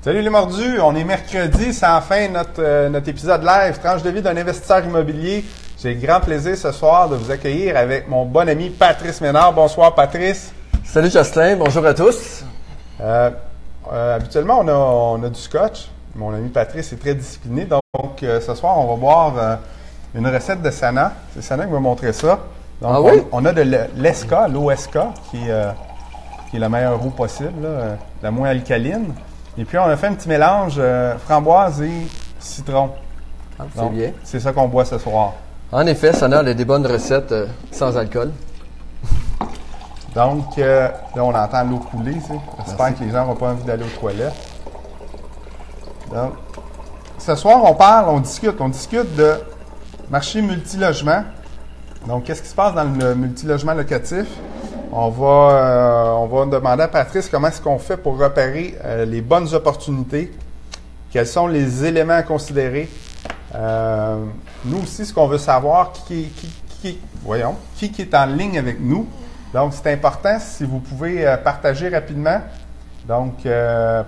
Salut les mordus, on est mercredi, c'est enfin notre, euh, notre épisode live, tranche de vie d'un investisseur immobilier. J'ai le grand plaisir ce soir de vous accueillir avec mon bon ami Patrice Ménard. Bonsoir Patrice. Salut Jocelyn, bonjour à tous. Euh, euh, habituellement, on a, on a du scotch. Mon ami Patrice est très discipliné, donc ce soir, on va boire une recette de Sana. C'est Sana qui m'a montré ça. Donc, Ah oui? on, on a de l'ESK, l'OSK, qui, est, qui est la meilleure eau possible, là, la moins alcaline. Et puis, on a fait un petit mélange euh, framboise et citron. Ah, c'est bien. C'est ça qu'on boit ce soir. En effet, elle a des bonnes recettes euh, sans alcool. Donc, euh, là, on entend l'eau couler. J'espère que les gens n'ont pas envie d'aller aux toilettes. Donc, ce soir, on parle, on discute. On discute de marché multilogement. Donc, qu'est-ce qui se passe dans le multilogement locatif? On va, euh, on va demander à Patrice comment est-ce qu'on fait pour repérer euh, les bonnes opportunités. Quels sont les éléments à considérer? Euh, nous aussi, ce qu'on veut savoir, qui, est- qui, est en ligne avec nous. Donc, c'est important si vous pouvez partager rapidement. Donc,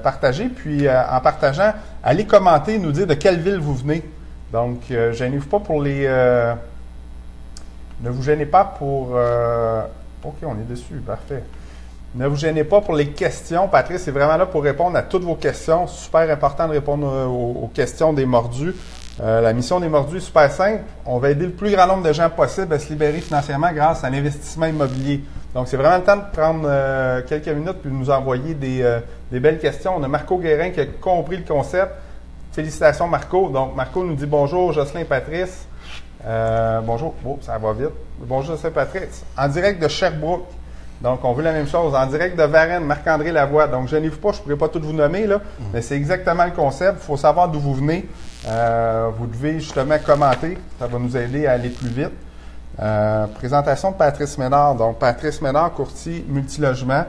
partagez, puis en partageant, allez commenter, nous dire de quelle ville vous venez. Donc, gênez-vous pas pour les... ne vous gênez pas pour... OK, on est dessus, parfait. Ne vous gênez pas pour les questions. Patrice est vraiment là pour répondre à toutes vos questions. Super important de répondre euh, aux, questions des mordus. Euh, la mission des mordus est super simple. On va aider le plus grand nombre de gens possible à se libérer financièrement grâce à l'investissement immobilier. Donc, c'est vraiment le temps de prendre euh, quelques minutes puis de nous envoyer des, des belles questions. On a Marco Guérin qui a compris le concept. Félicitations, Marco. Donc, Marco nous dit bonjour, Jocelyn et Patrice. Euh, bonjour. Oh, ça va vite. Bonjour, et Patrice. En direct de Sherbrooke. Donc, on veut la même chose. En direct de Varennes, Marc-André Lavoie. Donc, gênez-vous pas, je ne pourrai pas tout vous nommer, là, mais c'est exactement le concept. Il faut savoir d'où vous venez. Euh, vous devez justement commenter. Ça va nous aider à aller plus vite. Euh, présentation de Patrice Ménard. Donc, Patrice Ménard, courtier multilogement.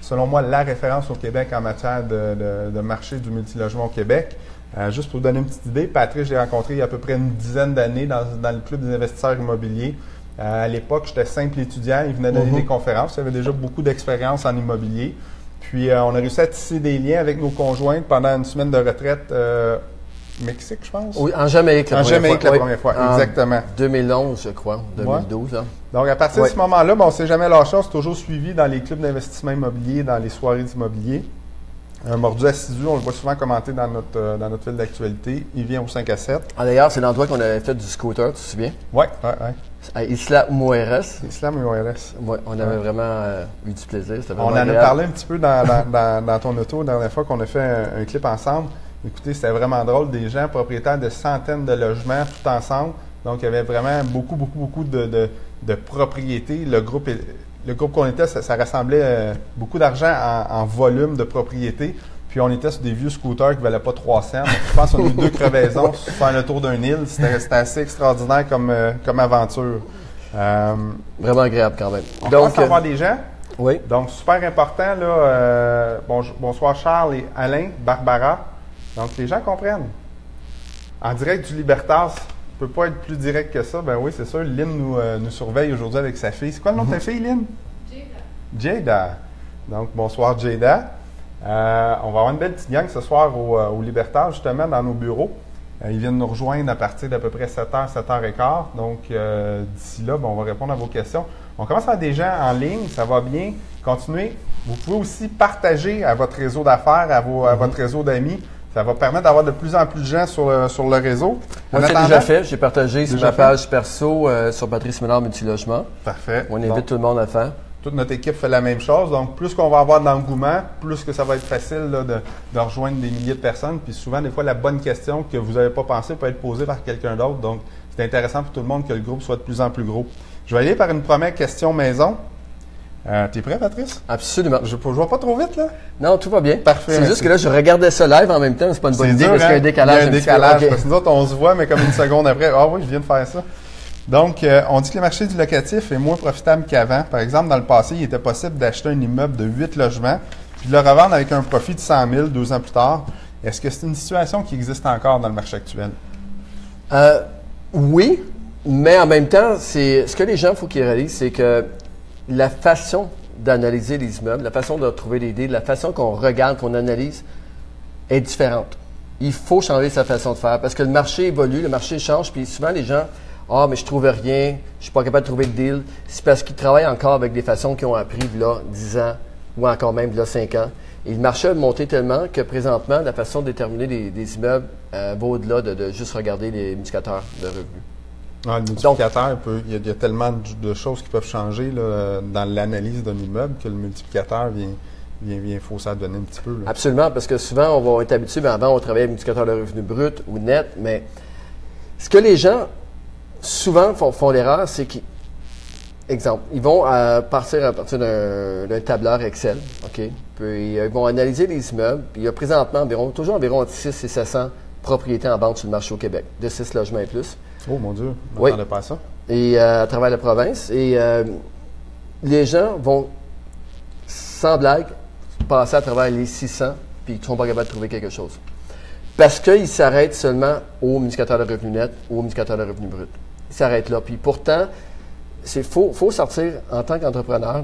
Selon moi, la référence au Québec en matière de, de- de marché du multilogement au Québec. Euh, juste pour vous donner une petite idée, Patrice, j'ai rencontré il y a à peu près une dizaine d'années dans, dans le club des investisseurs immobiliers. Euh, à l'époque, j'étais simple étudiant. Il venait donner Mhm. des conférences. Il avait déjà beaucoup d'expérience en immobilier. Puis, euh, on a réussi à tisser des liens avec nos conjointes pendant une semaine de retraite euh, Mexique, je pense. Oui, en Jamaïque la En première Jamaïque, fois. la première fois, En exactement. 2011, je crois, 2012. hein. Donc, à partir Ouais. de ce moment-là, ben, on ne s'est jamais lâché. On s'est toujours suivi dans les clubs d'investissement immobilier, dans les soirées d'immobilier. Un mordu assidu, on le voit souvent commenter dans notre, euh, dans notre fil d'actualité. Il vient au 5 à 7. Ah, D'ailleurs, c'est l'endroit qu'on avait fait du scooter, tu te souviens? Oui, oui, oui. À Isla Mujeres. ORS. Ouais, on avait vraiment euh, eu du plaisir. On en a parlé un petit peu dans, dans- dans- dans ton auto la dernière fois qu'on a fait un, un clip ensemble. Écoutez, c'était vraiment drôle. Des gens propriétaires de centaines de logements tout ensemble. Donc, il y avait vraiment beaucoup, beaucoup, beaucoup de, de- de propriétés. Le groupe, est- le groupe qu'on était, ça, ça rassemblait euh, beaucoup d'argent en, en volume de propriétés. Puis, on était sur des vieux scooters qui ne valaient pas 3 cents. Je pense qu'on a eu deux crevaisons sur faire le tour d'un île. C'était assez extraordinaire comme, euh, comme aventure. Euh, Vraiment agréable quand même. on Donc, commence à voir des gens. oui. Donc, super important, là. bonsoir Charles et Alain, Barbara. Donc, les gens comprennent. En direct du Libertas, peut pas être plus direct que ça. Ben oui, c'est sûr. Lynn nous, euh, nous surveille aujourd'hui avec sa fille. C'est quoi le nom de ta fille, Lynn? Jada. Jada. Donc, bonsoir Jada. Euh, on va avoir une belle petite gang ce soir au, euh, au Libertas, justement, dans nos bureaux. Euh, ils viennent nous rejoindre à partir d'à peu près 7h, 7h15. Donc, d'ici là, ben, on va répondre à vos questions. On commence à avoir des gens en ligne, ça va bien. Continuez. Vous pouvez aussi partager à votre réseau d'affaires, à, vos- à votre réseau d'amis. Ça va permettre d'avoir de plus en plus de gens sur le, sur le réseau. Moi, attendant- déjà fait. J'ai partagé sur ma fait? page perso euh, sur Patrice Ménard Multilogement. Parfait. On invite Donc, tout le monde à le faire. toute notre équipe fait la même chose. Donc, plus qu'on va avoir d'engouement, plus que ça va être facile là, de, de rejoindre des milliers de personnes. Puis souvent, des fois, la bonne question que vous n'avez pas pensé peut être posée par quelqu'un d'autre. Donc, c'est intéressant pour tout le monde que le groupe soit de plus en plus gros. Je vais aller par une première question maison. Euh, T'es prêt, Patrice? Absolument. Je ne vois pas trop vite, là? Non, tout va bien. Parfait, C'est juste que là, je regardais ça live en même temps. C'est pas une bonne idée dur, parce qu'il y a hein? un décalage. Il y a un décalage. Parce que nous autres, on se voit, mais comme une seconde après, ah oui, je viens de faire ça. Donc, euh, on dit que le marché du locatif est moins profitable qu'avant. Par exemple, dans le passé, il était possible d'acheter un immeuble de 8 logements, puis de le revendre avec un profit de 100 000 deux ans plus tard. Est-ce que c'est une situation qui existe encore dans le marché actuel? Euh, oui, mais en même temps, c'est ce que les gens faut qu'ils réalisent, c'est que la façon d'analyser les immeubles, la façon de trouver des idées, la façon qu'on regarde, qu'on analyse, est différente. Il faut changer sa façon de faire parce que le marché évolue, le marché change, puis souvent les gens, ah, mais je trouve rien, je suis pas capable de trouver de deal. C'est parce qu'ils travaillent encore avec des façons qu'ils ont appris, là, 10 ans ou encore même, là, 5 ans. Et le marché a monté tellement que présentement, la façon de déterminer des, immeubles euh, va au-delà de, juste regarder les multiplicateurs de revenus. Ah, le multiplicateur, il, y a, tellement de, choses qui peuvent changer dans l'analyse d'un immeuble que le multiplicateur vient, vient, vient fausser donner un petit peu. Absolument, parce que souvent, on va être habitué, mais avant, on travaillait avec multiplicateur de revenus brut ou net, mais ce que les gens souvent font, font l'erreur, c'est qu'ils Exemple, ils vont euh, partir à partir d'un tableur Excel, OK? Puis ils vont analyser les immeubles. Puis il y a présentement environ, toujours environ entre 6 et 700 propriétés en vente sur le marché au Québec, de 6 logements et plus. Oh mon Dieu, on oui. pas ça. Et euh, à travers la province. Et euh, les gens vont, sans blague, passer à travers les 600, puis ils ne seront pas capables de trouver quelque chose. Parce qu'ils s'arrêtent seulement au multiplicateur de revenus net ou au multiplicateur de revenus brut. Ils s'arrêtent là. Puis pourtant, c'est faut, faut sortir en tant qu'entrepreneur.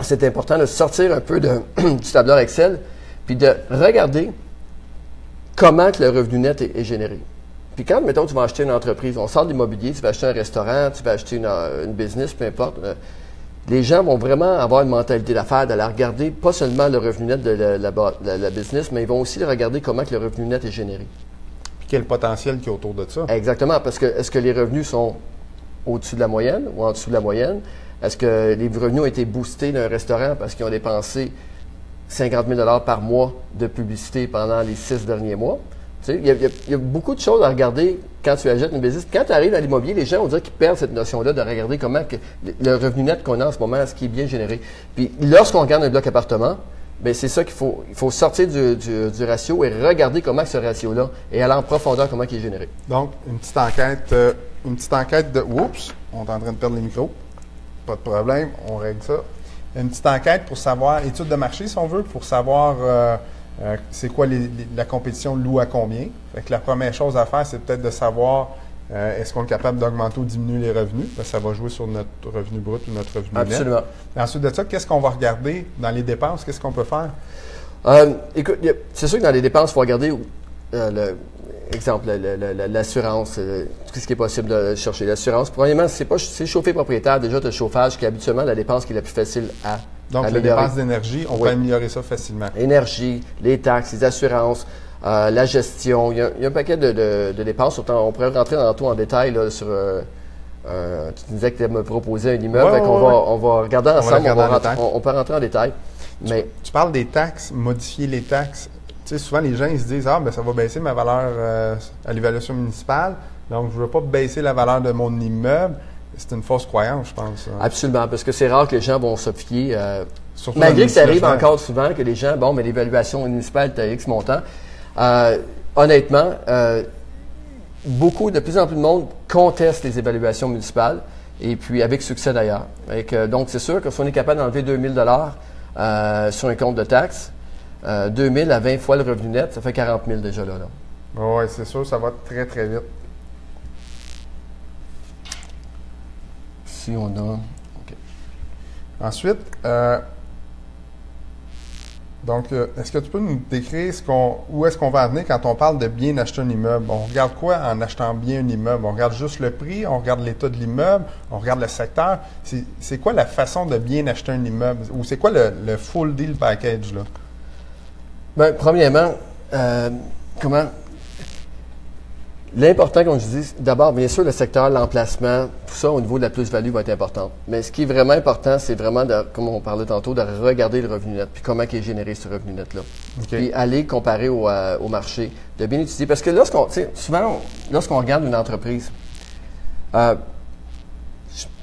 C'est important de sortir un peu de, du tableur Excel, puis de regarder comment que le revenu net est, généré. Puis quand, mettons, tu vas acheter une entreprise, on sort de l'immobilier, tu vas acheter un restaurant, tu vas acheter une, euh, business, peu importe, euh, les gens vont vraiment avoir une mentalité d'affaires, d'aller regarder pas seulement le revenu net de la, business, mais ils vont aussi regarder comment que le revenu net est généré. Puis quel potentiel qu'il y a autour de ça. Exactement, parce que est-ce que les revenus sont au-dessus de la moyenne ou en dessous de la moyenne? Est-ce que les revenus ont été boostés d'un restaurant parce qu'ils ont dépensé 50 000 par mois de publicité pendant les six derniers mois? Il, y a, beaucoup de choses à regarder quand tu achètes une business. Quand tu arrives à l'immobilier, les gens vont dire qu'ils perdent cette notion-là de regarder comment le revenu net qu'on a en ce moment, est-ce qui est bien généré. Puis lorsqu'on regarde un bloc appartement, ben c'est ça qu'il faut. Il faut sortir du, ratio et regarder comment ce ratio-là et aller en profondeur comment il est généré. Donc, une petite enquête euh, une petite enquête de. Oups, on est en train de perdre les micros. Pas de problème, on règle ça. Une petite enquête pour savoir, étude de marché si on veut, pour savoir euh, euh, c'est quoi la compétition loue à combien? Fait la première chose à faire, c'est peut-être de savoir euh, est-ce qu'on est capable d'augmenter ou diminuer les revenus? ça va jouer sur notre revenu brut ou notre revenu Absolument. net. Ensuite de ça, qu'est-ce qu'on va regarder dans les dépenses? Qu'est-ce qu'on peut faire? écoute, c'est sûr que dans les dépenses, il faut regarder le, exemple, l'assurance, euh, tout ce qui est possible de chercher. L'assurance, premièrement, c'est pas c'est chauffer propriétaire, déjà de chauffage, qui est habituellement la dépense qui est la plus facile à Donc, les dépenses d'énergie, on peut améliorer ça facilement. Énergie, les taxes, les assurances, euh, la gestion. Il y, a, un paquet de, dépenses. on pourrait rentrer dans tout en détail sur. Euh, tu disais que tu me proposer un immeuble, on, va, on va regarder ensemble, on, peut rentrer en détail. Mais, tu parles des taxes, modifier les taxes souvent les gens ils se disent Ah, ben ça va baisser ma valeur euh, à l'évaluation municipale, donc je ne veux pas baisser la valeur de mon immeuble. C'est une fausse croyance, je pense. Hein. Absolument, parce que c'est rare que les gens vont se fier. Euh, malgré que ça arrive encore souvent que les gens, bon, mais l'évaluation municipale, tu X montant. Euh, honnêtement, beaucoup, de plus en plus de monde conteste les évaluations municipales, et puis avec succès d'ailleurs. donc, c'est sûr que si on est capable d'enlever 2000 dollars sur un compte de taxes, 2000 euh, à 20 fois le revenu net, ça fait 40 000 déjà là. Oui, c'est sûr, ça va très, très vite. On a. Ensuite, euh, donc, euh, est-ce que tu peux nous décrire où est-ce qu'on va amener quand on parle de bien acheter un immeuble? On regarde quoi en achetant bien un immeuble? On regarde juste le prix, on regarde l'état de l'immeuble, on regarde le secteur? C'est, quoi la façon de bien acheter un immeuble? Ou c'est quoi le, le full deal package? Là? Bien, premièrement, euh, comment. L'important, comme je dis, d'abord, bien sûr, le secteur, l'emplacement, tout ça au niveau de la plus-value va être important. Mais ce qui est vraiment important, c'est vraiment, de, comme on parlait tantôt, de regarder le revenu net, puis comment il est généré ce revenu net-là. Puis aller comparer au, euh, au, marché, de bien étudier. Parce que lorsqu'on, souvent, lorsqu'on regarde une entreprise, euh,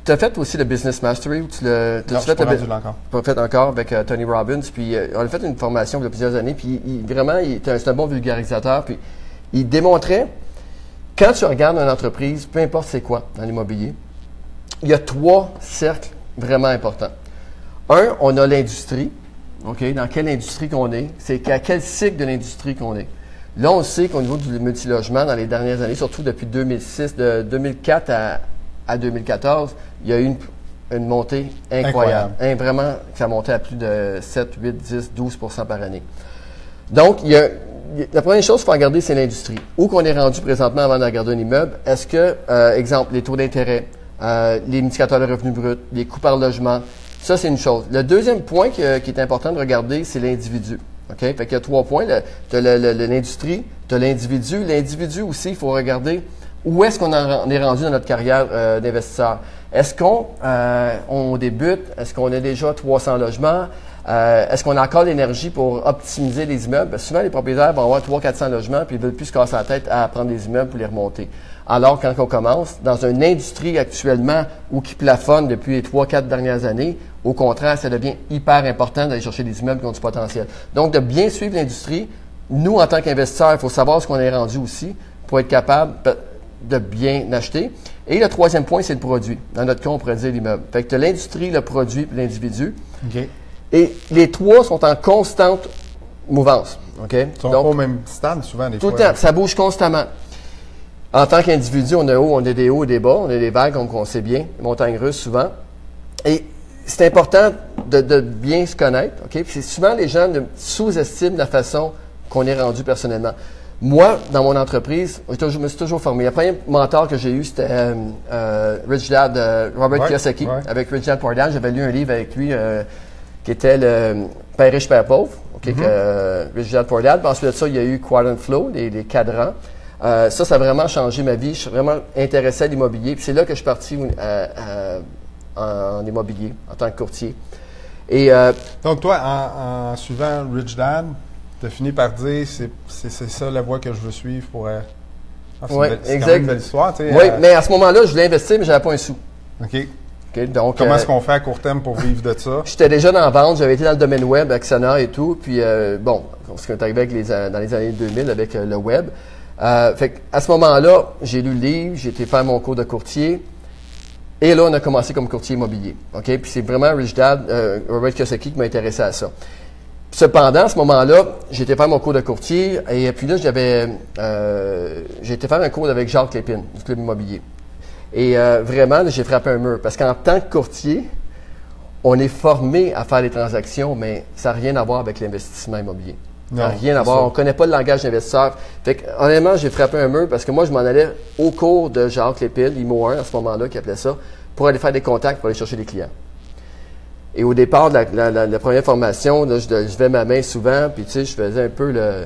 tu as fait aussi le Business Mastery? tu l'as, fait, pas le, encore. Pas fait encore avec euh, Tony Robbins. Puis on a fait une formation il y a plusieurs années. Puis vraiment, il était un, un, bon vulgarisateur. Puis il démontrait, quand tu regardes une entreprise, peu importe c'est quoi dans l'immobilier, il y a trois cercles vraiment importants. Un, on a l'industrie. OK? Dans quelle industrie qu'on est? C'est à quel cycle de l'industrie qu'on est? Là, on sait qu'au niveau du multilogement, dans les dernières années, surtout depuis 2006, de 2004 à, à 2014, il y a eu une, montée incroyable. Hein, vraiment, ça a monté à plus de 7, 8, 10, 12% par année. Donc, il y a la première chose qu'il faut regarder, c'est l'industrie. Où qu'on est rendu présentement avant de regarder un immeuble? Est-ce que, euh, exemple, les taux d'intérêt, euh, les indicateurs de revenus bruts, les coûts par logement, ça, c'est une chose. Le deuxième point qui, est important de regarder, c'est l'individu. OK? Fait qu'il y a trois points. Tu as l'industrie, tu as l'individu. L'individu aussi, il faut regarder où est-ce qu'on est rendu dans notre carrière euh, d'investisseur. Est-ce qu'on on débute? Est-ce qu'on a déjà 300 logements? Euh, est-ce qu'on a encore l'énergie pour optimiser les immeubles? souvent, les propriétaires vont avoir 300-400 logements puis ils veulent plus se casser la tête à prendre des immeubles pour les remonter. Alors, quand on commence, dans une industrie actuellement où qui plafonne depuis les 3-4 dernières années, au contraire, ça devient hyper important d'aller chercher des immeubles qui ont du potentiel. Donc, de bien suivre l'industrie, nous, en tant qu'investisseurs, il faut savoir ce qu'on est rendu aussi pour être capable de bien acheter. Et le troisième point, c'est le produit. Dans notre cas, on pourrait dire l'immeuble. Fait que l'industrie, le produit l'individu. Et les trois sont en constante mouvance. OK? Ils sont pas au même stade souvent, des Tout le temps. Ça bouge constamment. En tant qu'individu, on a haut, on a des hauts et des bas, on a des vagues, comme on sait bien, montagnes russes souvent. Et c'est important de, bien se connaître. OK? Puis souvent, les gens sous-estiment la façon qu'on est rendu personnellement. Moi, dans mon entreprise, je me suis toujours formé. Le premier mentor que j'ai eu, c'était euh, euh, Rich Dad, euh, Robert Kiyosaki. Avec Rich Dad Poor j'avais lu un livre avec lui qui était le Père riche, Père pauvre. Okay, mm-hmm. Rich Dad Poor Dad. ensuite de ça, il y a eu Quadrant Flow, les, cadrans. ça, ça a vraiment changé ma vie. Je suis vraiment intéressé à l'immobilier. Puis c'est là que je suis parti en, immobilier, en tant que courtier. Et, Donc toi, en, en suivant Rich Dad, tu as fini par dire c'est ça la voie que je veux suivre pour. Euh, ah, oui, exact. une belle histoire. Tu sais, oui, euh, mais à ce moment-là, je voulais investir, mais j'avais pas un sou. OK. Donc, Comment est-ce euh, qu'on fait à court terme pour vivre de ça? J'étais déjà dans la vente, j'avais été dans le domaine web avec Sana et tout. Puis, bon, ce qui est arrivé avec les, dans les années 2000 avec le web. fait à ce moment-là, j'ai lu le livre, j'ai été faire mon cours de courtier. Et là, on a commencé comme courtier immobilier. OK? Puis c'est vraiment Rich Dad, Robert Kiyosaki qui m'a intéressé à ça. Cependant, à ce moment-là, j'étais faire mon cours de courtier et puis là, j'avais, euh, j'ai été faire un cours avec Jacques Lépine du Club Immobilier. Et euh, vraiment, j'ai frappé un mur parce qu'en tant que courtier, on est formé à faire les transactions, mais ça n'a rien à voir avec l'investissement immobilier. Ça n'a rien à voir. On ne connaît pas le langage d'investisseur. Fait que, honnêtement, j'ai frappé un mur parce que moi, je m'en allais au cours de Jacques Lépine, IMO 1 à ce moment-là, qui appelait ça, pour aller faire des contacts, pour aller chercher des clients. Et au départ de la, première formation, je, je vais ma main souvent, puis tu sais, je faisais un peu le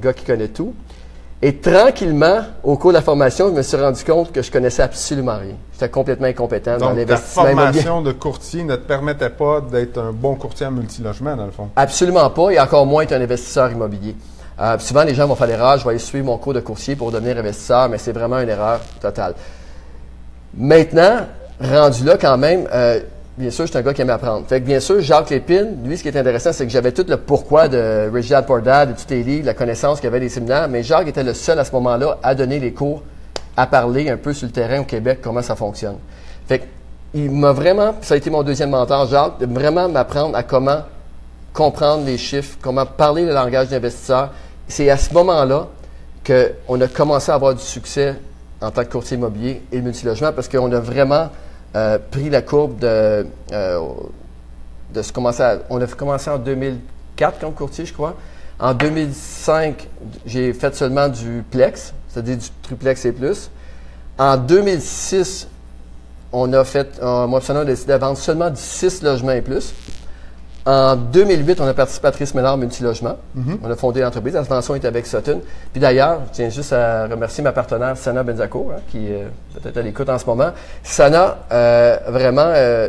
gars qui connaît tout. Et tranquillement, au cours de la formation, je me suis rendu compte que je connaissais absolument rien. J'étais complètement incompétent dans l'investissement La formation de courtier ne te permettait pas d'être un bon courtier en multilogement, dans le fond? Absolument pas, et encore moins être un investisseur immobilier. Euh, souvent, les gens vont faire l'erreur, je vais aller suivre mon cours de courtier pour devenir investisseur, mais c'est vraiment une erreur totale. Maintenant, rendu là quand même, euh, Bien sûr, je suis un gars qui aime apprendre. Fait que bien sûr, Jacques Lépine, lui, ce qui est intéressant, c'est que j'avais tout le pourquoi de Reginald Pordad, de les livres, la connaissance qu'il y avait des séminaires, mais Jacques était le seul à ce moment-là à donner les cours, à parler un peu sur le terrain au Québec, comment ça fonctionne. Fait il m'a vraiment, ça a été mon deuxième mentor, Jacques, de vraiment m'apprendre à comment comprendre les chiffres, comment parler le langage d'investisseur. C'est à ce moment-là qu'on a commencé à avoir du succès en tant que courtier immobilier et multilogement parce qu'on a vraiment euh, pris la courbe de, euh, de se commencer On a commencé en 2004 comme courtier, je crois. En 2005, j'ai fait seulement du plex, c'est-à-dire du triplex et plus. En 2006, on a fait, euh, moi, a décidé de vendre seulement du 6 logements et plus. En 2008, on a participé à Patrice Ménard Multilogement. Mm On a fondé l'entreprise. La subvention est avec Sutton. Puis d'ailleurs, je tiens juste à remercier ma partenaire Sana Benzaco, hein, qui est peut-être à l'écoute en ce moment. Sana, euh, vraiment, euh,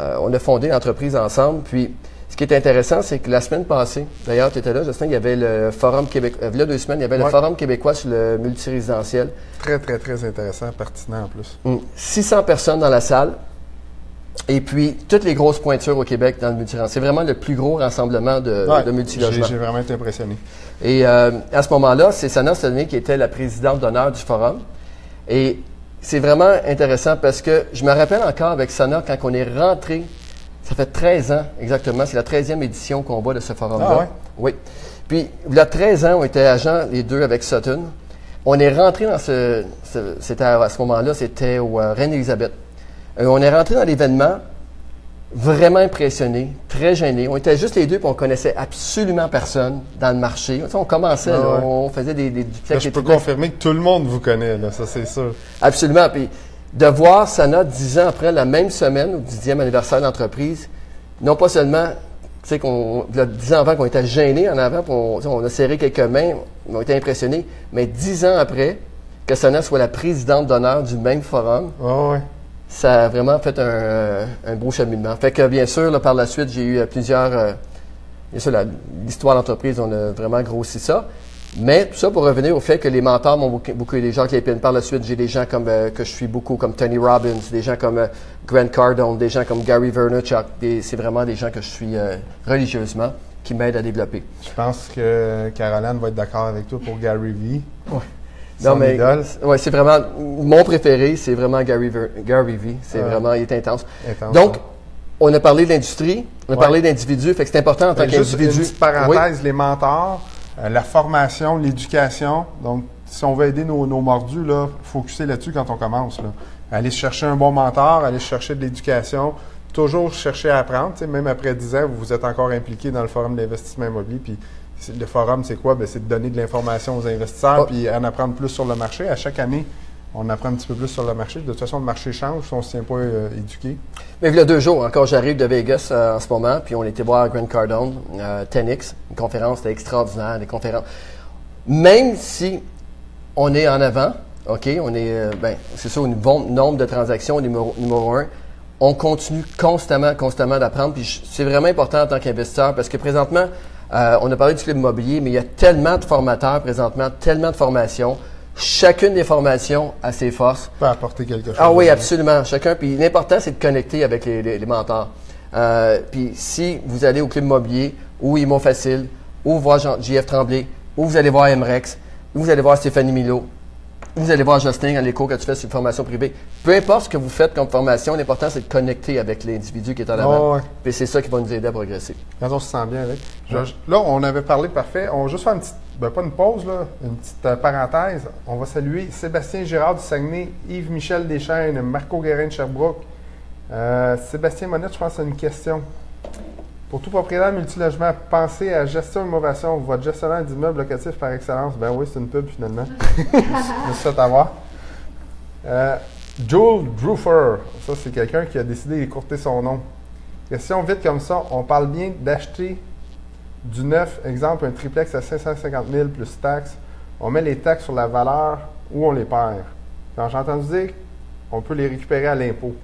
euh, on a fondé l'entreprise ensemble. Puis ce qui est intéressant, c'est que la semaine passée, d'ailleurs, tu étais là, Justin, il y avait le Forum québécois. Il y a deux semaines, il y avait le Forum québécois sur le multirésidentiel. Très, très, très intéressant, pertinent en plus. 600 hum. personnes dans la salle. Et puis, toutes les grosses pointures au Québec dans le multilogement. C'est vraiment le plus gros rassemblement de, ouais, de multilogements. J'ai vraiment été impressionné. Et euh, à ce moment-là, c'est Sana Stoney qui était la présidente d'honneur du forum. Et c'est vraiment intéressant parce que je me rappelle encore avec Sana quand on est rentré, ça fait 13 ans exactement, c'est la 13e édition qu'on voit de ce forum-là. Ah ouais? Oui. Puis, il y a 13 ans, on était agents, les deux, avec Sutton. On est rentré dans ce, c'était à ce moment-là, c'était au euh, Reine-Élisabeth. Euh, on est rentré dans l'événement vraiment impressionnés, très gênés. On était juste les deux, puis on connaissait absolument personne dans le marché. Tu sais, on commençait, Ah là, on faisait des, des duplex, je des peux confirmer que tout le monde vous connaît, là, ça c'est sûr. Absolument. Puis de voir Sana dix ans après la même semaine, au dixième anniversaire d'entreprise, non pas seulement, tu sais, qu'on, dix ans avant, qu'on était gênés en avant, on, tu sais, on a serré quelques mains, on était impressionnés, mais dix ans après, que Sana soit la présidente d'honneur du même forum, Ouais, ouais. Ça a vraiment fait un, euh, un beau cheminement. Fait que, bien sûr, là, par la suite, j'ai eu euh, plusieurs. euh, bien sûr, la- l'histoire d'entreprise, on a vraiment grossi ça. Mais tout ça pour revenir au fait que les mentors m'ont beaucoup, aidé. Jacques Lépine. Par la suite, j'ai des gens comme, euh, que je suis beaucoup, comme Tony Robbins, des gens comme euh, Grant Cardone, des gens comme Gary Vaynerchuk. C'est vraiment des gens que je suis euh, religieusement qui m'aident à développer. Je pense que Caroline va être d'accord avec toi pour Gary Vee. Ouais. Son Non, mais idole. ouais, c'est vraiment mon préféré, c'est vraiment Gary, Ver- Gary Vee. C'est vraiment, il est intense. Intense, Donc, on a parlé d'industrie, on a Ouais. parlé d'individu, fait que c'est important en tant juste une qu'individu. petite parenthèse, les mentors, euh, la formation, l'éducation. Donc, si on veut aider nos, nos mordus, là, focuser là-dessus quand on commence. Là. Aller chercher un bon mentor, aller chercher de l'éducation, toujours chercher à apprendre. Même après 10 ans, vous vous êtes encore impliqué dans le forum d'investissement immobilier. Puis le forum, c'est quoi? Ben, c'est de donner de l'information aux investisseurs, Ouais. puis en apprendre plus sur le marché. À chaque année, on apprend un petit peu plus sur le marché. De toute façon, le marché change si on ne se tient pas euh, éduqué. Mais il y a deux jours, encore, j'arrive de Vegas euh, en ce moment, puis on était voir Grant Cardone, euh, 10X, une conférence, c'était extraordinaire, des conférences. Même si on est en avant, OK, on est, euh, ben, c'est sûr, au niveau- nombre de transactions, numéro, numéro un, on continue constamment, constamment d'apprendre, puis c'est vraiment important en tant qu'investisseur, parce que présentement, euh, on a parlé du club immobilier, mais il y a tellement de formateurs présentement, tellement de formations. Chacune des formations a ses forces. peut apporter quelque chose. Ah oui, absolument. Chacun. Puis l'important, c'est de connecter avec les, les- les mentors. Euh, puis si vous allez au club immobilier, ou Imo Facile, ou voir JF Tremblay, ou vous allez voir MREX, ou vous allez voir Stéphanie Milo, vous allez voir Justin dans les cours que tu fais sur une formation privée. Peu importe ce que vous faites comme formation, l'important, c'est de connecter avec l'individu qui est en avant. Ouais. Puis c'est ça qui va nous aider à progresser. Quand on se sent bien avec. Je- je- là, on avait parlé parfait. On va juste faire une petite, ben, pas une pause, là, une petite euh, parenthèse. On va saluer Sébastien Girard du Saguenay, Yves-Michel Deschênes, Marco Guérin de Sherbrooke. Euh, Sébastien Monette, je pense que c'est une question. Pour tout propriétaire multilogement, pensez à Gestion Innovation, votre gestionnaire d'immeubles locatifs par excellence. Ben oui, c'est une pub finalement. je fait avoir. Euh, Joel Drufer, ça c'est quelqu'un qui a décidé d'écourter son nom. Question vite comme ça, on parle bien d'acheter du neuf, exemple un triplex à 550 000 plus taxes. On met les taxes sur la valeur ou on les perd. Quand j'ai entendu dire on peut les récupérer à l'impôt.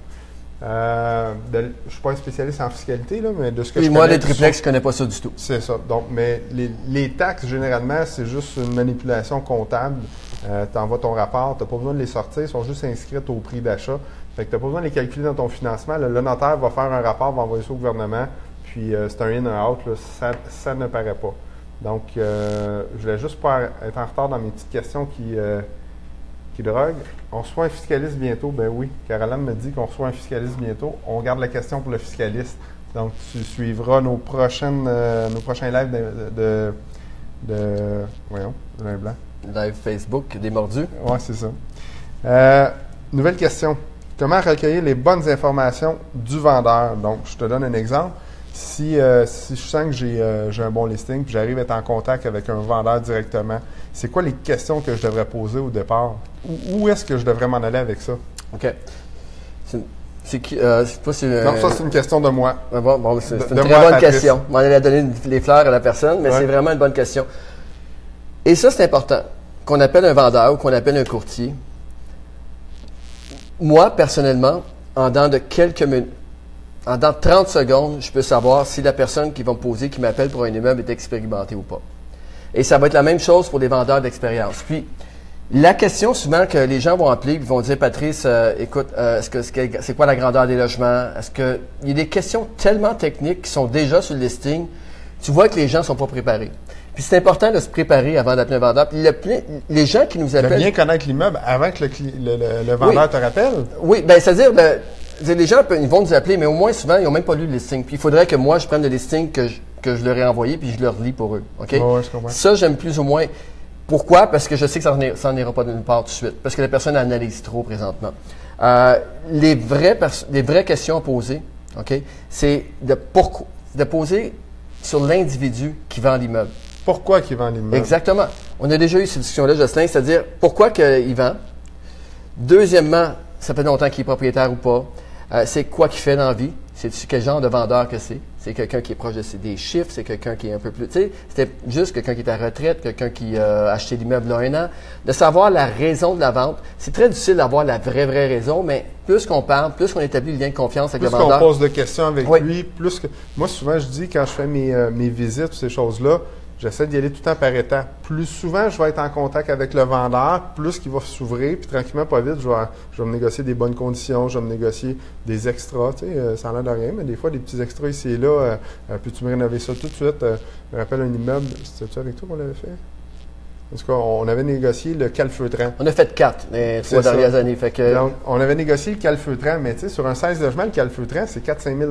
Euh, de- je ne suis pas un spécialiste en fiscalité, là, mais de ce que Puis je moi, connais les triplex, je connais pas ça du tout. c'est ça. Donc, mais les, les taxes, généralement, c'est juste une manipulation comptable. tu envoies ton rapport, tu n'as pas besoin de les sortir, ils sont juste inscrites au prix d'achat. Fait que tu n'as pas besoin de les calculer dans ton financement. Le, le notaire va faire un rapport, va envoyer ça au gouvernement, puis euh, c'est un in, un out. là. ça, ça ne paraît pas. Donc, euh, je voulais juste pas être en retard dans mes petites questions qui, euh, qui droguent. On reçoit un fiscaliste bientôt. Ben oui, Caroline me dit qu'on reçoit un fiscaliste bientôt. On garde la question pour le fiscaliste. Donc, tu suivras nos prochaines, euh, nos prochains lives de, de, de voyons, de l'un blanc. Live Facebook, des mordus. Ouais, c'est ça. Euh, nouvelle question. Comment recueillir les bonnes informations du vendeur? Donc, je te donne un exemple. Si, euh, si je sens que j'ai j'ai un bon listing, puis j'arrive à être en contact avec un vendeur directement, c'est quoi les questions que je devrais poser au départ? Où, est-ce que je devrais m'en aller avec ça? OK. C'est- qui? Euh, pas si, euh, Non, ça, c'est une question de moi. Ah Bon, bon, c'est une très bonne question. On allait donner les fleurs à la personne, mais Ouais. c'est vraiment une bonne question. Et ça, c'est important. Qu'on appelle un vendeur ou qu'on appelle un courtier. Moi, personnellement, en dans de quelques minutes, en dans de 30 secondes, je peux savoir si la personne qui va me poser, qui m'appelle pour un immeuble, est expérimentée ou pas. Et ça va être la même chose pour les vendeurs d'expérience. Puis, la question souvent que les gens vont appeler, ils vont dire, Patrice, euh, écoute, euh, est-ce que c'est quoi la grandeur des logements? Est-ce que il y a des questions tellement techniques qui sont déjà sur le listing, tu vois que les gens sont pas préparés. Puis c'est important de se préparer avant d'appeler un vendeur. Puis les gens qui nous De appellent, bien connaître l'immeuble avant que le, vendeur te rappelle. oui, ben c'est-à-dire, ben, les gens ils vont nous appeler, mais au moins souvent ils n'ont même pas lu le listing. Puis il faudrait que moi je prenne le listing que je, que je leur ai envoyé puis je leur lis pour eux. Ok? Ouais, ouais, je comprends. Ça j'aime plus ou moins. Pourquoi? Parce que je sais que ça n'en ira pas d'une part tout de suite. Parce que la personne analyse trop présentement. Euh, les vraies pers- les vraies questions à poser, OK? C'est de, pourquoi- de poser sur l'individu qui vend l'immeuble. Pourquoi qu'il vend l'immeuble? Exactement. On a déjà eu cette discussion-là, Jocelyn, c'est-à-dire pourquoi qu'il vend? Deuxièmement, ça fait longtemps qu'il est propriétaire ou pas. Euh, c'est quoi qu'il fait dans la vie? C'est quel genre de vendeur que c'est? C'est quelqu'un qui est proche de ses- des chiffres, c'est quelqu'un qui est un peu plus. Tu sais, c'était juste quelqu'un qui est à retraite, quelqu'un qui euh, a acheté l'immeuble il y a un an. De savoir la raison de la vente. C'est très difficile d'avoir la vraie, vraie raison, mais plus qu'on parle, plus qu'on établit le lien de confiance avec Plus le qu'on vendeur. pose de questions avec Oui. lui, plus que. Moi, souvent, je dis, quand je fais mes, euh, mes visites, ces choses-là, j'essaie d'y aller tout le temps par étapes. Plus souvent, je vais être en contact avec le vendeur, plus qu'il va s'ouvrir, puis tranquillement, pas vite, je vais, je vais me négocier des bonnes conditions, je vais me négocier des extras. Tu sais, euh, ça n'a l'air de rien, mais des fois, des petits extras ici et là, euh, euh, peux-tu me rénover ça tout de suite? Euh, je me rappelle un immeuble, c'était-tu avec toi qu'on l'avait fait? En tout cas, on avait négocié le calfeutrant. On a fait quatre les trois ça. dernières années. Fait que, Donc, on avait négocié le calfeutrant, mais tu sais, sur un 16 logements, le calfeutrant, c'est 4-5 000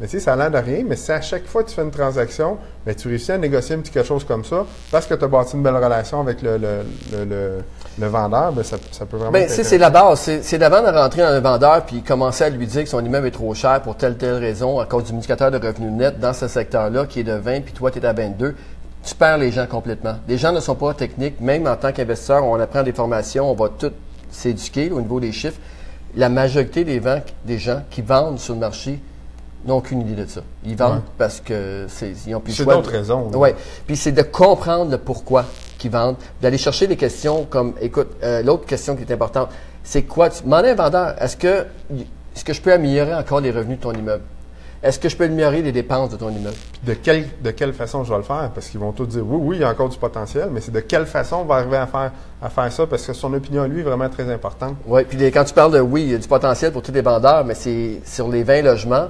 Mais tu sais, ça a l'air de rien, mais si à chaque fois que tu fais une transaction, tu réussis à négocier un petit quelque chose comme ça, parce que tu as bâti une belle relation avec le, le, le, le- le vendeur, ben, ça, ça peut vraiment être c'est, la base. C'est, d'avant de rentrer dans un vendeur puis commencer à lui dire que son immeuble est trop cher pour telle telle raison à cause du indicateur de revenu net dans ce secteur-là qui est de 20 puis toi tu es à 22. Tu perds les gens complètement. Les gens ne sont pas techniques. Même en tant qu'investisseur, on apprend des formations, on va tout s'éduquer au niveau des chiffres. La majorité des, des gens qui vendent sur le marché n'ont aucune idée de ça. Ils vendent Ouais. parce que c'est, ils ont plus C'est d'autres raisons. Oui. Puis c'est de comprendre le pourquoi qu'ils vendent, d'aller chercher des questions comme, écoute, euh, l'autre question qui est importante, c'est quoi? Tu demandes un vendeur, est-ce que, est-ce que je peux améliorer encore les revenus de ton immeuble? Est-ce que je peux améliorer les dépenses de ton immeuble? De quelle, de quelle façon je vais le faire? Parce qu'ils vont tous dire oui, oui, il y a encore du potentiel, mais c'est de quelle façon on va arriver à faire, à faire ça, parce que son opinion, lui, est vraiment très importante. Oui. Puis les- quand tu parles de, oui, il y a du potentiel pour tous les vendeurs, mais c'est sur les 20 logements,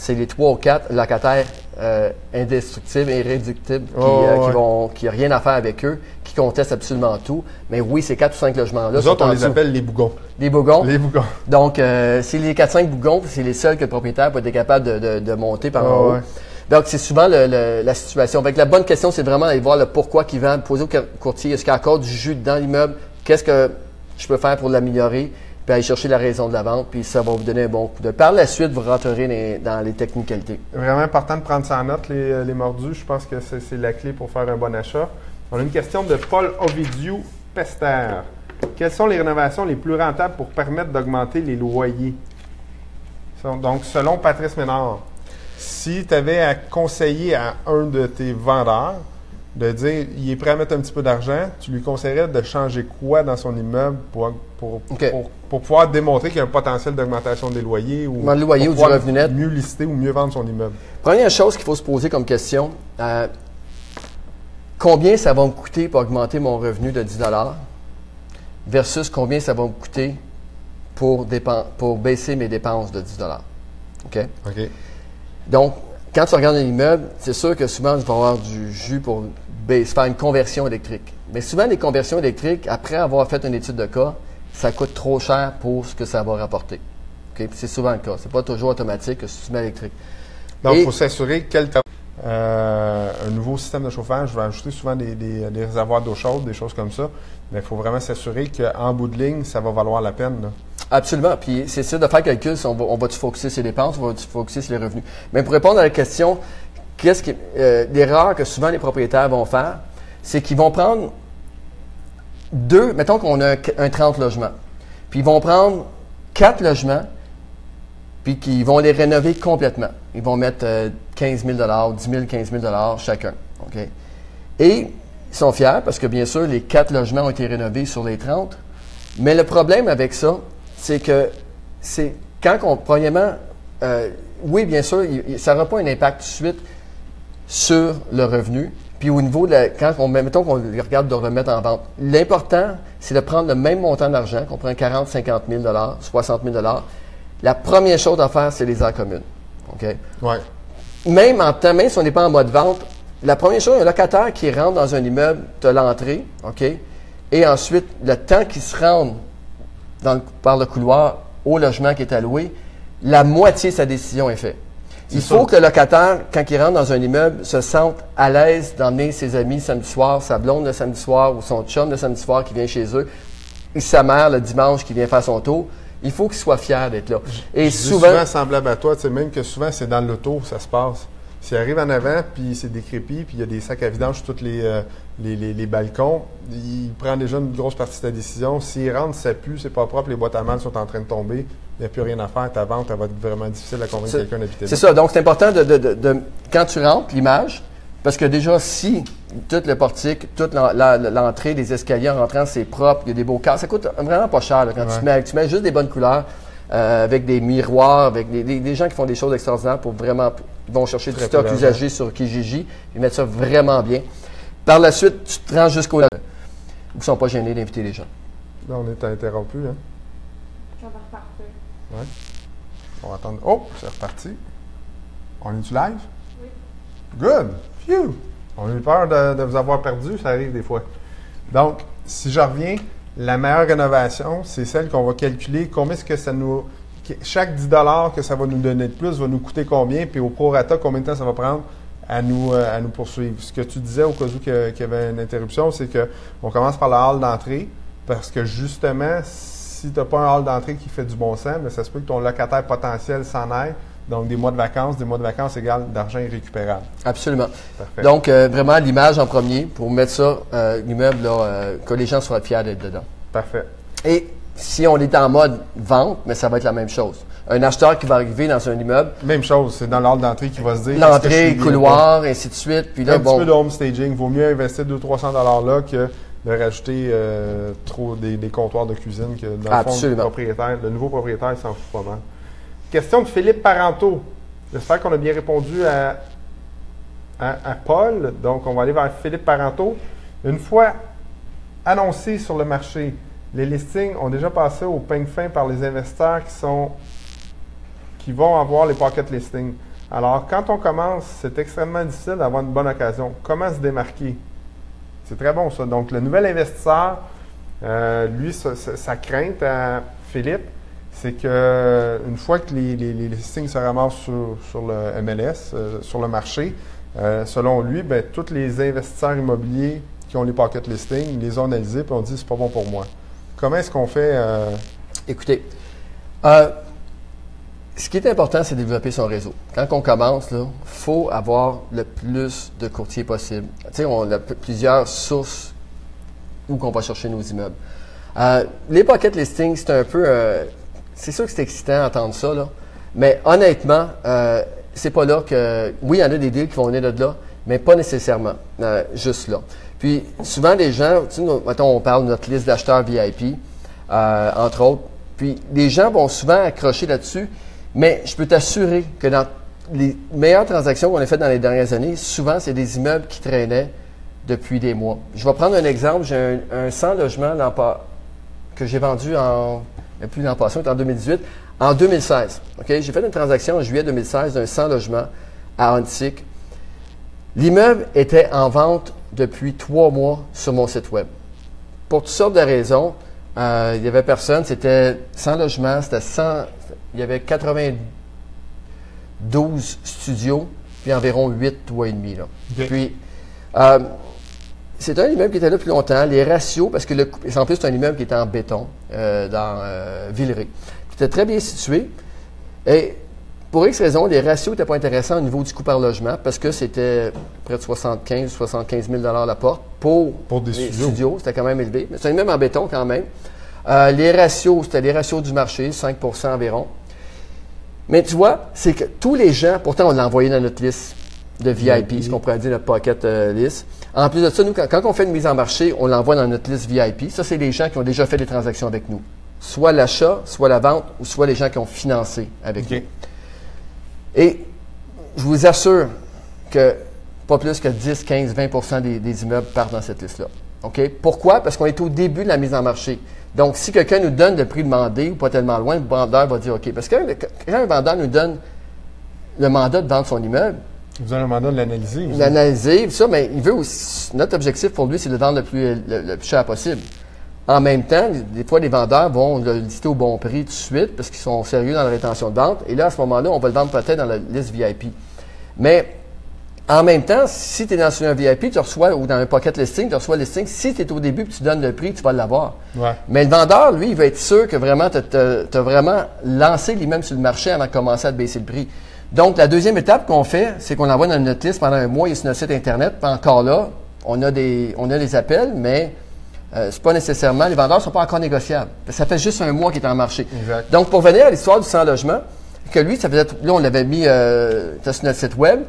c'est les 3 ou 4 locataires euh, indestructibles, irréductibles, qui, Oh, euh, qui ouais. vont, qui n'ont rien à faire avec eux, qui contestent absolument tout. Mais oui, ces 4 ou 5 logements-là Nous sont autres, on en les appelle les bougons. Des bougons. Les bougons. Donc, euh, c'est les 4-5 bougons, c'est les seuls que le propriétaire peut être capable de, de- de monter par en haut. ouais. Donc, c'est souvent le- le- la situation. Avec la bonne question, c'est vraiment d'aller voir le pourquoi qu'il vend, poser au courtier, est-ce qu'il y a encore du jus dans l'immeuble, qu'est-ce que je peux faire pour l'améliorer, puis aller chercher la raison de la vente, puis ça va vous donner un bon coup de. Par la suite, vous rentrerez dans les technicalités. Vraiment important de prendre ça en note, les, les mordus. Je pense que c'est la clé pour faire un bon achat. On a une question de Paul Ovidiu Pester. Quelles sont les rénovations les plus rentables pour permettre d'augmenter les loyers? Donc, selon Patrice Ménard, si tu avais à conseiller à un de tes vendeurs de dire il est prêt à mettre un petit peu d'argent, tu lui conseillerais de changer quoi dans son immeuble pour, pour, OK. pour, pour pouvoir démontrer qu'il y a un potentiel d'augmentation des loyers ou le loyer pour ou du pouvoir revenu net. mieux lister ou mieux vendre son immeuble? Première chose qu'il faut se poser comme question, euh, combien ça va me coûter pour augmenter mon revenu de 10 versus combien ça va me coûter pour, pour baisser mes dépenses de 10 OK? OK. Donc, quand tu regardes un immeuble, c'est sûr que souvent, tu vas avoir du jus pour baisser, faire une conversion électrique. Mais souvent, les conversions électriques, après avoir fait une étude de cas, ça coûte trop cher pour ce que ça va rapporter. C'est souvent le cas. C'est pas toujours automatique tu mets électrique. Donc, il faut s'assurer quel temps- euh, un nouveau système de chauffage va ajouter souvent des, des- des réservoirs d'eau chaude, des choses comme ça. Mais il faut vraiment s'assurer qu'en bout de ligne, ça va valoir la peine. là. Absolument. Puis c'est ça de faire calcul, on va, on va-tu focuser sur les dépenses, on va-tu focuser sur les revenus. Mais pour répondre à la question, qu'est-ce qui, euh, l'erreur que souvent les propriétaires vont faire, c'est qu'ils vont prendre deux, mettons qu'on a un, un 30 logements, puis ils vont prendre quatre logements, puis qu'ils vont les rénover complètement. Ils vont mettre euh, 15 000 10 000, 15 000 chacun. Et ils sont fiers parce que, bien sûr, les quatre logements ont été rénovés sur les 30. Mais le problème avec ça, c'est que c'est quand on, premièrement, euh, oui, bien sûr, ça n'aura pas un impact tout de suite sur le revenu. Puis au niveau de la, quand on, mettons qu'on regarde de remettre en vente, l'important, c'est de prendre le même montant d'argent, qu'on prend 40, 50 000 60 000 La première chose à faire, c'est les airs communes. OK? Ouais. même en temps, même si on n'est pas en mode vente, la première chose, un locataire qui rentre dans un immeuble, tu l'entrée, OK? Et ensuite, le temps qu'il se rende dans le- par le couloir au logement qui est alloué, la moitié de sa décision est faite. Il faut que le locataire, quand il rentre dans un immeuble, se sente à l'aise d'emmener ses amis samedi soir, sa blonde le samedi soir ou son chum le samedi soir qui vient chez eux, et sa mère le dimanche qui vient faire son tour. Il faut qu'ils soient fiers d'être là. Et Je souvent, souvent semblable à toi, tu sais, même que souvent c'est dans l'auto ça se passe. S'il arrive en avant, puis c'est décrépit, puis il y a des sacs à vidange sur tous les, euh, les, les- les balcons, il prend déjà une grosse partie de ta décision. S'il rentre, ça pue, c'est pas propre, les boîtes à mal sont en train de tomber, il n'y a plus rien à faire, ta vente, elle va être vraiment difficile à convaincre quelqu'un d'habiter là. C'est ça. Donc, c'est important de, de- de- de- quand tu rentres, l'image, parce que déjà, si tout le portique, toute l'entrée, les escaliers en rentrant, c'est propre, il y a des beaux cadres, ça coûte vraiment pas cher là, quand Ouais. tu, mets, tu mets juste des bonnes couleurs, euh, avec des miroirs, avec des, des- des gens qui font des choses extraordinaires pour vraiment, ils vont chercher du stock usagé sur Kijiji, ils mettent ça vraiment bien. Par la suite, tu te rends jusqu'au... Ils ne sont pas gênés d'inviter les gens. Là, on est interrompu. Hein? Ça va repartir. On va attendre. Oh, c'est reparti. On est-tu live? Oui. Good. Phew. On a eu peur de, de vous avoir perdu, ça arrive des fois. Donc, si je reviens, la meilleure rénovation, c'est celle qu'on va calculer combien est-ce que ça nous. Que- Chaque 10 que ça va nous donner de plus va nous coûter combien, puis au prorata, combien de temps ça va prendre à nous, euh, à nous poursuivre. Ce que tu disais au cas où qu'il y avait une interruption, c'est que on commence par la hall d'entrée, parce que justement, si tu n'as pas un hall d'entrée qui fait du bon sens, mais ça se peut que ton locataire potentiel s'en aille. Donc, des mois de vacances, des mois de vacances égale d'argent irrécupérable. Absolument. Parfait. Donc, euh, vraiment, l'image en premier pour mettre ça, euh, l'immeuble, euh, que les gens soient fiers d'être dedans. Parfait. Et si on est en mode vente, mais ça va être la même chose. Un acheteur qui va arriver dans un immeuble, Même chose, c'est dans l'ordre d'entrée qui va se dire. l'entrée, couloir, ainsi de suite. Puis là, Un petit peu de home staging. Vaut mieux investir 200-300 dollars là que de rajouter euh, trop des, des comptoirs de cuisine que dans le fond, le propriétaire, le nouveau propriétaire, s'en fout pas mal. Question de Philippe Parenteau. J'espère qu'on a bien répondu à, à, à Paul. Donc, on va aller vers Philippe Parenteau. Une fois annoncé sur le marché, les listings ont déjà passé au peigne fin par les investisseurs qui sont qui vont avoir les pocket listings. Alors, quand on commence, c'est extrêmement difficile d'avoir une bonne occasion. Comment se démarquer? C'est très bon ça. Donc, le nouvel investisseur, euh, lui, sa, crainte à Philippe, c'est que une fois que les, listings se ramassent sur, le MLS, euh, sur le marché, euh, selon lui, ben, tous les investisseurs immobiliers qui ont les pocket listings, les ont analysés et ont dit c'est pas bon pour moi. Comment est-ce qu'on fait euh, écoutez, euh, ce qui est important, c'est de développer son réseau. Quand on commence, il faut avoir le plus de courtiers possible. Tu sais, on a plusieurs sources où qu'on va chercher nos immeubles. Euh, les pocket listings, c'est un peu... c'est sûr que c'est excitant d'entendre ça, là. Mais honnêtement, c'est pas là que... Oui, il y en a des deals qui vont venir de là, mais pas nécessairement. juste là. Puis, souvent, les gens... Tu sais, mettons, on parle de notre liste d'acheteurs VIP, euh, entre autres. Puis, les gens vont souvent accrocher là-dessus, mais je peux t'assurer que dans les meilleures transactions qu'on a faites dans les dernières années, souvent, c'est des immeubles qui traînaient depuis des mois. Je vais prendre un exemple. J'ai un, un 100 logements que j'ai vendu en, plus l'an passé, en 2018, en 2016. OK? J'ai fait une transaction en juillet 2016 d'un 100 logements à Antique. L'immeuble était en vente depuis trois mois sur mon site web. Pour toutes sortes de raisons, euh, il y avait personne, c'était 100 logements, c'était 100, il y avait 92 studios, puis environ 8 toits et demi. Là. Puis, euh, c'est un immeuble qui était là plus longtemps. Les ratios, parce que le, en plus, c'est un immeuble qui était en béton euh, dans euh, Villeray. C'était très bien situé. Et pour X raisons, les ratios n'étaient pas intéressants au niveau du coût par logement parce que c'était près de 75 75 000 la porte pour, Pour des les studios. C'était quand même élevé. Mais c'est immeuble en béton quand même. Euh, les ratios, c'était les ratios du marché, 5% environ. Mais tu vois, c'est que tous les gens, pourtant on l'a envoyé dans notre liste de VIP, ce qu'on pourrait dire notre pocket euh, list. En plus de ça, nous, quand, quand on fait une mise en marché, on l'envoie dans notre liste VIP. Ça, c'est les gens qui ont déjà fait des transactions avec nous. Soit l'achat, soit la vente, ou soit les gens qui ont financé avec nous. Et je vous assure que pas plus que 10, 15, 20 des, des immeubles partent dans cette liste-là. OK? Pourquoi? Parce qu'on est au début de la mise en marché. Donc, si quelqu'un nous donne le prix demandé ou pas tellement loin, le vendeur va dire OK. Parce que le- quand un vendeur nous donne le mandat de vendre son immeuble, Vous avez un mandat de l'analyser. l'analyser, ça, mais il veut aussi. Notre objectif pour lui, c'est de le vendre le plus, le, le plus cher possible. En même temps, des fois, les vendeurs vont le lister au bon prix tout de suite parce qu'ils sont sérieux dans la rétention de vente. Et là, à ce moment-là, on va le vendre peut-être dans la liste VIP. Mais En même temps, si tu es dans un VIP, tu reçois, ou dans un pocket listing, tu reçois le listing. Si tu es au début et tu donnes le prix, tu vas l'avoir. Ouais. Mais le vendeur, lui, il va être sûr que vraiment, tu as, vraiment lancé l'immeuble sur le marché avant de commencer à te baisser le prix. Donc, la deuxième étape qu'on fait, c'est qu'on envoie dans notre liste pendant un mois, est sur notre site Internet. Puis encore là, on a des, on a des appels, mais euh, c'est pas nécessairement, les vendeurs sont pas encore négociables. Ça fait juste un mois qu'il est en marché. Exact. Donc, pour venir à l'histoire du sans-logement, que lui, ça faisait, là, on l'avait mis euh, sur notre site web.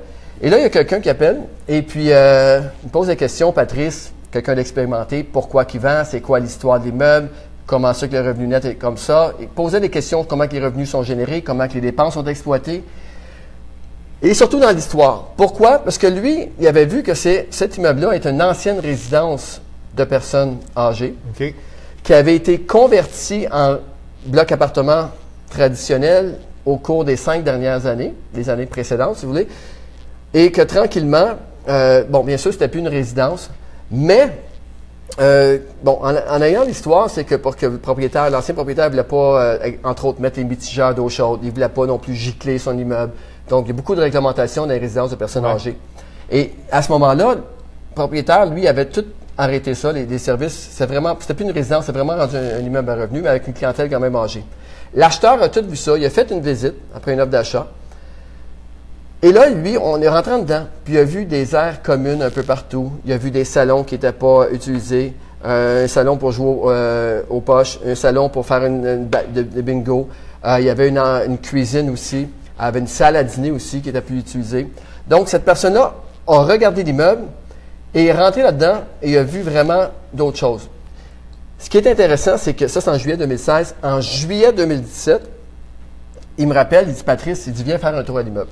Et là, il y a quelqu'un qui appelle et puis euh, il pose des questions, Patrice, quelqu'un d'expérimenté, pourquoi qu'il vend, c'est quoi l'histoire de l'immeuble, comment ça que le revenu net est comme ça. Il posait des questions, comment que les revenus sont générés, comment que les dépenses sont exploitées. Et surtout dans l'histoire. Pourquoi? Parce que lui, il avait vu que cet immeuble-là est une ancienne résidence de personnes âgées qui avait été converti en bloc appartement traditionnel au cours des cinq dernières années, les années précédentes, si vous voulez, et que tranquillement, euh, bon, bien sûr, c'était plus une résidence, mais euh, bon, en, en ayant l'histoire, c'est que pour que le propriétaire, l'ancien propriétaire, ne voulait pas, euh, entre autres, mettre les mitigeurs d'eau chaude, il voulait pas non plus gicler son immeuble. Donc, il y a beaucoup de réglementations dans les résidences de personnes Ouais. âgées. Et à ce moment-là, le propriétaire, lui, avait tout arrêté ça, les, services. C'est vraiment, c'était plus une résidence, c'est vraiment rendu un, immeuble à revenus, mais avec une clientèle quand même âgée. L'acheteur a tout vu ça. Il a fait une visite après une offre d'achat. Et là, lui, on est rentré en dedans, puis il a vu des aires communes un peu partout. Il a vu des salons qui n'étaient pas utilisés, euh, un salon pour jouer euh, aux poches, un salon pour faire une, bingo. Euh, il y avait une, une cuisine aussi, il y avait une salle à dîner aussi qui était plus utilisée. Donc, cette personne-là a regardé l'immeuble et est rentré là-dedans et a vu vraiment d'autres choses. Ce qui est intéressant, c'est que ça, c'est en juillet 2016. En juillet 2017, il me rappelle, il dit Patrice, il dit Viens faire un tour à l'immeuble.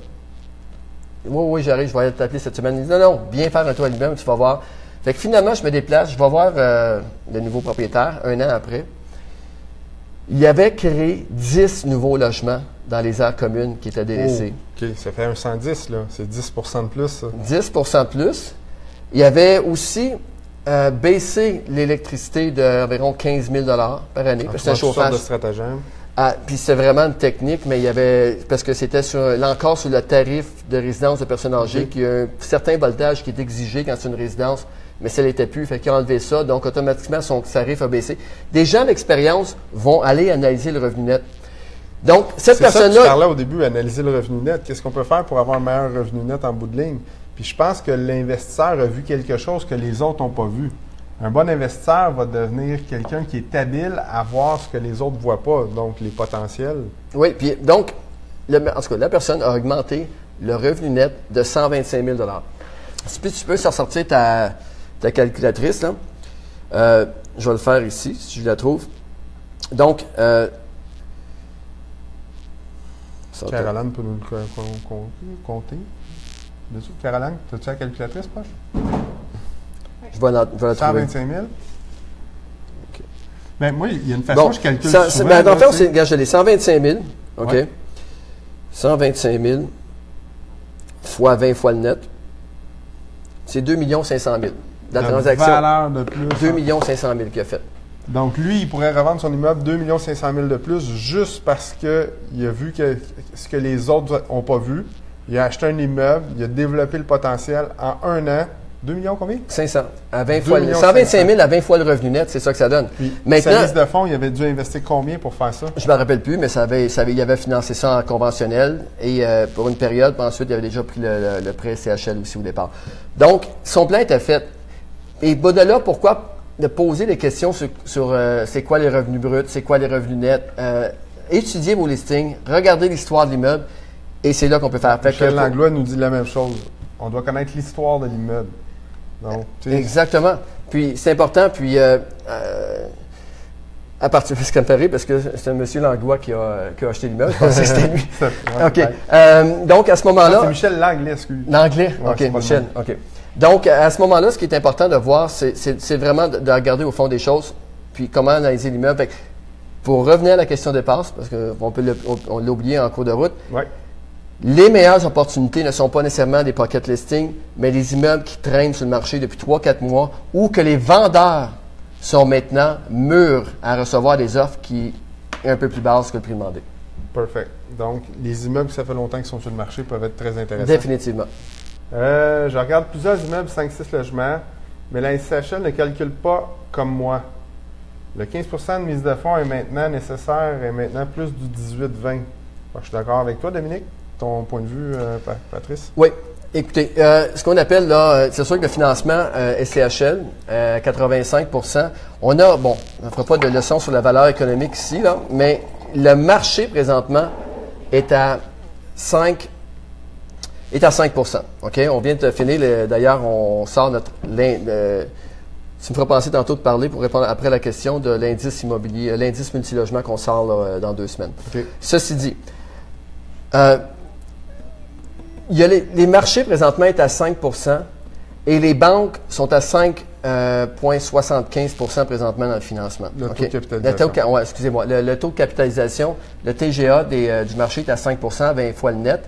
Oui, oui, j'arrive, je vais t'appeler cette semaine. Il dit Non, non, viens faire un tour à l'immeuble, tu vas voir. Fait que finalement, je me déplace, je vais voir euh, le nouveau propriétaire un an après. Il avait créé 10 nouveaux logements dans les aires communes qui étaient délaissées. Oh, OK, ça fait un 110, là. C'est 10% de plus, ça. 10% de plus. Il avait aussi euh, baissé l'électricité d'environ 15 000 par année. C'est un chauffage. de stratagèmes. Ah, puis c'est vraiment une technique, mais il y avait parce que c'était sur là encore sur le tarif de résidence de personnes âgées, Ok. qu'il y a un certain voltage qui est exigé quand c'est une résidence, mais ça l'était plus, fait qu'il a enlevé ça, donc automatiquement son tarif a baissé. Des gens d'expérience vont aller analyser le revenu net. Donc cette que tu personne-là, parlais au début, analyser le revenu net. Qu'est-ce qu'on peut faire pour avoir un meilleur revenu net en bout de ligne? Puis je pense que l'investisseur a vu quelque chose que les autres n'ont pas vu. Un bon investisseur va devenir quelqu'un qui est habile à voir ce que les autres ne voient pas, donc les potentiels. oui, puis donc le- en tout cas la personne a augmenté le revenu net de 125 000 Si tu peux sortir ta, ta calculatrice là, Euh, je vais le faire ici si je la trouve. Donc euh. Caroline peut nous le co- co- co- compter. Dessus. Caroline, as-tu la calculatrice, proche? Je vais la, je vais la trouver. 125 000? Ben, moi, il y a une façon Bon, je calcule ça- souvent. ben, sais. c'est, je l'ai 125 000. OK? Ouais. 125 000 fois 20 fois le net. C'est 2 500 000. La La transaction, valeur de plus. 2 500 000 qu'il a fait. Donc, lui, il pourrait revendre son immeuble 2 500 000 de plus juste parce qu'il a vu que, ce que les autres n'ont pas vu. Il a acheté un immeuble, il a développé le potentiel en un an. 2 millions combien? 500. À 20 2 fois le, millions 125 000 à 20 fois le revenu net, c'est ça que ça donne. Puis, Maintenant- sa liste de fonds, il avait dû investir combien pour faire ça? Je ne me rappelle plus, mais ça avait, ça avait- il avait financé ça en conventionnel et euh, pour une période, puis ensuite, il avait déjà pris le, le- le prêt CHL aussi au départ. Donc, son plan était fait. Et Baudelaire, pourquoi de poser des questions sur, sur, euh, c'est quoi les revenus bruts, c'est quoi les revenus nets, euh, étudier vos listings, regarder l'histoire de l'immeuble, et c'est là qu'on peut faire. Fait que Michel faut- Langlois nous dit la même chose. On doit connaître l'histoire de l'immeuble. Donc, Exactement. Puis c'est important. Puis euh, euh, à partir de ce rire, parce que c'est un monsieur Langlois qui a, qui a acheté l'immeuble. Je pensais que c'était lui. OK. Euh, donc à ce moment-là. c'est Michel Langlais, excuse. L'anglais? Ouais, OK, Michel. OK. Donc, à ce moment-là, ce qui est important de voir, c'est- vraiment de, de regarder au fond des choses, puis comment analyser l'immeuble. Que, Pour revenir à la question des passes, parce qu'on peut l'a oublié en cours de route, Ouais. Les meilleures opportunités ne sont pas nécessairement des pocket listings, mais les immeubles qui traînent sur le marché depuis 3-4 mois ou que les vendeurs sont maintenant mûrs à recevoir des offres qui est un peu plus basses que le prix demandé. Perfect. Donc, les immeubles, ça fait longtemps qu'ils sont sur le marché, peuvent être très intéressants. Définitivement. Euh, je regarde plusieurs immeubles 5-6 logements, mais la SCHL ne calcule pas comme moi. Le 15% de mise de fonds est maintenant nécessaire et maintenant plus du 18-20. Je suis d'accord avec toi, Dominique? Ton point de vue, euh, Pa- Patrice? Oui. Écoutez, euh, ce qu'on appelle là, euh, c'est sûr que le financement euh, SCHL, euh, 85% on a, bon, on ne fera pas de leçon sur la valeur économique ici, là, mais le marché présentement est à 5 est à 5 OK? On vient de finir, le- d'ailleurs, on sort notre. le- tu me feras penser tantôt de parler pour répondre après la question de l'indice immobilier, l'indice multilogement qu'on sort là, dans deux semaines. Ceci dit, euh, il y a les, les marchés présentement est à 5% et les banques sont à 5,75% présentement dans le financement. Le taux de capitalisation. Le taux, ca- ouais, excusez-moi. Le, le taux de capitalisation, le TGA des, euh, du marché est à 5% 20 fois le net.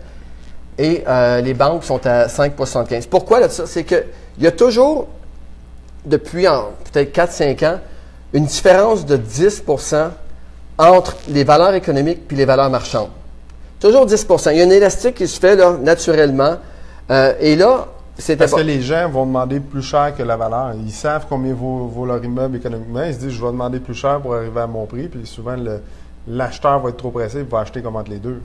Et euh, les banques sont à 5,75% Pourquoi là, ça? C'est qu'il y a toujours, depuis peut-être 4-5 ans, une différence de 10% entre les valeurs économiques puis les valeurs marchandes. Toujours 10% Il y a un élastique qui se fait là, naturellement. Euh, et là, c'est Parce que les gens vont demander plus cher que la valeur. Ils savent combien vaut, vaut leur immeuble économiquement. Ils se disent, je vais demander plus cher pour arriver à mon prix. Puis souvent, l'acheteur va être trop pressé. Il va acheter comme entre les deux.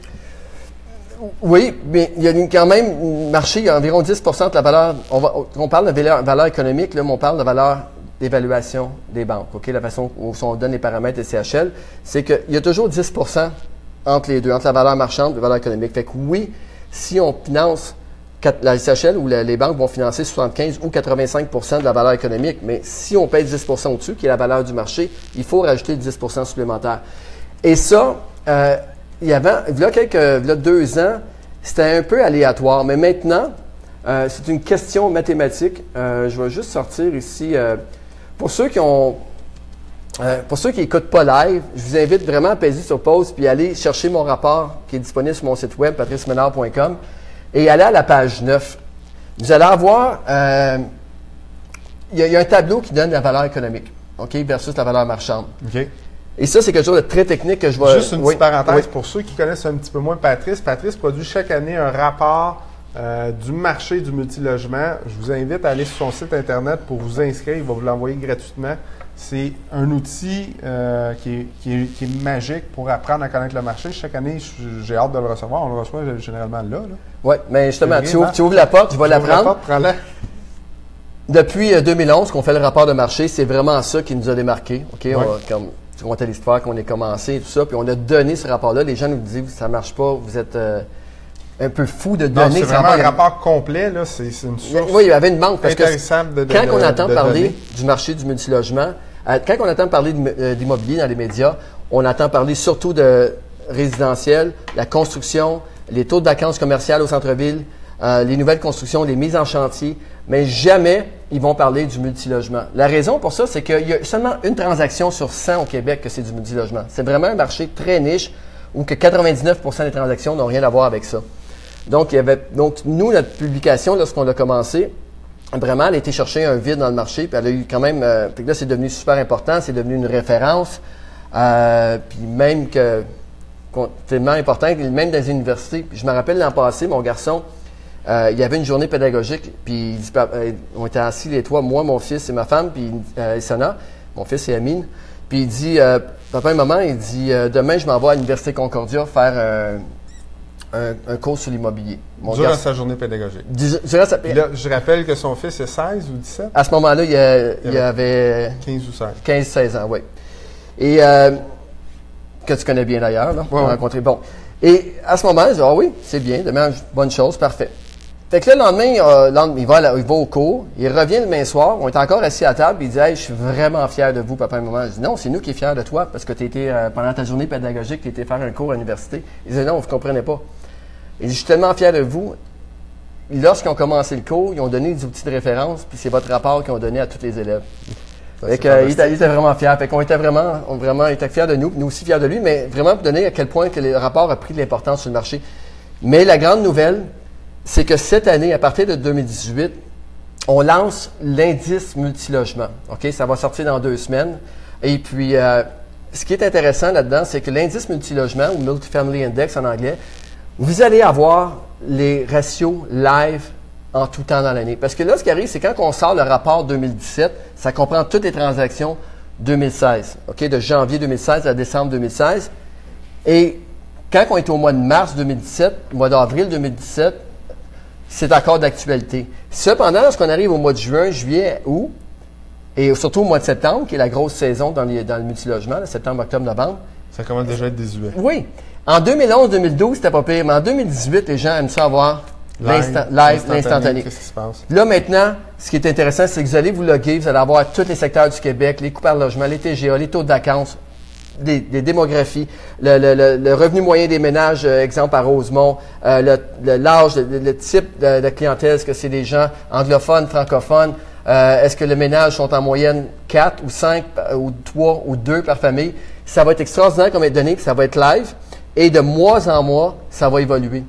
Oui, mais il y a quand même un marché, il y a environ 10% de la valeur. On, va- on parle de valeur, valeur économique, là, mais on parle de valeur d'évaluation des banques. OK? La façon où on donne les paramètres des CHL, c'est qu'il y a toujours 10 entre les deux, entre la valeur marchande et la valeur économique. Fait que oui, si on finance la CHL ou les banques vont financer 75 ou 85% de la valeur économique, mais si on paye 10% au-dessus, qui est la valeur du marché, il faut rajouter 10% supplémentaire. Et ça, euh, il y avait, il y a quelques, il y a deux ans, c'était un peu aléatoire, mais maintenant, euh, c'est une question mathématique. Euh, je vais juste sortir ici. pour ceux qui ont, euh, pour ceux qui n'écoutent pas live, je vous invite vraiment à peser sur pause puis aller chercher mon rapport qui est disponible sur mon site web, patricemenard.com, et aller à la page 9. Vous allez avoir, euh, il y, a- il y a un tableau qui donne la valeur économique, OK, versus la valeur marchande. OK? Et ça, c'est quelque chose de très technique que je vais. Juste une oui, petite parenthèse oui. pour ceux qui connaissent un petit peu moins Patrice. Patrice produit chaque année un rapport euh, du marché du multilogement. Je vous invite à aller sur son site Internet pour vous inscrire. Il va vous l'envoyer gratuitement. C'est un outil euh, qui, est, qui est- qui est magique pour apprendre à connaître le marché. Chaque année, j'ai hâte de le recevoir. On le reçoit généralement là. là. Oui, mais justement, tu ouvres, tu ouvres la porte, tu vas la Ouvre la. Depuis euh, 2011 qu'on fait le rapport de marché, c'est vraiment ça qui nous a démarqué. OK? On, comme, tu l'histoire qu'on est commencé et tout ça, puis on a donné ce rapport-là. Les gens nous disent ça marche pas, vous êtes euh, un peu fou de donner c'est ce vraiment un rapport complet. là. C'est une source Oui, il y avait une banque parce que de, de- quand on entend parler du marché du multilogement, euh, quand on entend parler euh, d'immobilier dans les médias, on entend parler surtout de résidentiel, la construction, les taux de vacances commerciales au centre-ville, euh, les nouvelles constructions, les mises en chantier, mais jamais ils vont parler du multilogement. La raison pour ça, c'est qu'il y a seulement une transaction sur 100 au Québec que c'est du multilogement. C'est vraiment un marché très niche où que 99% des transactions n'ont rien à voir avec ça. Donc, il y avait, donc, nous, notre publication, lorsqu'on l'a commencé, vraiment, elle a été chercher un vide dans le marché, puis elle a eu quand même, euh, puis là, c'est devenu super important, c'est devenu une référence, euh, puis même que, tellement important, même dans les universités, puis je me rappelle l'an passé, mon garçon, euh, il y avait une journée pédagogique, puis euh, on était assis les trois, moi, mon fils et ma femme, puis euh, Isana, mon fils et Amine, puis il dit, euh, papa et maman, il dit, euh, demain, je m'en vais à l'Université Concordia faire un, cours sur l'immobilier. Durant garçon- sa journée pédagogique. du- durant sa- là, je rappelle que son fils est 16 ou 17, à ce moment-là, il, avait- avait 15 ou 16. 15-16 ans, oui. Et euh, que tu connais bien d'ailleurs, là, Ouais, rencontré. Bon. Et à ce moment, je dis, ah oui, c'est bien, demain, bonne chose, parfait. Fait que là, le lendemain, euh, lendemain, il, va à la- il va au cours, il revient le demain soir, on est encore assis à table, il dit, hey, je suis vraiment fier de vous, papa et maman. Je dis, non, c'est nous qui sommes fiers de toi, parce que tu étais, euh, pendant ta journée pédagogique, tu étais faire un cours à l'université. Il disait, non, vous ne comprenez pas. Je suis tellement fier de vous. Lorsqu'ils ont commencé le cours, ils ont donné des outils de référence, puis c'est votre rapport qu'ils ont donné à tous les élèves. Ça, Fait que, euh, il, était, fantastique. il était vraiment fier. Fait qu'on était vraiment, on vraiment, il était fier de nous, nous aussi fiers de lui, mais vraiment pour donner à quel point que le rapport a pris de l'importance sur le marché. Mais la grande nouvelle, c'est que cette année, à partir de 2018, on lance l'indice multilogement. OK? Ça va sortir dans deux semaines. Et puis, euh, ce qui est intéressant là-dedans, c'est que l'indice multilogement, ou Multifamily Index en anglais, vous allez avoir les ratios live en tout temps dans l'année. Parce que là, ce qui arrive, c'est quand on sort le rapport 2017, ça comprend toutes les transactions 2016, OK, de janvier 2016 à décembre 2016. Et quand on est au mois de mars 2017, mois d'avril 2017, c'est encore d'actualité. Cependant, lorsqu'on arrive au mois de juin, juillet, août, et surtout au mois de septembre, qui est la grosse saison dans, les- dans le multilogement, septembre, octobre, novembre, Ça commence déjà à être désuet. oui. En 2011-2012, c'était pas pire, mais en 2018, les gens aiment ça avoir live, l'instantané. Là, maintenant, ce qui est intéressant, c'est que vous allez vous loguer, vous allez avoir tous les secteurs du Québec, les coûts par logement, les TGA, les taux de vacances, des, des démographies, le, le- le- le revenu moyen des ménages, euh, exemple à Rosemont, euh, l'âge, le, type de, de clientèle, est-ce que c'est des gens anglophones, francophones, euh, est-ce que les ménages sont en moyenne 4 ou 5 euh, ou 3 ou 2 par famille? Ça va être extraordinaire comme donné, puis ça va être live. Et de mois en mois, ça va évoluer.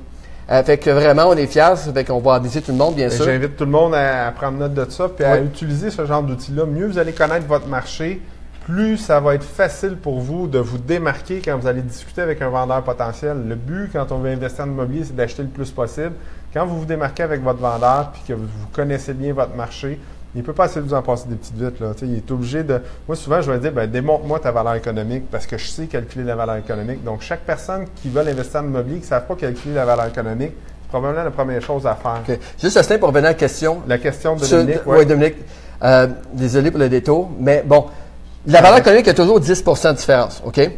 Euh, fait que vraiment, on est fiers. Fait qu'on va aviser tout le monde, bien Ben, sûr. J'invite tout le monde à, à prendre note de ça, puis à utiliser ce genre d'outil-là. Mieux vous allez connaître votre marché, plus ça va être facile pour vous de vous démarquer quand vous allez discuter avec un vendeur potentiel. Le but, quand on veut investir en immobilier, c'est d'acheter le plus possible. Quand vous vous démarquez avec votre vendeur, puis que vous, vous connaissez bien votre marché, il ne peut pas essayer de vous en passer des petites vites. Là. Il est obligé de. Moi, souvent, je vais dire ben, démontre-moi ta valeur économique parce que je sais calculer la valeur économique. Donc, chaque personne qui veut investir en immobilier, qui ne savent pas calculer la valeur économique, c'est probablement la première chose à faire. OK. Juste Justin, pour revenir à la question. La question de Sur- Dominique, oui, ouais. Dominique. Euh, désolé pour le détour, mais bon, la valeur économique a toujours 10% de différence, OK? Ouais.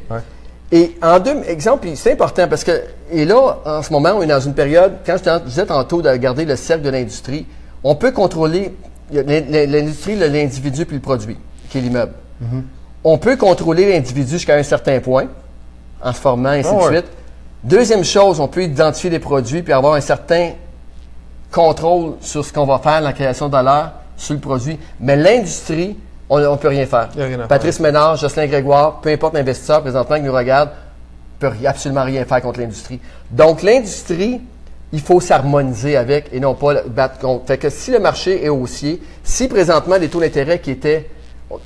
Et en deux, exemple, c'est important parce que, et là, en ce moment, on est dans une période, quand je te disais tantôt de regarder le cercle de l'industrie, on peut contrôler l'industrie, l'individu puis le produit, qui est l'immeuble. On peut contrôler l'individu jusqu'à un certain point, en se formant, ainsi Ah de ouais. suite. Deuxième chose, on peut identifier les produits puis avoir un certain contrôle sur ce qu'on va faire, la création de valeur sur le produit. Mais l'industrie, on ne peut rien faire. Rien Patrice Ménard, Jocelyn Grégoire, peu importe l'investisseur présentement qui nous regarde, peut ri- absolument rien faire contre l'industrie. Donc, l'industrie, il faut s'harmoniser avec et non pas le battre contre. Fait que si le marché est haussier, si présentement les taux d'intérêt qui étaient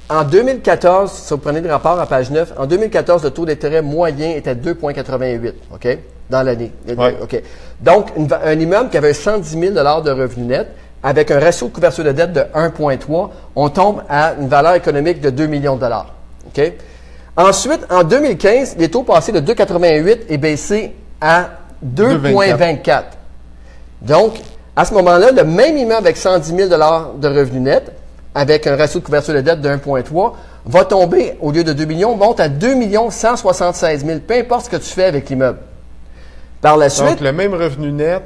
en 2014, si vous prenez le rapport à page 9, en 2014, le taux d'intérêt moyen était 2,88, OK, dans l'année. Ouais. OK. Donc, une un immeuble qui avait 110 000 de revenus nets, avec un ratio de couverture de dette de 1,3, on tombe à une valeur économique de 2 millions de dollars. OK? Ensuite, en 2015, les taux passés de 2,88 est baissé à 2,24. Donc, à ce moment-là, le même immeuble avec 110 000 de revenus nets, avec un ratio de couverture de dette de 1,3, va tomber, au lieu de 2 millions, monte à 2 176 000, peu importe ce que tu fais avec l'immeuble. Par la suite, Donc, le même revenu net,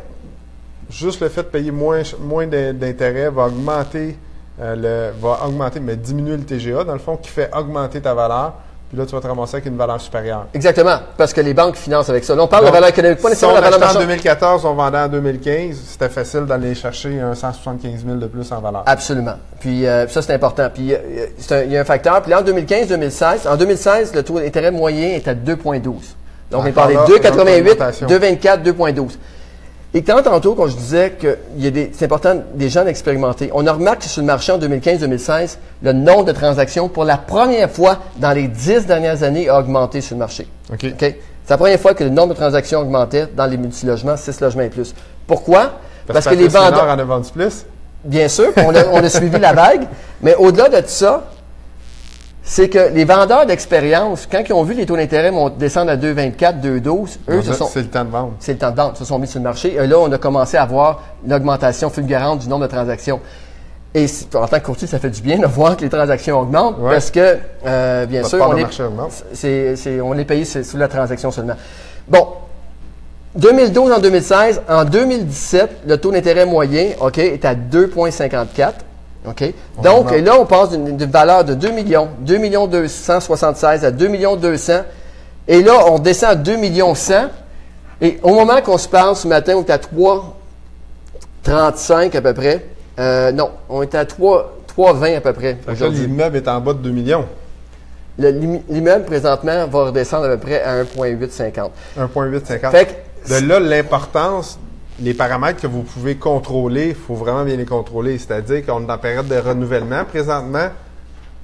juste le fait de payer moins, moins d'in- d'intérêt va augmenter, euh, le, va augmenter, mais diminuer le TGA, dans le fond, qui fait augmenter ta valeur. Puis là, tu vas te ramasser avec une valeur supérieure. exactement, parce que les banques financent avec ça. Là, on parle Donc, de valeur économique, pas si nécessairement on de la valeur en marchande. 2014, on vendait en 2015, c'était facile d'aller chercher un 175 000 de plus en valeur. Absolument. Puis euh, ça, c'est important. Puis euh, un- il y a un facteur. Puis là, en 2015-2016, en 2016, le taux d'intérêt moyen est à 2,12. Donc, on est Encore parlé là, de 2,88, augmentation. 2,24, 2,12. Et quand tantôt, quand je disais que c'est important des gens d'expérimenter, on a remarqué que sur le marché en 2015-2016, le nombre de transactions, pour la première fois dans les dix dernières années, a augmenté sur le marché. C'est la première fois que le nombre de transactions augmentait dans les multilogements, 6 logements et plus. Pourquoi? Parce, que les vendeurs... en a vendu plus. Bien sûr, on a, on a suivi la vague, mais au-delà de ça, c'est que les vendeurs d'expérience, quand ils ont vu les taux d'intérêt descendre à 2,24, 2,12, eux, se sont, C'est le temps de vendre. c'est le temps de vente, se sont mis sur le marché. Et là, on a commencé à voir une augmentation fulgurante du nombre de transactions. Et en tant que courtier, ça fait du bien de voir que les transactions augmentent Ouais. parce que, euh, bien Votre sûr, on est, c'est, c'est- on est payé sous la transaction seulement. Bon. 2012 en 2016, en 2017, le taux d'intérêt moyen, OK, est à 2,54. OK? Donc, et là, on passe d'une, valeur de 2 millions, 2 millions 276 à 2 millions 200. Et là, on descend à 2 millions 100. Et au moment qu'on se parle ce matin, on est à 3,35 à peu près. Euh, non, on est à 3, 3,20 à peu près aujourd'hui. l'immeuble est en bas de 2 millions. Le- l'im- L'immeuble, présentement, va redescendre à peu près à 1,850. 1,850. Fait que De là, l'importance, les paramètres que vous pouvez contrôler, il faut vraiment bien les contrôler. C'est-à-dire qu'on est en période de renouvellement présentement.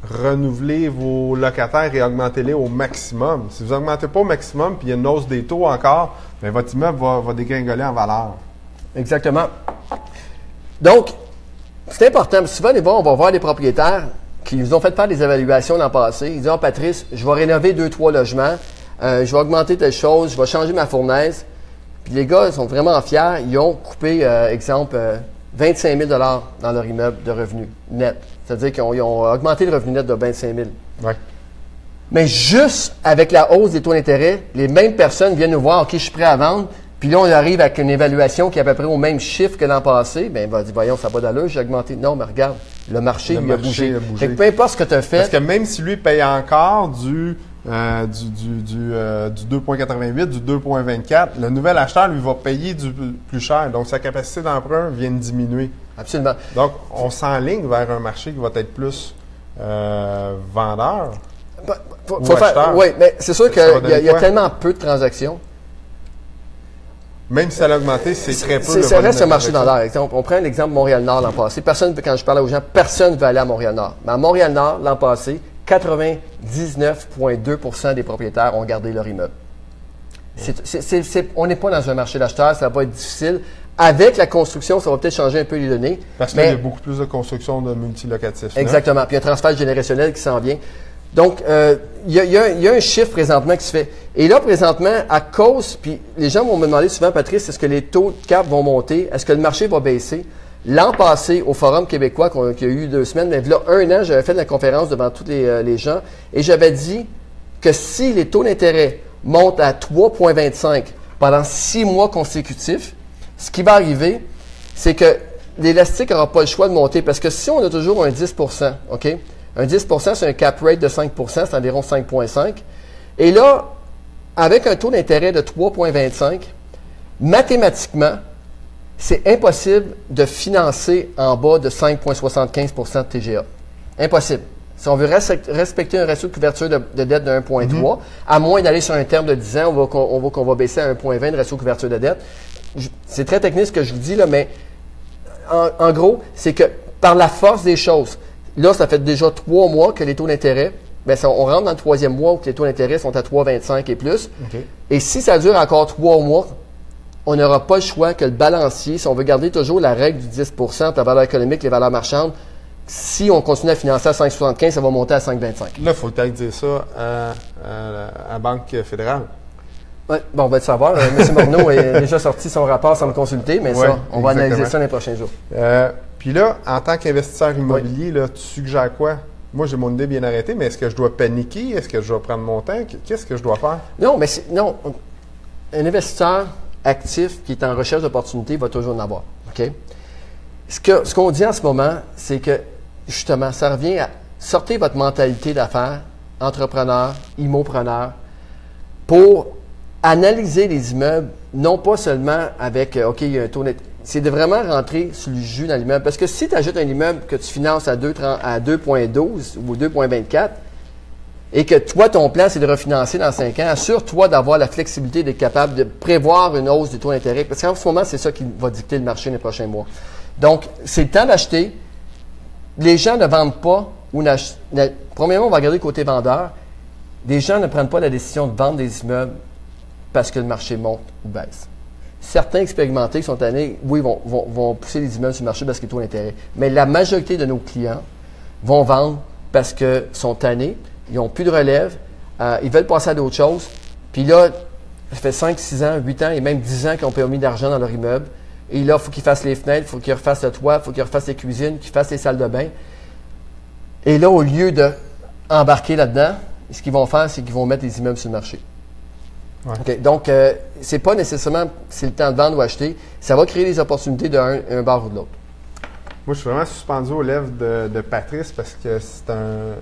Renouvelez vos locataires et augmentez-les au maximum. Si vous n'augmentez pas au maximum, puis il y a une hausse des taux encore, bien, votre immeuble va, dégringoler en valeur. Exactement. Donc, c'est important. Souvent, on va voir des propriétaires qui nous ont fait faire des évaluations l'an passé. Ils disent, oh, Patrice, je vais rénover deux, trois logements, euh, je vais augmenter telle chose, je vais changer ma fournaise. Puis les gars, ils sont vraiment fiers. Ils ont coupé, euh, exemple, 25 000 dans leur immeuble de revenus net. C'est-à-dire qu'ils ont, augmenté le revenu net de 25 000. Ouais. Mais juste avec la hausse des taux d'intérêt, les mêmes personnes viennent nous voir, OK, je suis prêt à vendre. Puis là, on arrive avec une évaluation qui est à peu près au même chiffre que l'an passé. Bien, va dire, voyons, ça va d'allure, j'ai augmenté. Non, mais regarde, le marché, il a bougé. peu importe ce que tu as fait. Parce que même si lui paye encore du, euh, du, du, du, 2,88, euh, du 2,24, le nouvel acheteur, lui, va payer du plus cher. Donc, sa capacité d'emprunt vient de diminuer. Absolument. Donc, on s'enligne vers un marché qui va être plus euh, vendeur. Bah, oui, mais c'est sûr qu'il y, a tellement peu de transactions. Même si ça a augmenté, c'est très peu. Ça reste un marché dans l'air. On prend l'exemple Montréal-Nord l'an passé. Personne, quand je parlais aux gens, personne ne veut aller à Montréal-Nord. Mais à Montréal-Nord, l'an passé, 99,2% des propriétaires ont gardé leur immeuble. on n'est pas dans un marché d'acheteurs, ça va être difficile. Avec la construction, ça va peut-être changer un peu les données. Parce qu'il y a beaucoup plus de construction de multilocatifs. Exactement. Puis il y a un transfert générationnel qui s'en vient. Donc, euh, il y, a, un chiffre présentement qui se fait. Et là, présentement, à cause, puis les gens vont me demander souvent, Patrice, est-ce que les taux de cap vont monter? Est-ce que le marché va baisser? L'an passé, au Forum québécois, qu'il y a eu deux semaines, mais là, un an, j'avais fait la conférence devant tous les, euh, les gens et j'avais dit que si les taux d'intérêt montent à 3,25 pendant six mois consécutifs, ce qui va arriver, c'est que l'élastique n'aura pas le choix de monter parce que si on a toujours un 10 OK? Un 10% c'est un cap rate de 5% c'est environ 5,5. Et là, avec un taux d'intérêt de 3,25, mathématiquement, c'est impossible de financer en bas de 5,75% de TGA. Impossible. Si on veut respecter un ratio de couverture de, dette de 1,3, mm-hmm. à moins d'aller sur un terme de 10 ans, on va qu'on va, baisser à 1,20 de ratio de couverture de dette. C'est très technique ce que je vous dis, là, mais en gros, c'est que par la force des choses, Là, ça fait déjà trois mois que les taux d'intérêt, ben, on rentre dans le troisième mois où les taux d'intérêt sont à 3,25 et plus. Et si ça dure encore trois mois, on n'aura pas le choix que le balancier, si on veut garder toujours la règle du 10% la valeur économique, les valeurs marchandes, si on continue à financer à 5,75, ça va monter à 5,25. Là, il faut peut-être dire ça à, la Banque fédérale. bon, on va le savoir. Euh, M. Morneau a déjà sorti son rapport sans me consulter, mais ça, on va analyser ça les prochains jours. Euh, puis là, en tant qu'investisseur immobilier, là, tu suggères quoi? Moi, j'ai mon idée bien arrêtée, mais est-ce que je dois paniquer? Est-ce que je dois prendre mon temps? Qu'est-ce que je dois faire? Non, mais non. Un investisseur actif qui est en recherche d'opportunités va toujours en avoir. Ce qu'on ce dit en ce moment, c'est que justement, ça revient à sortir votre mentalité d'affaires, entrepreneur, immopreneur, pour analyser les immeubles, non pas seulement avec, euh, OK, il y a un taux net c'est de vraiment rentrer sur le jus dans l'immeuble. Parce que si tu ajoutes un immeuble que tu finances à 2,12 ou 2,24 et que toi, ton plan, c'est de refinancer dans 5 ans, assure-toi d'avoir la flexibilité d'être capable de prévoir une hausse du taux d'intérêt. Parce qu'en ce moment, c'est ça qui va dicter le marché les prochains mois. Donc, c'est le temps d'acheter. Les gens ne vendent pas ou. Premièrement, on va regarder côté vendeur. Les gens ne prennent pas la décision de vendre des immeubles parce que le marché monte ou baisse. Certains expérimentés qui sont tannés, oui, vont, pousser les immeubles sur le marché parce qu'il y trop d'intérêt. Mais la majorité de nos clients vont vendre parce qu'ils sont tannés, ils n'ont plus de relève, euh, ils veulent passer à d'autres choses. Puis là, ça fait 5, 6 ans, 8 ans et même 10 ans qu'ils ont pas mis d'argent dans leur immeuble. Et là, il faut qu'ils fassent les fenêtres, il faut qu'ils refassent le toit, il faut qu'ils refassent les cuisines, qu'ils fassent les salles de bain. Et là, au lieu d'embarquer là-dedans, ce qu'ils vont faire, c'est qu'ils vont mettre les immeubles sur le marché. Donc, euh, c'est pas nécessairement c'est le temps de vendre ou acheter. Ça va créer des opportunités d'un un bar ou de l'autre. Moi, je suis vraiment suspendu aux lèvres de, Patrice parce que c'est un.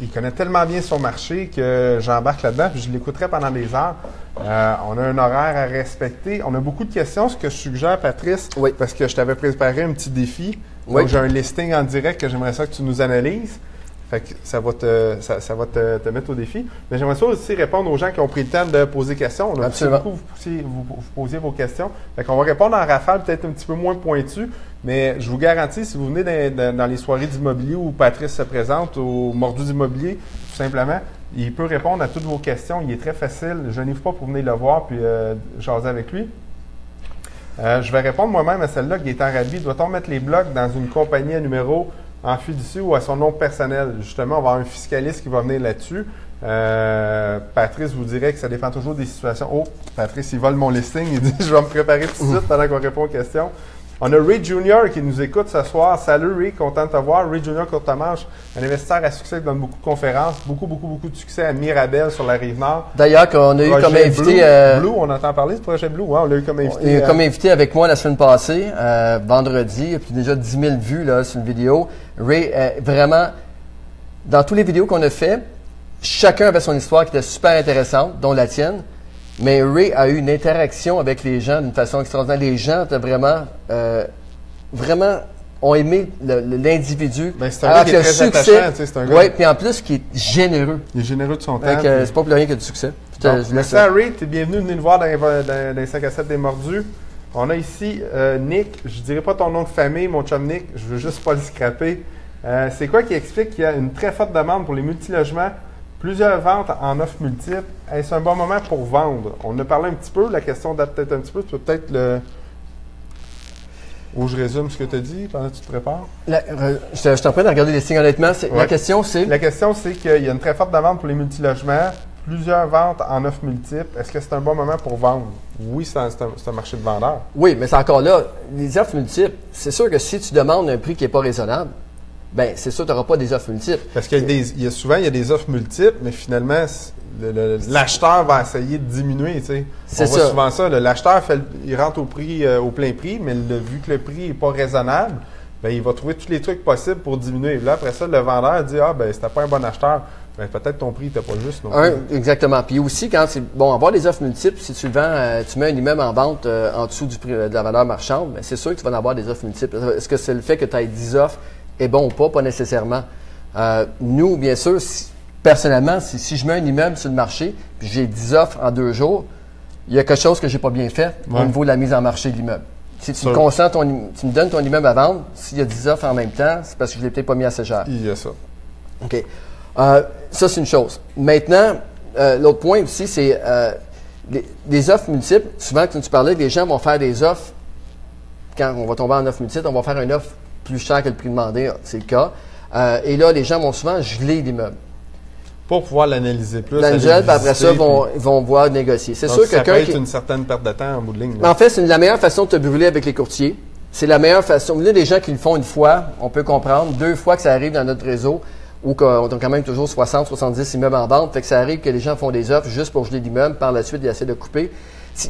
Il connaît tellement bien son marché que j'embarque là-dedans puis je l'écouterai pendant des heures. Euh, on a un horaire à respecter. On a beaucoup de questions. Ce que je suggère, Patrice, parce que je t'avais préparé un petit défi. Donc, j'ai un listing en direct que j'aimerais ça que tu nous analyses. Fait que ça va te, ça, va te, mettre au défi. Mais j'aimerais aussi répondre aux gens qui ont pris le temps de poser des questions. Absolument. Beaucoup, vous, vous, posiez vos questions. Fait qu'on va répondre en rafale, peut-être un petit peu moins pointu, mais je vous garantis, si vous venez dans, les soirées d'immobilier où Patrice se présente, au Mordu d'immobilier, tout simplement, il peut répondre à toutes vos questions. Il est très facile. Je n'y pas pour venir le voir puis euh, jaser avec lui. Euh, je vais répondre moi-même à celle-là. Gaétan Rabi, doit-on mettre les blocs dans une compagnie à numéro en fiducie ou à son nom personnel? Justement, on va avoir un fiscaliste qui va venir là-dessus. Euh, Patrice vous dirait que ça dépend toujours des situations. Oh, Patrice, il vole mon listing. Il dit Je vais me préparer tout de suite pendant qu'on répond aux questions. On a Ray Junior qui nous écoute ce soir. Salut Ray, content de te voir. Ray Junior Courtemanche, un investisseur à succès qui donne beaucoup de conférences, beaucoup, beaucoup, beaucoup de succès à Mirabel sur la rive nord. D'ailleurs, qu'on a eu comme invité. Blue, euh, Blue, on entend parler du projet Blue, hein, on l'a eu comme invité. Il est euh, comme invité avec moi la semaine passée, euh, vendredi, a plus déjà 10 000 vues là, sur une vidéo. Ray, euh, vraiment, dans toutes les vidéos qu'on a fait, chacun avait son histoire qui était super intéressante, dont la tienne. Mais Ray a eu une interaction avec les gens d'une façon extraordinaire. Les gens étaient vraiment, euh, vraiment ont aimé l'individu. Ben, c'est un gars qui est que très succès- attachant, tu sais, c'est un gars- Ouais, puis en plus qui est généreux. Il est généreux de son temps. Que, puis- c'est pas pour rien qu'il y a du succès. Merci à Ray, tu es bienvenu, venez nous voir dans, les- dans- dans les 5 à 7 des mordus. On a ici euh, Nick, je dirais pas ton nom de famille, mon chum Nick, je veux juste pas le scraper. Euh, c'est quoi qui explique qu'il y a une très forte demande pour les multilogements, plusieurs ventes en offres multiples. Est-ce un bon moment pour vendre? On en a parlé un petit peu, la question date peut-être un petit peu, tu peux peut-être le... Ou je résume ce que tu as dit pendant que tu te prépares? La- je, je suis en train de regarder les signes honnêtement. La question, c'est? La question, c'est qu'il y a une très forte demande pour les multilogements, plusieurs ventes en offres multiples. Est-ce que c'est un bon moment pour vendre? Oui, c'est un, un marché de vendeurs. Oui, mais c'est encore là. Les offres multiples, c'est sûr que si tu demandes un prix qui n'est pas raisonnable, ben c'est sûr que tu n'auras pas des offres multiples. Parce qu'il y a des, il y a souvent, il y a des offres multiples, mais finalement, l'acheteur va essayer de diminuer, tu sais. C'est On voit ça. souvent ça. L'acheteur, il rentre au prix, euh, au plein prix, mais le- vu que le prix n'est pas raisonnable, ben, il va trouver tous les trucs possibles pour diminuer. Là, après ça, le vendeur dit, ah, ben, c'était pas un bon acheteur. Ben, peut-être ton prix n'était pas juste. non Un, plus. exactement. Puis aussi, quand c'est bon, avoir des offres multiples, si tu le vends, euh, tu mets un immeuble en vente euh, en dessous du prix de la valeur marchande, ben, c'est sûr que tu vas en avoir des offres multiples. Est-ce que c'est le fait que tu aies 10 offres est bon ou pas? Pas nécessairement. Euh, nous, bien sûr, si- personnellement, si, si je mets un immeuble sur le marché, puis j'ai 10 offres en deux jours, il y a quelque chose que j'ai pas bien fait Ouais. au niveau de la mise en marché de l'immeuble. Si tu me consens ton tu me donnes ton immeuble à vendre, s'il y a 10 offres en même temps, c'est parce que je l'ai peut-être pas mis assez cher. Il y a ça. OK. Euh, ça, c'est une chose. Maintenant, euh, l'autre point aussi, c'est les, les offres multiples. Souvent, quand tu parlais, les gens vont faire des offres. Quand on va tomber en offre multiple, on va faire une offre plus chère que le prix demandé. C'est le cas. Euh, et là, les gens vont souvent geler l'immeuble. Pour pouvoir l'analyser plus. Dans le aller gel, puis après ça, vont, puis- vont voir négocier. C'est sûr que ça peut quelqu'un être qui. une certaine perte de temps en bout de ligne. là. En fait, c'est la meilleure façon de te brûler avec les courtiers. C'est la meilleure façon. Là, les gens qui le font une fois, on peut comprendre. Deux fois que ça arrive dans notre réseau, ou qu'on a quand même toujours 60, 70 immeubles en vente, fait que ça arrive que les gens font des offres juste pour geler l'immeuble. Par la suite, ils essaient de couper.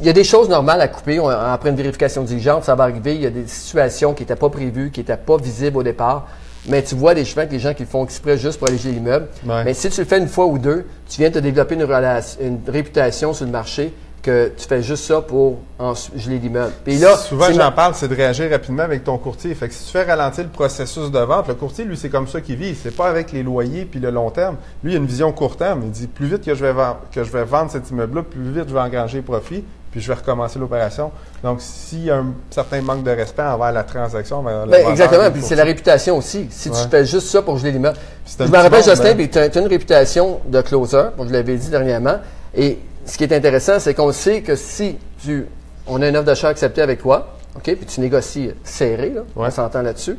Il y a des choses normales à couper. On- après une vérification diligente, ça va arriver. Il y a des situations qui n'étaient pas prévues, qui n'étaient pas visibles au départ. Mais tu vois des chemins que les gens qui le font exprès juste pour aller geler l'immeuble. Ouais. Mais si tu le fais une fois ou deux, tu viens de te développer une, relation- une réputation sur le marché que tu fais juste ça pour en geler l'immeuble. Puis là, Souvent, j'en parle, c'est de réagir rapidement avec ton courtier. Fait que si tu fais ralentir le processus de vente, le courtier, lui, c'est comme ça qu'il vit. C'est pas avec les loyers puis le long terme. Lui, il a une vision court terme. Il dit plus vite que je vais, vendre, que je vais vendre cet immeuble-là, plus vite je vais engranger profit, puis je vais recommencer l'opération. Donc, s'il y a un certain manque de respect envers la transaction, Ben, et exactement. Puis c'est la réputation aussi. Si Ouais. tu fais juste ça pour geler l'immeuble. c'est Je me rappelle, Justin, ben. puis tu as, une réputation de closer, comme je l'avais dit dernièrement. Et ce qui est intéressant, c'est qu'on sait que si tu, on a une offre d'achat acceptée avec toi, OK, puis tu négocies serré, là, Ouais. on s'entend là-dessus.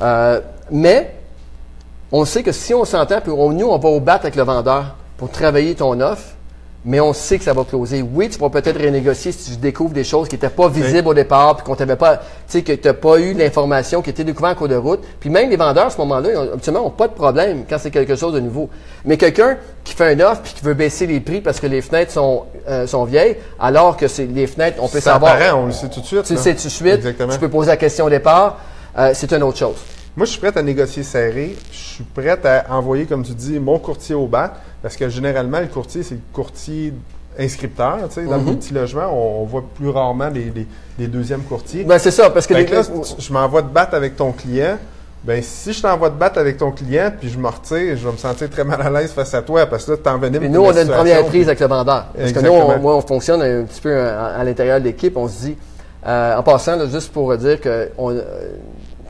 Euh, mais on sait que si on s'entend, puis on- nous, on va au bat avec le vendeur pour travailler ton offre, mais on sait que ça va closer. Oui, tu vas peut-être renégocier si tu découvres des choses qui n'étaient pas visibles au départ, puis qu'on t'avait pas, tu sais, que tu n'as pas eu l'information qui était découverte en cours de route. Puis même les vendeurs, à ce moment-là, habituellement, n'ont pas de problème quand c'est quelque chose de nouveau. Mais quelqu'un qui fait un offre puis qui veut baisser les prix parce que les fenêtres sont, euh, sont vieilles, alors que c'est les fenêtres, on peut Ça savoir. apparaît, on le sait tout de suite. Tu le sais tout de suite. Exactement. Tu peux poser la question au départ. Euh, c'est une autre chose. Moi, je suis prêt à négocier serré. Je suis prêt à envoyer, comme tu dis, mon courtier au bat. Parce que généralement, le courtier, c'est le courtier inscripteur. Tu sais, dans le Mhm. multilogement, on, on voit plus rarement les, les- les deuxièmes courtiers. Ben, c'est ça, parce que Fait les que là, tu- je m'envoie te battre avec ton client. Ben, si je t'envoie te battre avec ton client, puis je me retire, je vais me sentir très mal à l'aise face à toi, parce que là, tu t'envenimes. Puis nous, on a une première prise avec le vendeur. Parce que nous, on, Exactement. moi, on fonctionne un petit peu à, à l'intérieur de l'équipe. On se dit, euh, en passant, là, juste pour dire que on euh,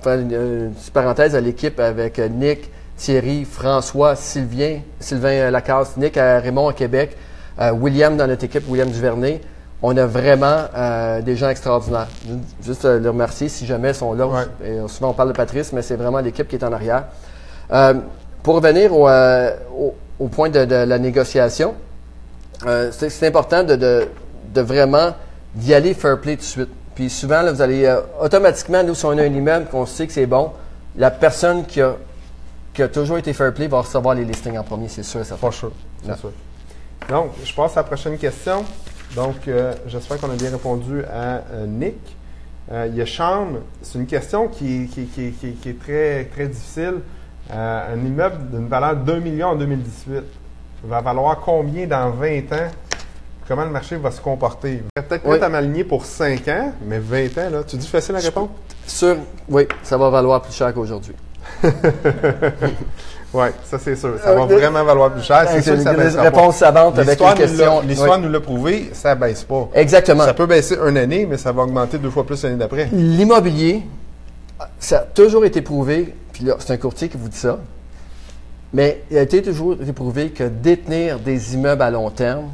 faire une, une petite parenthèse à l'équipe avec euh, Nick, Thierry, François, Sylvain, Sylvain euh, Lacasse, Nick à Raymond à Québec, euh, William dans notre équipe, William Duvernay. on a vraiment euh, des gens extraordinaires. Juste euh, les remercier si jamais ils sont là. Ouais. Et, euh, souvent, on parle de Patrice, mais c'est vraiment l'équipe qui est en arrière. Euh, pour revenir au, euh, au- au point de, de la négociation, euh, c'est c'est important de, de, de vraiment d'y aller fair play tout de suite. Puis souvent, là, vous allez euh, automatiquement, nous, si on a un immeuble, qu'on sait que c'est bon, la personne qui a, qui a toujours été fair play va recevoir les listings en premier, c'est sûr certain. For sure, c'est sûr. Donc, je passe à la prochaine question. Donc, euh, j'espère qu'on a bien répondu à euh, Nick. Euh, il y a Sean. C'est une question qui, qui- qui- qui- qui est très, très difficile. Euh, un immeuble d'une valeur de 2 millions en 2018 va valoir combien dans 20 ans? Comment le marché va se comporter? Peut-être Oui. à m'aligner pour 5 ans, mais 20 ans, là, tu dis facile à répondre? Sûr, oui, ça va valoir plus cher qu'aujourd'hui. Oui, ça c'est sûr. Ça va Euh, vraiment valoir plus cher. C'est sûr que ça une baissera réponse savante avec L'histoire une nous l'a- question. L'histoire Oui. nous l'a prouvé, ça baisse pas. Exactement. Ça peut baisser une année, mais ça va augmenter deux fois plus l'année d'après. L'immobilier, ça a toujours été prouvé, puis là, c'est un courtier qui vous dit ça, mais il a été toujours été prouvé que détenir des immeubles à long terme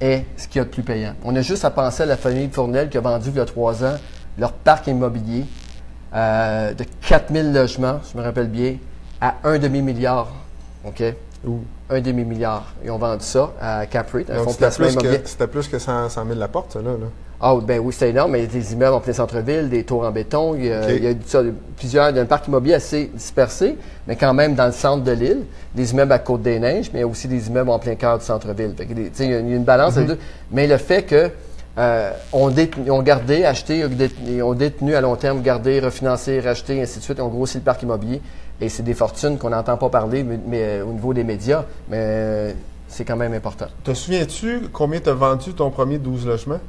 est ce qu'il y a de plus payant. On a juste à penser à la famille Fournel qui a vendu il y a trois ans leur parc immobilier euh, de 4000 logements, je me rappelle bien, à un demi-milliard. OK? Ouh. Un demi-milliard. Ils ont vendu ça à Caprate, un Donc, fonds de c'était placement plus, immobilier. que, c'était plus que 100, 100 000 la porte, ça, là. là. Ah oui, ben oui, c'est énorme, mais il y a des immeubles en plein centre-ville, des tours en béton, il y a, OK. il y a ça, plusieurs, il y a un parc immobilier assez dispersé, mais quand même dans le centre de l'île, des immeubles à Côte-des-Neiges, mais aussi des immeubles en plein cœur du centre-ville. Il y a une balance les deux. Mais le fait que euh, détenu- ont gardé, acheté, ont détenu à long terme, gardé, refinancé, racheté, ainsi de suite, ont grossi le parc immobilier. Et c'est des fortunes qu'on n'entend pas parler mais, mais, euh, au niveau des médias, mais euh, c'est quand même important. Te souviens-tu combien tu as vendu ton premier 12 logements?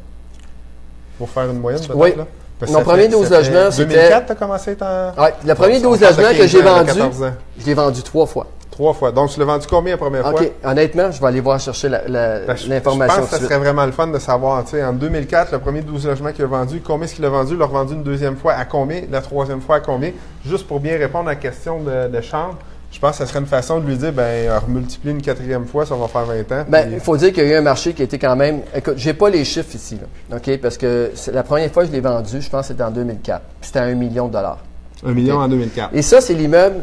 Pour faire une moyenne, peut-être, Oui. là? Parce Mon premier fait- 12 ça fait logements, c'était- 2004, tu as commencé à être en... Ouais, le premier On 12 parle de logements que 15 j'ai vendu, 14 ans. je l'ai vendu trois fois. Trois fois. Donc, tu l'as vendu combien la première fois? OK, honnêtement, je vais aller voir chercher je- l'information. Je tout pense que suite. serait vraiment le fun de savoir, tu sais, en 2004, le premier 12 logements qu'il a vendu, combien est-ce qu'il a vendu, il l'a revendu une deuxième fois à combien, la troisième fois à combien, juste pour bien répondre à la question de, de Charles. Je pense que ça serait une façon de lui dire, ben, remultiplier une quatrième fois, ça va faire 20 ans. Ben, il faut dire qu'il y a eu un marché qui était quand même. Écoute, j'ai pas les chiffres ici, là, OK? Parce que la première fois que je l'ai vendu, je pense que c'était en 2004. Puis c'était à un million de dollars. un million ok? en 2004. Et ça, c'est l'immeuble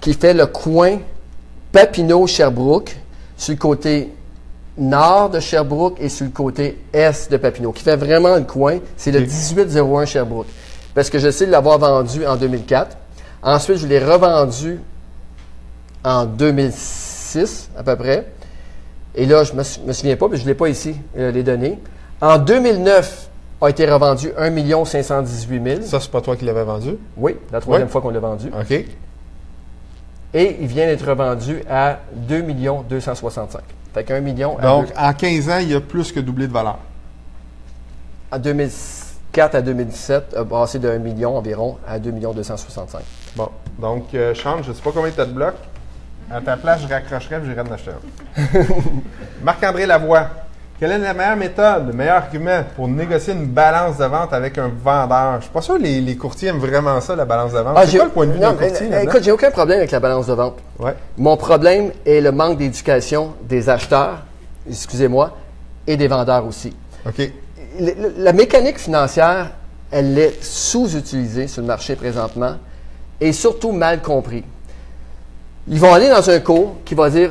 qui fait le coin Papineau-Sherbrooke sur le côté nord de Sherbrooke et sur le côté est de Papineau, qui fait vraiment le coin. C'est le Ok. 1801 Sherbrooke. Parce que j'essaie de l'avoir vendu en 2004. Ensuite, je l'ai revendu en 2006, à peu près. Et là, je me, sou- me souviens pas, mais je ne l'ai pas ici, euh, les données. En 2009, a été revendu 1 518 000. Ça, c'est pas toi qui l'avais vendu? Oui, la troisième fois qu'on l'a vendu. OK. Et il vient d'être revendu à 2 265 Fait qu'un million à, Donc, en 15 ans, il a plus que doublé de valeur. à 2004 à 2017, a passé de 1 million environ à 2 265 Bon. Donc, euh, Sean, je ne sais pas combien tu as de blocs. À ta place, je raccrocherais et j'irais en acheter un. Marc-André Lavoie. Quelle est la meilleure méthode, le meilleur argument pour négocier une balance de vente avec un vendeur? Je suis pas sûr que les, les courtiers aiment vraiment ça, la balance de vente. Ah, c'est j'ai- quoi le point de vue d'un courtier? euh? Écoute, j'ai aucun problème avec la balance de vente. Ouais. Mon problème est le manque d'éducation des acheteurs, excusez-moi, et des vendeurs aussi. OK. Le- le- La mécanique financière, elle est sous-utilisée sur le marché présentement et surtout mal compris. Ils vont aller dans un cours qui va dire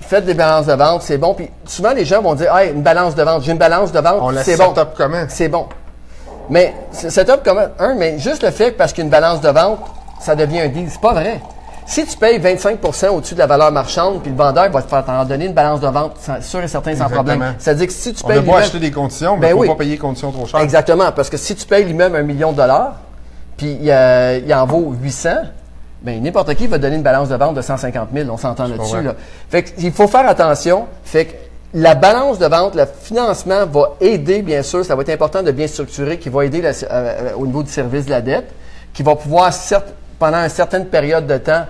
faites des balances de vente, c'est bon. Puis souvent, les gens vont dire hey, une balance de vente, j'ai une balance de On vente, c'est bon. up comment? C'est bon. Mais c'est- setup comme un, mais juste le fait que parce qu'une balance de vente, ça devient un deal, c'est pas vrai. Si tu payes 25% au-dessus de la valeur marchande, puis le vendeur va te faire t'en donner une balance de vente, sans- sûr et certain, sans problème. C'est-à-dire que si tu On payes a beau l'immeuble- acheter des conditions, mais Ben faut oui. pas payer conditions trop chères. Exactement, parce que si tu payes l'immeuble un million de dollars, puis euh, il en vaut 800, ben n'importe qui va donner une balance de vente de 150 000, on s'entend là-dessus. Là. Fait que, il faut faire attention. Fait que la balance de vente, le financement va aider, bien sûr, ça va être important de bien structurer, qui va aider la- euh, au niveau du service de la dette, qui va pouvoir, certes, pendant une certaine période de temps,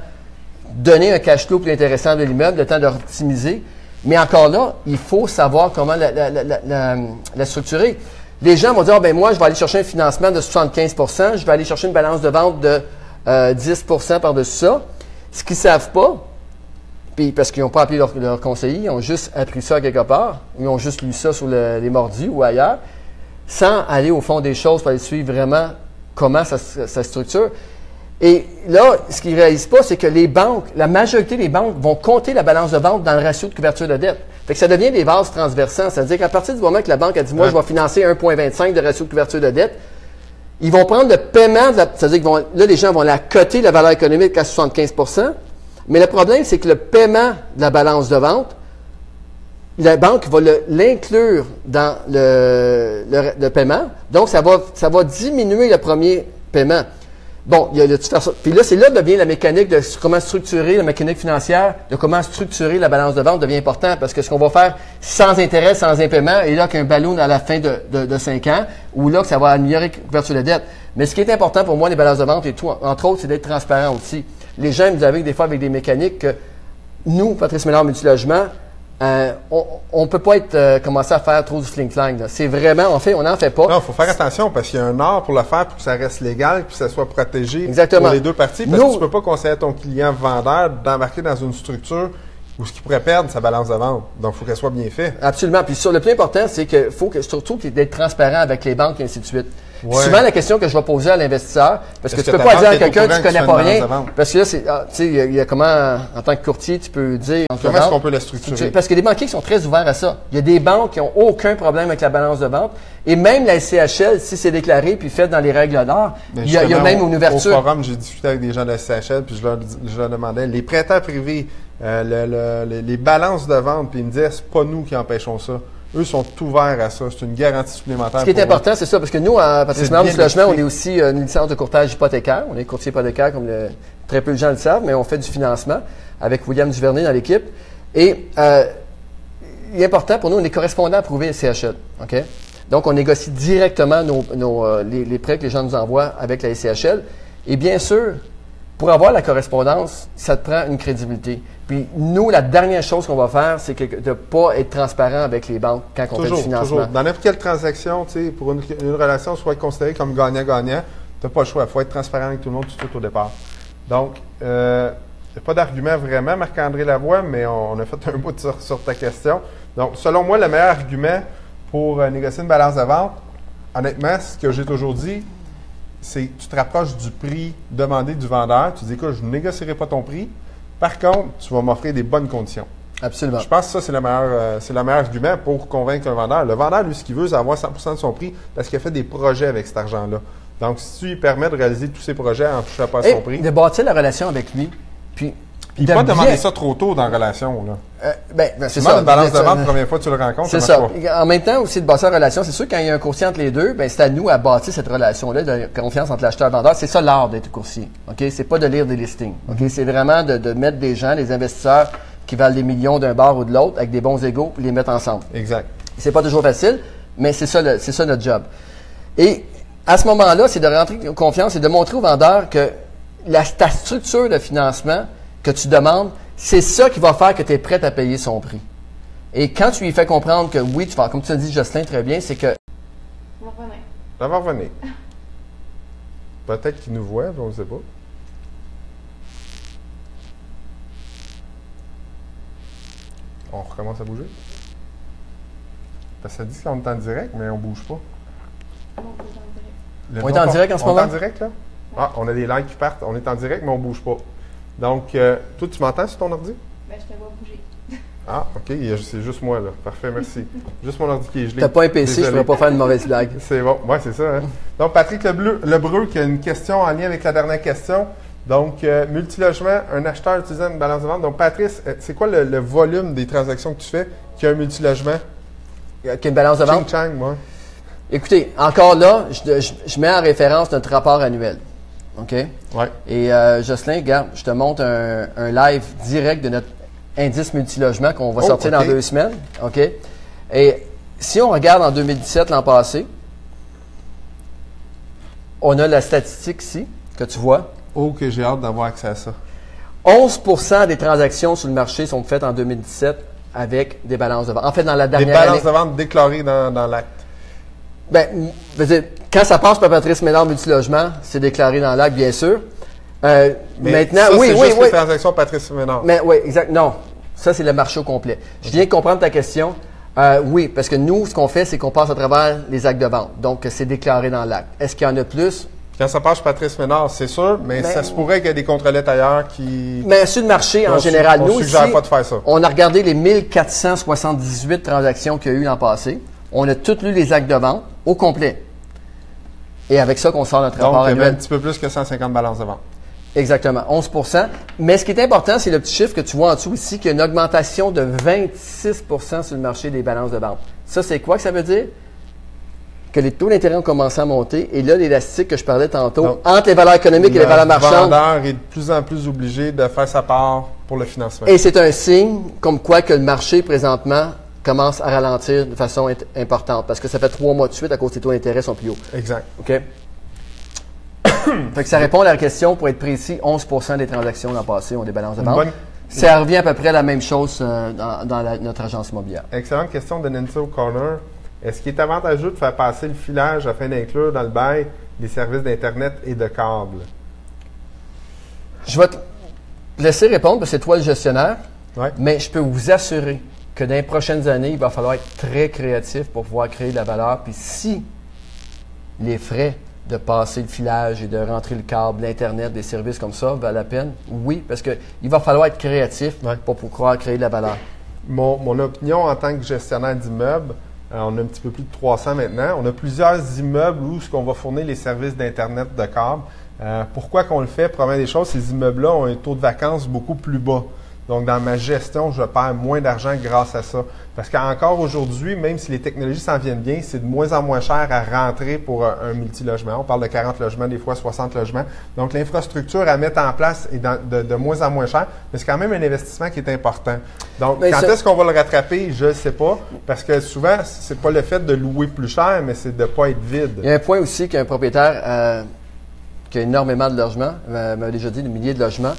donner un cash flow plus intéressant de l'immeuble, le temps de optimiser. Mais encore là, il faut savoir comment la, la- la- la- la- la structurer. Les gens vont dire, Ah, ben moi, je vais aller chercher un financement de 75% je vais aller chercher une balance de vente de euh, 10% par-dessus ça. Ce qu'ils ne savent pas, Puis parce qu'ils n'ont pas appelé leur, leur, conseiller, ils ont juste appris ça quelque part, ils ont juste lu ça sur le, les mordus ou ailleurs, sans aller au fond des choses pour aller suivre vraiment comment ça, ça structure. Et là, ce qu'ils ne réalisent pas, c'est que les banques, la majorité des banques vont compter la balance de vente dans le ratio de couverture de dette. Fait que ça devient des vases transversants. C'est-à-dire qu'à partir du moment que la banque a dit, moi, je vais financer 1,25 de ratio de couverture de dette, ils vont prendre le paiement, c'est-à-dire que là, les gens vont la coter la valeur économique à 75% mais le problème, c'est que le paiement de la balance de vente, la banque va l'inclure dans le, paiement. Donc, ça va diminuer le premier paiement. Bon, il y a de façon. Puis là, c'est là que devient la mécanique de comment structurer la mécanique financière, de comment structurer la balance de vente devient important parce que ce qu'on va faire sans intérêt, sans impaiement, et là qu'un ballon à la fin de, de, de 5 ans, ou là que ça va améliorer la couverture de dette. Mais ce qui est important pour moi, les balances de vente et tout, entre autres, c'est d'être transparent aussi. Les gens nous avaient des fois avec des mécaniques que nous, Patrice Ménard Multilogement, euh, on ne peut pas être euh, commencer à faire trop du fling-flang. C'est vraiment, en fait, on n'en fait pas. Non, il faut faire attention parce qu'il y a un art pour le faire pour que ça reste légal et que ça soit protégé Exactement. pour les deux parties. Parce que tu ne peux pas conseiller à ton client vendeur d'embarquer dans une structure où ce qui pourrait perdre sa balance de vente. Donc, il faut qu'elle soit bien faite. Absolument. Puis sur le plus important, c'est qu'il faut que, surtout d'être transparent avec les banques et ainsi de suite. Ouais. Souvent, la question que je vais poser à l'investisseur, parce que, tu peux pas dire à quelqu'un que tu connais pas rien, parce que là, c'est, ah, tu sais, il y, a comment, en tant que courtier, tu peux dire. Comment est-ce qu'on peut la structurer? Parce que les banquiers sont très ouverts à ça. Il y a des banques qui ont aucun problème avec la balance de vente. Et même la SCHL, si c'est déclaré puis fait dans les règles d'or, il y, a, il y a même une ouverture. Au forum, j'ai discuté avec des gens de la SCHL, puis je leur, je leur demandais, les prêteurs privés, euh, le, le, les balances de vente, puis ils me disaient, c'est pas nous qui empêchons ça. Eux sont ouverts à ça. C'est une garantie supplémentaire. Ce qui est important, c'est ça, parce que nous, à Patrimoine du Logement, on est aussi une licence de courtage hypothécaire. On est courtier hypothécaire, comme le, très peu de gens le savent, mais on fait du financement avec William Duvernay dans l'équipe. Et euh, il est important pour nous, on est correspondant approuvé CHL. OK? Donc, on négocie directement nos, nos, euh, les, les, prêts que les gens nous envoient avec la SCHL. Et bien sûr, pour avoir la correspondance, ça te prend une crédibilité. Puis nous, la dernière chose qu'on va faire, c'est de ne pas être transparent avec les banques quand on fait du financement. Toujours. Dans n'importe quelle transaction, pour une, une, relation soit considérée comme gagnant-gagnant, tu n'as pas le choix. Il faut être transparent avec tout le monde tout de suite au départ. Donc, il euh, n'y a pas d'argument vraiment, Marc-André Lavoie, mais on, on, a fait un bout sur, sur, ta question. Donc, selon moi, le meilleur argument pour euh, négocier une balance de vente, honnêtement, ce que j'ai toujours dit, c'est que tu te rapproches du prix demandé du vendeur. Tu dis, écoute, je ne négocierai pas ton prix. Par contre, tu vas m'offrir des bonnes conditions. Absolument. Je pense que ça, c'est le meilleur, euh, c'est le meilleur argument pour convaincre un vendeur. Le vendeur, lui, ce qu'il veut, c'est avoir 100% de son prix parce qu'il a fait des projets avec cet argent-là. Donc, si tu lui permets de réaliser tous ses projets en touchant pas à son prix. De bâtir la relation avec lui. Puis, il ne pas demander ça trop tôt dans la relation. Là? Euh, ben, ben c'est ça. une balance de vente la première fois que tu le rencontres. C'est ça. En même temps, aussi, de bâtir la relation, c'est sûr, quand il y a un courtier entre les deux, ben, c'est à nous à bâtir cette relation-là de confiance entre l'acheteur et le vendeur. C'est ça l'art d'être courtier. OK? C'est pas de lire des listings. OK? Mm -hmm. C'est vraiment de, de, mettre des gens, des investisseurs qui valent des millions d'un bar ou de l'autre avec des bons égaux et les mettre ensemble. Exact. C'est pas toujours facile, mais c'est ça, c'est ça notre job. Et à ce moment-là, c'est de rentrer en confiance et de montrer au vendeur que la, ta structure de financement que tu demandes, c'est ça qui va faire que tu es prêt à payer son prix. Et quand tu lui fais comprendre que oui, tu vas, comme tu as dit, Jocelyn, très bien, c'est que. Ça va revenir. Peut-être qu'il nous voit, on ne sait pas. On recommence à bouger. Parce que ça dit qu'on est en direct, mais on ne bouge pas. Le on est en direct en ce moment? On est en direct, là? Ah, on a des likes qui partent. On est en direct, mais on ne bouge pas. Donc, euh, toi, tu m'entends sur ton ordi? Ben, je te vois bouger. Ah, OK. C'est juste moi, là. Parfait, merci. juste mon ordi qui est gelé. T'as pas un PC, Désolé. je ne pourrais pas faire une mauvaise blague. c'est bon. Oui, c'est ça. Hein? Donc, Patrick Lebleu, Lebreu qui a une question en lien avec la dernière question. Donc, euh, multilogement, un acheteur utilisant une balance de vente. Donc, Patrice, c'est quoi le, le, volume des transactions que tu fais qui a un multilogement? Qui a une balance de vente? Ching chang, moi. Écoutez, encore là, je, je, je mets en référence notre rapport annuel. OK? Ouais. Et euh, Jocelyn, regarde, je te montre un, un, live direct de notre indice multilogement qu'on va Oh, sortir dans deux semaines. OK? Et si on regarde en 2017, l'an passé, on a la statistique ici, que tu vois. Oh, que j'ai hâte d'avoir accès à ça. 11% des transactions sur le marché sont faites en 2017 avec des balances de vente. En fait, dans la Des dernière balances année. de vente déclarées dans, dans l'acte. Ben, dire, quand ça passe par Patrice Ménard Multilogement, c'est déclaré dans l'acte, bien sûr. Euh, Mais maintenant, ça, oui, c'est oui, juste oui. les transactions Patrice Ménard. Mais oui, exact. Non, ça c'est le marché au complet. Je viens de comprendre ta question. Euh, oui, parce que nous, ce qu'on fait, c'est qu'on passe à travers les actes de vente. Donc, c'est déclaré dans l'acte. Est-ce qu'il y en a plus? Quand ça passe Patrice Ménard, c'est sûr, mais Ben- ça se pourrait qu'il y ait des contrelettes ailleurs qui. Mais sur le marché, en général, on nous, suggère ici, pas de faire ça. on a regardé les 1478 transactions qu'il y a eu l'an passé. On a toutes lu les actes de vente au complet. Et avec ça qu'on sort notre Donc, rapport avait un annuel. petit peu plus que 150 balances de vente. Exactement, 11% Mais ce qui est important, c'est le petit chiffre que tu vois en dessous ici, qu'il y a une augmentation de 26% sur le marché des balances de vente. Ça, c'est quoi que ça veut dire? Que les taux d'intérêt ont commencé à monter. Et là, l'élastique que je parlais tantôt, Donc, entre les valeurs économiques et les Le valeurs marchandes, vendeur est de plus en plus obligé de faire sa part pour le financement. Et c'est un signe comme quoi que le marché présentement commence à ralentir de façon importante parce que ça fait trois mois de suite à cause des taux d'intérêt sont plus hauts. Exact. OK? fait que ça répond à la question, pour être précis, 11 des transactions l'an passé ont des balances de bonne- Ça revient à peu près à la même chose euh, dans, dans la- notre agence immobilière. Excellente question de Nancy O'Connor. Est-ce qu'il est avantageux de faire passer le filage afin d'inclure dans le bail des services d'Internet et de câbles? Je vais te laisser répondre parce que c'est toi le gestionnaire, Ouais. mais je peux vous assurer que dans les prochaines années, il va falloir être très créatif pour pouvoir créer de la valeur. Puis si les frais de passer le filage et de rentrer le câble, l'Internet, des services comme ça valent la peine, oui, parce qu'il va falloir être créatif Ouais. pour pouvoir créer de la valeur. Mon, mon opinion en tant que gestionnaire d'immeubles, euh, on a un petit peu plus de 300 maintenant. On a plusieurs immeubles où ce qu'on va fournir les services d'Internet de câble. Euh, pourquoi qu'on le fait? Première des choses, ces immeubles-là ont un taux de vacances beaucoup plus bas. Donc, dans ma gestion, je perds moins d'argent grâce à ça. Parce qu'encore aujourd'hui, même si les technologies s'en viennent bien, c'est de moins en moins cher à rentrer pour un, un multilogement. On parle de 40 logements, des fois 60 logements. Donc, l'infrastructure à mettre en place est dans- de, de moins en moins cher, mais c'est quand même un investissement qui est important. Donc, Mais quand ça- est-ce qu'on va le rattraper? Je ne sais pas. Parce que souvent, c'est pas le fait de louer plus cher, mais c'est de ne pas être vide. Il y a un point aussi qu'un propriétaire euh, qui a énormément de logements, euh, m'a déjà dit des milliers de logements,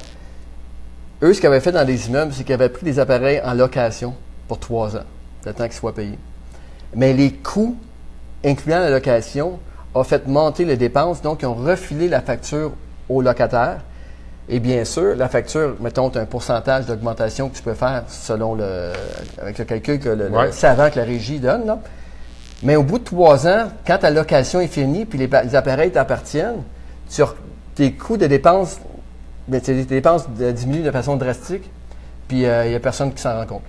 eux, ce qu'ils avaient fait dans les immeubles, c'est qu'ils avaient pris des appareils en location pour trois ans, le temps qu'ils soient payés. Mais les coûts, incluant la location, ont fait monter les dépenses, donc ils ont refilé la facture aux locataires. Et bien sûr, la facture, mettons, tu as un pourcentage d'augmentation que tu peux faire selon le, avec le calcul que le, savant que la régie donne. Là. Mais au bout de trois ans, quand ta location est finie puis les, les appareils t'appartiennent, tes coûts de dépenses, ben, tes dépenses diminuent de façon drastique, puis euh, il n'y a personne qui s'en rend compte,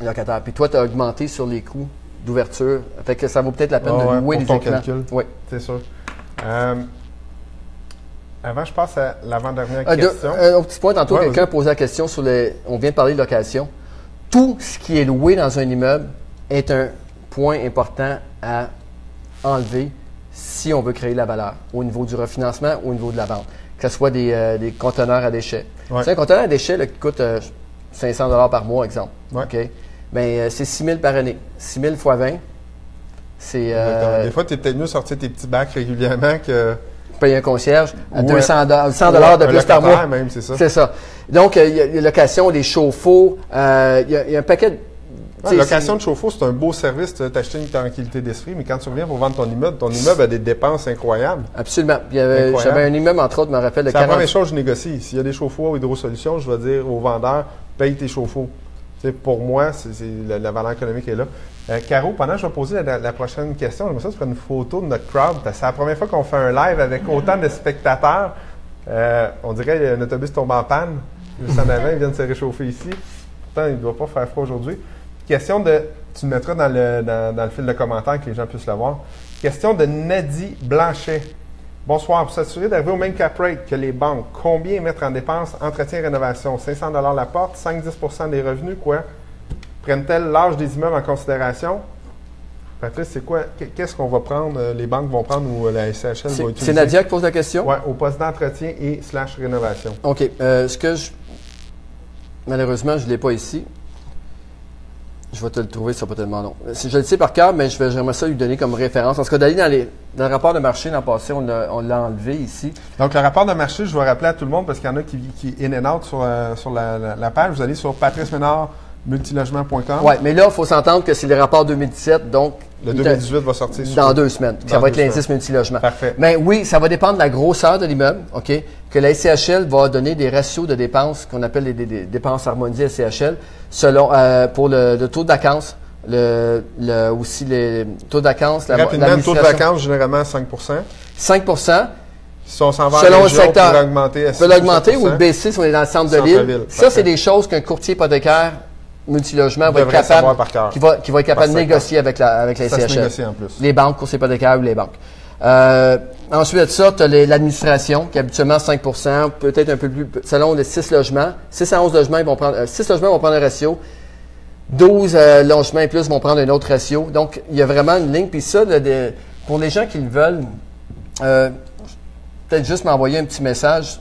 le locataire. Puis toi, tu as augmenté sur les coûts d'ouverture. Fait que ça vaut peut-être la peine de ouais, louer pour des ton équipements. calcul. Oui. C'est sûr. Euh, avant, je passe à l'avant-dernière deux- question. un autre petit point, tantôt, Ouais, quelqu'un posait la question sur les. On vient de parler de location. Tout ce qui est loué dans un immeuble est un point important à enlever si on veut créer de la valeur au niveau du refinancement ou au niveau de la vente. Que ce soit des, euh, des conteneurs à déchets. Ouais. C'est un conteneur à déchets là, qui coûte euh, 500 par mois, exemple. Ouais. OK? Mais euh, c'est 6 000 par année. 6 000 fois 20, c'est. Euh, Des fois, tu es peut-être mieux sortir tes petits bacs régulièrement que. payer un concierge à Ou 200 un- 100 ou dollars de plus par mois. même, c'est ça. C'est ça. Donc, il y a les locations, les chauffe-eau, il y, y a un paquet de. Ouais, location de chauffe-eau, c'est un beau service, tu acheté une tranquillité d'esprit, mais quand tu reviens pour vendre ton immeuble, ton immeuble a des dépenses incroyables. Absolument. Il. J'avais un immeuble, entre autres, je me rappelle, de C'est la 40 première chose que je négocie. S'il y a des chauffe-eau ou hydrosolutions, je vais dire au vendeur, paye tes chauffe-eau. Pour moi, la, la valeur économique est là. Euh, Caro, pendant que je vais poser la, la prochaine question, j'aimerais ça tu prends une photo de notre crowd. C'est la première fois qu'on fait un live avec autant de spectateurs. Euh, on dirait qu'un autobus tombe en panne. Juste en avant, ils viennent se réchauffer ici. Pourtant, il ne doit pas faire froid aujourd'hui. Question de. Tu le mettras dans le, dans, dans le fil de commentaires que les gens puissent le voir. Question de Nadie Blanchet. Bonsoir. Pour s'assurer d'arriver au même cap rate que les banques, combien mettre en dépenses entretien et rénovation 500 la porte, 5-10% des revenus, quoi? Prennent-elles l'âge des immeubles en considération? Patrice, c'est quoi Qu'est-ce qu'on va prendre euh, Les banques vont prendre ou euh, la SHL va C'est utiliser? c'est Nadia qui pose la question? Ouais, au poste d'entretien et slash rénovation. OK. Euh, ce que je. Malheureusement, je ne l'ai pas ici. Je vais te le trouver, ce sera pas tellement long. Si je le sais par cœur, mais je vais- j'aimerais ça lui donner comme référence. Parce que d'aller dans, les, dans le rapport de marché l'an passé, on l'a on l'a enlevé ici. Donc, le rapport de marché, je vais rappeler à tout le monde parce qu'il y en a qui, qui in and out sur, euh, sur la, la- la page. Vous allez sur patriceménard multilogement.com. Oui, mais là, il faut s'entendre que c'est le rapport 2017, donc Le 2018 va sortir Dans deux semaines. Dans ça va être l'indice multilogement. Parfait. Mais oui, ça va dépendre de la grosseur de l'immeuble, OK? Que la SCHL va donner des ratios de dépenses qu'on appelle les, des dépenses harmonisées SCHL selon euh, pour le, le taux de vacances, le, le- aussi les taux de vacances, la, Rapidement, le taux de vacances, généralement 5 5 Si on s'en va Selon le secteur. peut l'augmenter à peut 6 l'augmenter ou le baisser si on est dans le centre de l'île. Ça, c'est des choses qu'un courtier hypothécaire multilogement va être capable, qui va, qui va être capable de négocier avec la, avec la Ça se SCHL. négocie en plus. Les banques, courtiers hypothécaires ou les banques. Euh, ensuite de ça, tu as l'administration, qui est habituellement 5 peut-être un peu plus, selon les 6 logements. 6 à 11 logements, ils vont prendre, euh, 6 logements vont prendre un ratio. 12 euh, logements et plus vont prendre un autre ratio. Donc, il y a vraiment une ligne. Puis ça, pour les gens qui le veulent, peut-être juste m'envoyer un petit message.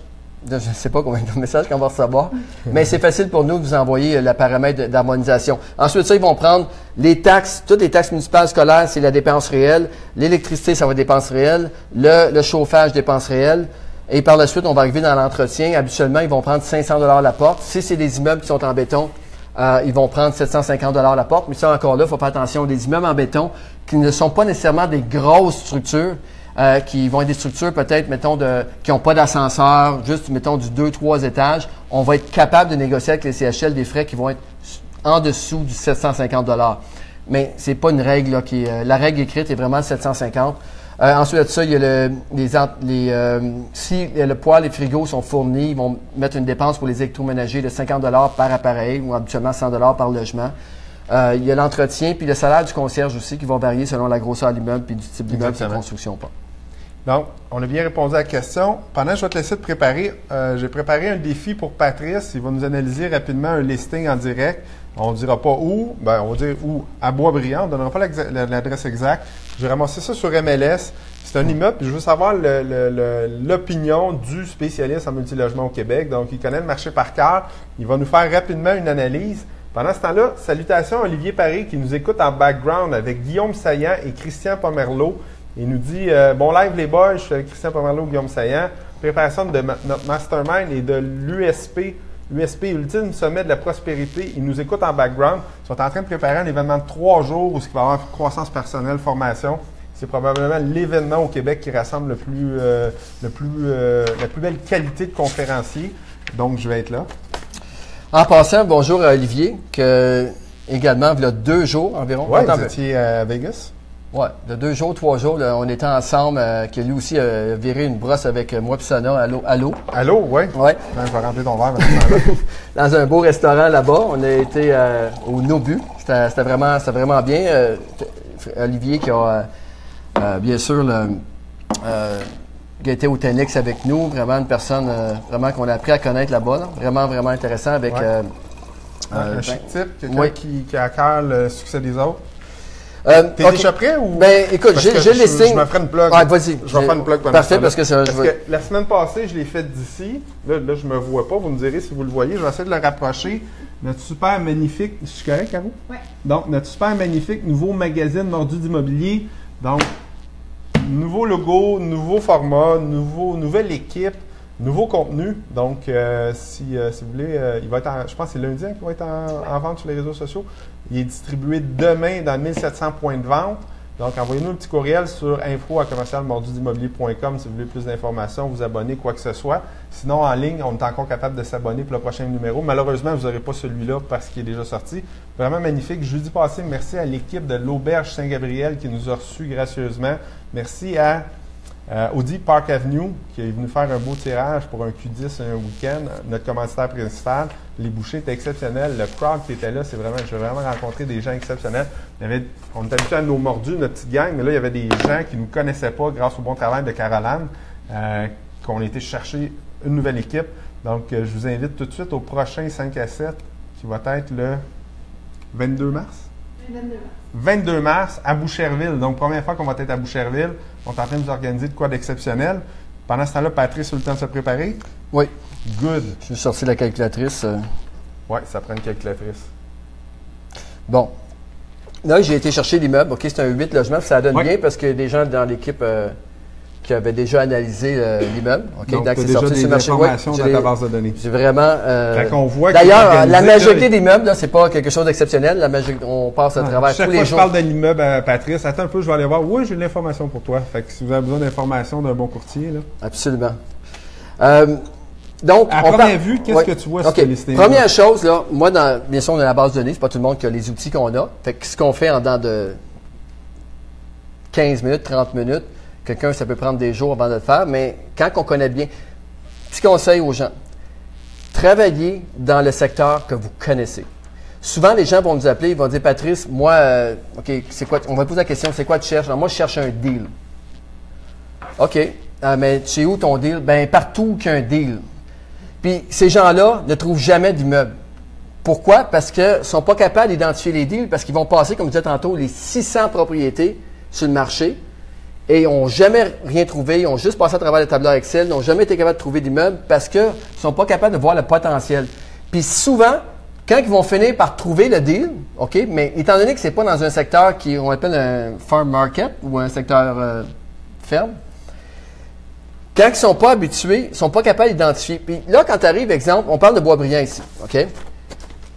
Je ne sais pas combien de messages qu'on va recevoir, mais c'est facile pour nous de vous envoyer euh, le paramètre d'harmonisation. Ensuite, ça, ils vont prendre les taxes, toutes les taxes municipales scolaires, c'est la dépense réelle. L'électricité, ça va être dépense réelle. Le, chauffage, dépense réelle. Et par la suite, on va arriver dans l'entretien. Habituellement, ils vont prendre 500 dollars la porte. Si c'est des immeubles qui sont en béton, euh, ils vont prendre 750 dollars la porte. Mais ça, encore là, il faut faire attention. Des immeubles en béton qui ne sont pas nécessairement des grosses structures, euh, qui vont être des structures peut-être, mettons, de, qui n'ont pas d'ascenseur, juste, mettons, du 2-3 étages. On va être capable de négocier avec les CHL des frais qui vont être en dessous du 750 dollars. Mais c'est pas une règle là, qui est, euh, la règle écrite est vraiment 750. Euh, ensuite de ça, il y a le, les, euh, si le poêle et le frigo sont fournis, ils vont mettre une dépense pour les électroménagers de 50 dollars par appareil ou habituellement 100 dollars par logement. Euh, il y a l'entretien puis le salaire du concierge aussi qui va varier selon la grosseur de l'immeuble puis du type d'immeuble, sa construction ou pas. Donc, on a bien répondu à la question. Pendant, je vais te laisser te préparer. Euh, J'ai préparé un défi pour Patrice. Il va nous analyser rapidement un listing en direct. On ne dira pas où. Ben, on va dire où. À Boisbriand. On ne donnera pas l'adresse exacte. J'ai ramassé ça sur MLS. C'est un immeuble. Je veux savoir l'opinion du spécialiste en multilogement au Québec. Donc, il connaît le marché par cœur. Il va nous faire rapidement une analyse. Pendant ce temps-là, salutations à Olivier Paré qui nous écoute en background avec Guillaume Saillant et Christian Pomerleau. Il nous dit euh, Bon live les boys, je suis avec Christian Pomerleau, Guillaume Saillant. Préparation de ma- notre mastermind et de l'USP, l'USP Ultime Sommet de la Prospérité. Ils nous écoutent en background. Ils sont en train de préparer un événement de trois jours où il va y avoir croissance personnelle, formation. C'est probablement l'événement au Québec qui rassemble le plus, euh, le plus, euh, la plus belle qualité de conférencier. Donc, je vais être là. En passant, bonjour à Olivier, que également, il y a deux jours environ. Attends, vous étiez à Vegas. Ouais, de deux jours, trois jours, là, on était ensemble, euh, que lui aussi a viré une brosse avec euh, moi et Sona à l'eau. à l'eau. Allô, ouais. Ouais. Ben, je vais remplir ton verre. Dans un beau restaurant là-bas. On a été euh, au Nobu. C'était c'était vraiment, c'était vraiment bien. Euh, Olivier qui a, euh, euh, bien sûr, le, euh, qui a été au Tenix avec nous. Vraiment une personne euh, vraiment qu'on a appris à connaître là-bas. là. Vraiment, vraiment intéressant avec... Ouais. euh, un euh, chic type, quelqu'un oui. qui, qui a à cœur le succès des autres. Euh, T'es déjà prêt ou. Ben, écoute, Parce j'ai que j'ai je- me ferai une plug. Ouais, vas-y. Je vais faire une plug pendant Parfait, ce parce que ça, je veux- la semaine passée, je l'ai fait d'ici. Là, là, je me vois pas. Vous me direz si vous le voyez. Je vais essayer de le rapprocher. Notre super magnifique. Je suis correct, Caro? Ouais. Donc, notre super magnifique nouveau magazine mordu d'immobilier. Donc, nouveau logo, nouveau format, nouveau, nouvelle équipe, nouveau contenu. Donc, euh, si, euh, si vous voulez, euh, il va être en- je pense que c'est lundi hein, qu'il va être en, en vente sur les réseaux sociaux. Il est distribué demain dans 1700 points de vente. Donc, envoyez-nous un petit courriel sur info à commercialmordudimmobilier.com si vous voulez plus d'informations, vous abonner, quoi que ce soit. Sinon, en ligne, on est encore capable de s'abonner pour le prochain numéro. Malheureusement, vous n'aurez pas celui-là parce qu'il est déjà sorti. Vraiment magnifique. Jeudi passé, merci à l'équipe de l'Auberge Saint-Gabriel qui nous a reçus gracieusement. Merci à euh, Audi Park Avenue qui est venu faire un beau tirage pour un Q10 un week-end. Notre commanditaire principal, les bouchers étaient exceptionnels. Le crowd qui était là, c'est vraiment, j'ai vraiment rencontré des gens exceptionnels. On était habitués à nos mordus, notre petite gang, mais là, il y avait des gens qui ne nous connaissaient pas grâce au bon travail de Caroline, euh, qu'on a été chercher une nouvelle équipe. Donc, euh, je vous invite tout de suite au prochain 5 à 7 qui va être le 22 mars. 22 mars. 22 mars à Boucherville. Donc, première fois qu'on va être à Boucherville. On est en train de nous organiser de quoi d'exceptionnel. Pendant ce temps-là, Patrice a eu le temps de se préparer? Oui, Good. je suis sorti la calculatrice. euh. Ouais, ça prend une calculatrice. Bon. Là, j'ai été chercher l'immeuble. OK, c'est un 8 logements. Ça donne Oui. bien parce que des gens dans l'équipe euh, qui avait déjà analysé euh, l'immeuble. OK, Donc, c'est déjà sorti sur le marché. Ouais, informations dans les- ta base de données. J'ai vraiment. euh, qu'on voit D'ailleurs, organisé, la majorité des meubles, là, c'est pas quelque chose d'exceptionnel. La on passe à travers Chaque tous fois les que je jours. parle de l'immeuble à Patrice, attends un peu, je vais aller voir. Oui, j'ai de l'information pour toi. Fait que si vous avez besoin d'informations d'un bon courtier, là. Absolument. Euh, donc, À on première parle- vue, qu'est-ce Ouais. que tu vois sur OK. ce listing? Première chose, là, moi, dans, bien sûr, on a la base de données, c'est pas tout le monde qui a les outils qu'on a. Fait que ce qu'on fait en dedans de 15 minutes, 30 minutes, quelqu'un, ça peut prendre des jours avant de le faire, mais quand on connaît bien, petit conseil aux gens, travaillez dans le secteur que vous connaissez. Souvent, les gens vont nous appeler, ils vont dire, Patrice, moi, euh, OK, c'est quoi, on va poser la question, c'est quoi tu cherches? Alors, moi, je cherche un deal. OK. Ah, mais c'est où ton deal? Ben, partout qu'il y a un deal. Puis ces gens-là ne trouvent jamais d'immeuble. Pourquoi? Parce qu'ils ne sont pas capables d'identifier les deals, parce qu'ils vont passer, comme je disais tantôt, les 600 propriétés sur le marché et ils n'ont jamais rien trouvé, ils ont juste passé à travers le tableur Excel, ils n'ont jamais été capables de trouver d'immeuble parce qu'ils ne sont pas capables de voir le potentiel. Puis souvent, quand ils vont finir par trouver le deal, OK, mais étant donné que ce n'est pas dans un secteur qui on appelle un farm market ou un secteur euh, ferme, quand ils ne sont pas habitués, ils ne sont pas capables d'identifier. Puis là, quand tu arrives, exemple, on parle de Boisbriand ici, OK?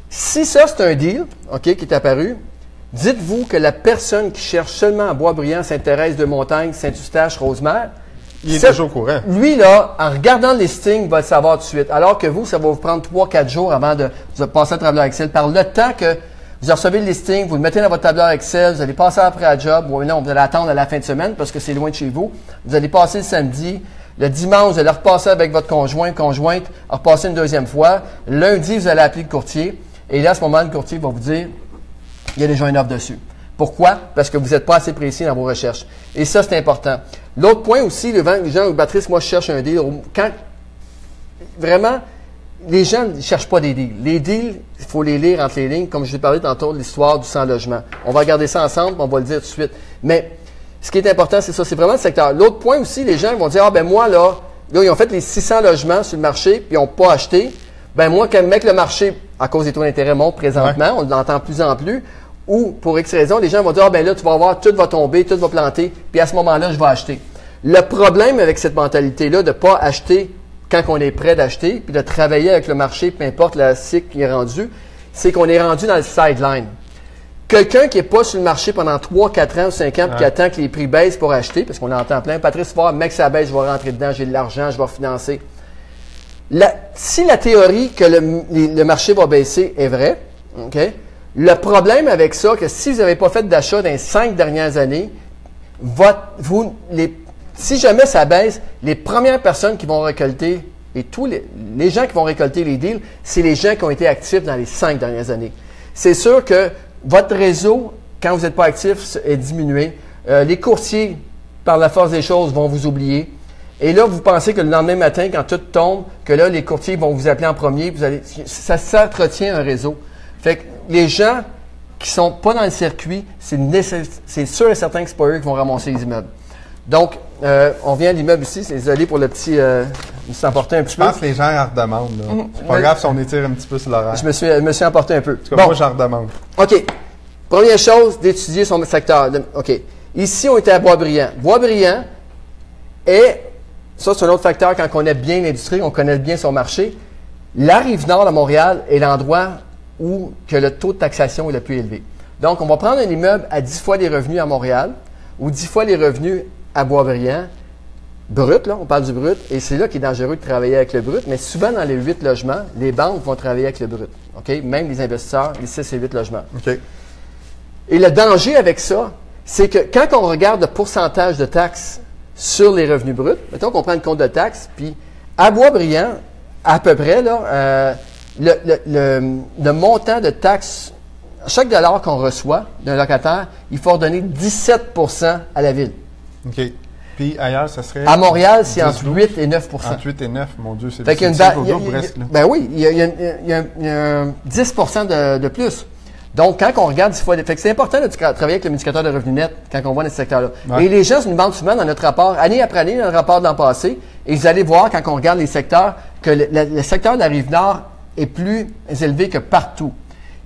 Si ça, c'est un deal, OK, qui est apparu, dites-vous que la personne qui cherche seulement à Boisbriand, Sainte-Thérèse de Montagne, Saint-Eustache, Rosemère, Il est déjà au courant. lui, là, en regardant le listing, va le savoir tout de suite. Alors que vous, ça va vous prendre 3-4 jours avant de, de passer à tableur Excel. Par le temps que vous recevez le listing, vous le mettez dans votre tableur Excel, vous allez passer après à job, ou non, vous allez attendre à la fin de semaine parce que c'est loin de chez vous. Vous allez passer le samedi. Le dimanche, vous allez repasser avec votre conjoint, conjointe, repasser une deuxième fois. Lundi, vous allez appeler le courtier. Et là, à ce moment, le courtier va vous dire, il y a déjà une offre dessus. Pourquoi? Parce que vous n'êtes pas assez précis dans vos recherches. Et ça, c'est important. L'autre point aussi, les gens, Patrice, moi, je cherche un deal. Quand, vraiment, les gens ne cherchent pas des deals. Les deals, il faut les lire entre les lignes, comme je l'ai parlé tantôt de l'histoire du sans-logement. On va regarder ça ensemble, on va le dire tout de suite. Mais ce qui est important, c'est ça, c'est vraiment le secteur. L'autre point aussi, les gens vont dire, ah ben moi, là, là, ils ont fait les 600 logements sur le marché, puis ils n'ont pas acheté. Ben moi, quand mec, le marché, à cause des taux d'intérêt monte présentement, on l'entend de plus en plus, ou pour X raison, les gens vont dire, ah ben là, tu vas voir, tout va tomber, tout va planter, puis à ce moment-là, je vais acheter. Le problème avec cette mentalité-là de ne pas acheter quand on est prêt d'acheter, puis de travailler avec le marché, peu importe la cycle qui est rendu, c'est qu'on est rendu dans le sideline. Quelqu'un qui n'est pas sur le marché pendant 3, 4 ans ou 5 ans, puis qui attend que les prix baissent pour acheter, parce qu'on entend plein, Patrice, voir, mec, ça baisse, je vais rentrer dedans, j'ai de l'argent, je vais financer. La- si la théorie que le marché va baisser est vraie, OK, le problème avec ça, que si vous n'avez pas fait d'achat dans les cinq dernières années, si jamais ça baisse, les premières personnes qui vont récolter, et tous les, gens qui vont récolter les deals, c'est les gens qui ont été actifs dans les cinq dernières années. C'est sûr que votre réseau, quand vous n'êtes pas actif, est diminué. Euh, les courtiers, par la force des choses, vont vous oublier. Et là, vous pensez que le lendemain matin, quand tout tombe, que là, les courtiers vont vous appeler en premier, vous ça s'entretient un réseau. Fait que les gens qui sont pas dans le circuit, c'est sûr et certain que c'est pas eux qui vont ramasser les immeubles. Donc, euh, on vient à l'immeuble ici. C'est désolé pour le petit. Euh, je me suis emporté un petit Je peu. pense que les gens en redemandent. là. C'est pas grave si on étire un petit peu sur l'horaire. Je me suis, je me suis emporté un peu. En tout cas, Bon. moi, j'en redemande. OK. Première chose, d'étudier son secteur. OK. Ici, on était à Boisbriand. Boisbriand est, ça c'est un autre facteur quand on connaît bien l'industrie, on connaît bien son marché. La rive nord de Montréal est l'endroit où que le taux de taxation est le plus élevé. Donc, on va prendre un immeuble à 10 fois les revenus à Montréal ou 10 fois les revenus à Boisbriand. Brut, là, on parle du brut, et c'est là qu'il est dangereux de travailler avec le brut, mais souvent dans les 8 logements, les banques vont travailler avec le brut. OK? Même les investisseurs, les 6 et 8 logements. OK. Et le danger avec ça, c'est que quand on regarde le pourcentage de taxes sur les revenus bruts, mettons qu'on prend une compte de taxes, puis à Boisbriand, à peu près, là, euh, le, le- le- le montant de taxes, chaque dollar qu'on reçoit d'un locataire, il faut redonner 17% à la ville. OK. Puis ailleurs, ça serait. À Montréal, c'est entre 10 8 et 9% Entre 8 et 9, mon Dieu, c'est qu'il y a y a-. Ben oui, il y a, il y a- il y a- il y a un 10 de, de plus. Donc, quand on regarde dix fois, fait que c'est important de tra- travailler avec le indicateur de revenu net quand on voit dans ce secteur-là. Ouais. Et les gens nous demandent souvent dans notre rapport, année après année, dans le rapport de l'an passé, et vous allez voir quand on regarde les secteurs, que le, le- le secteur de la rive nord est plus élevé que partout.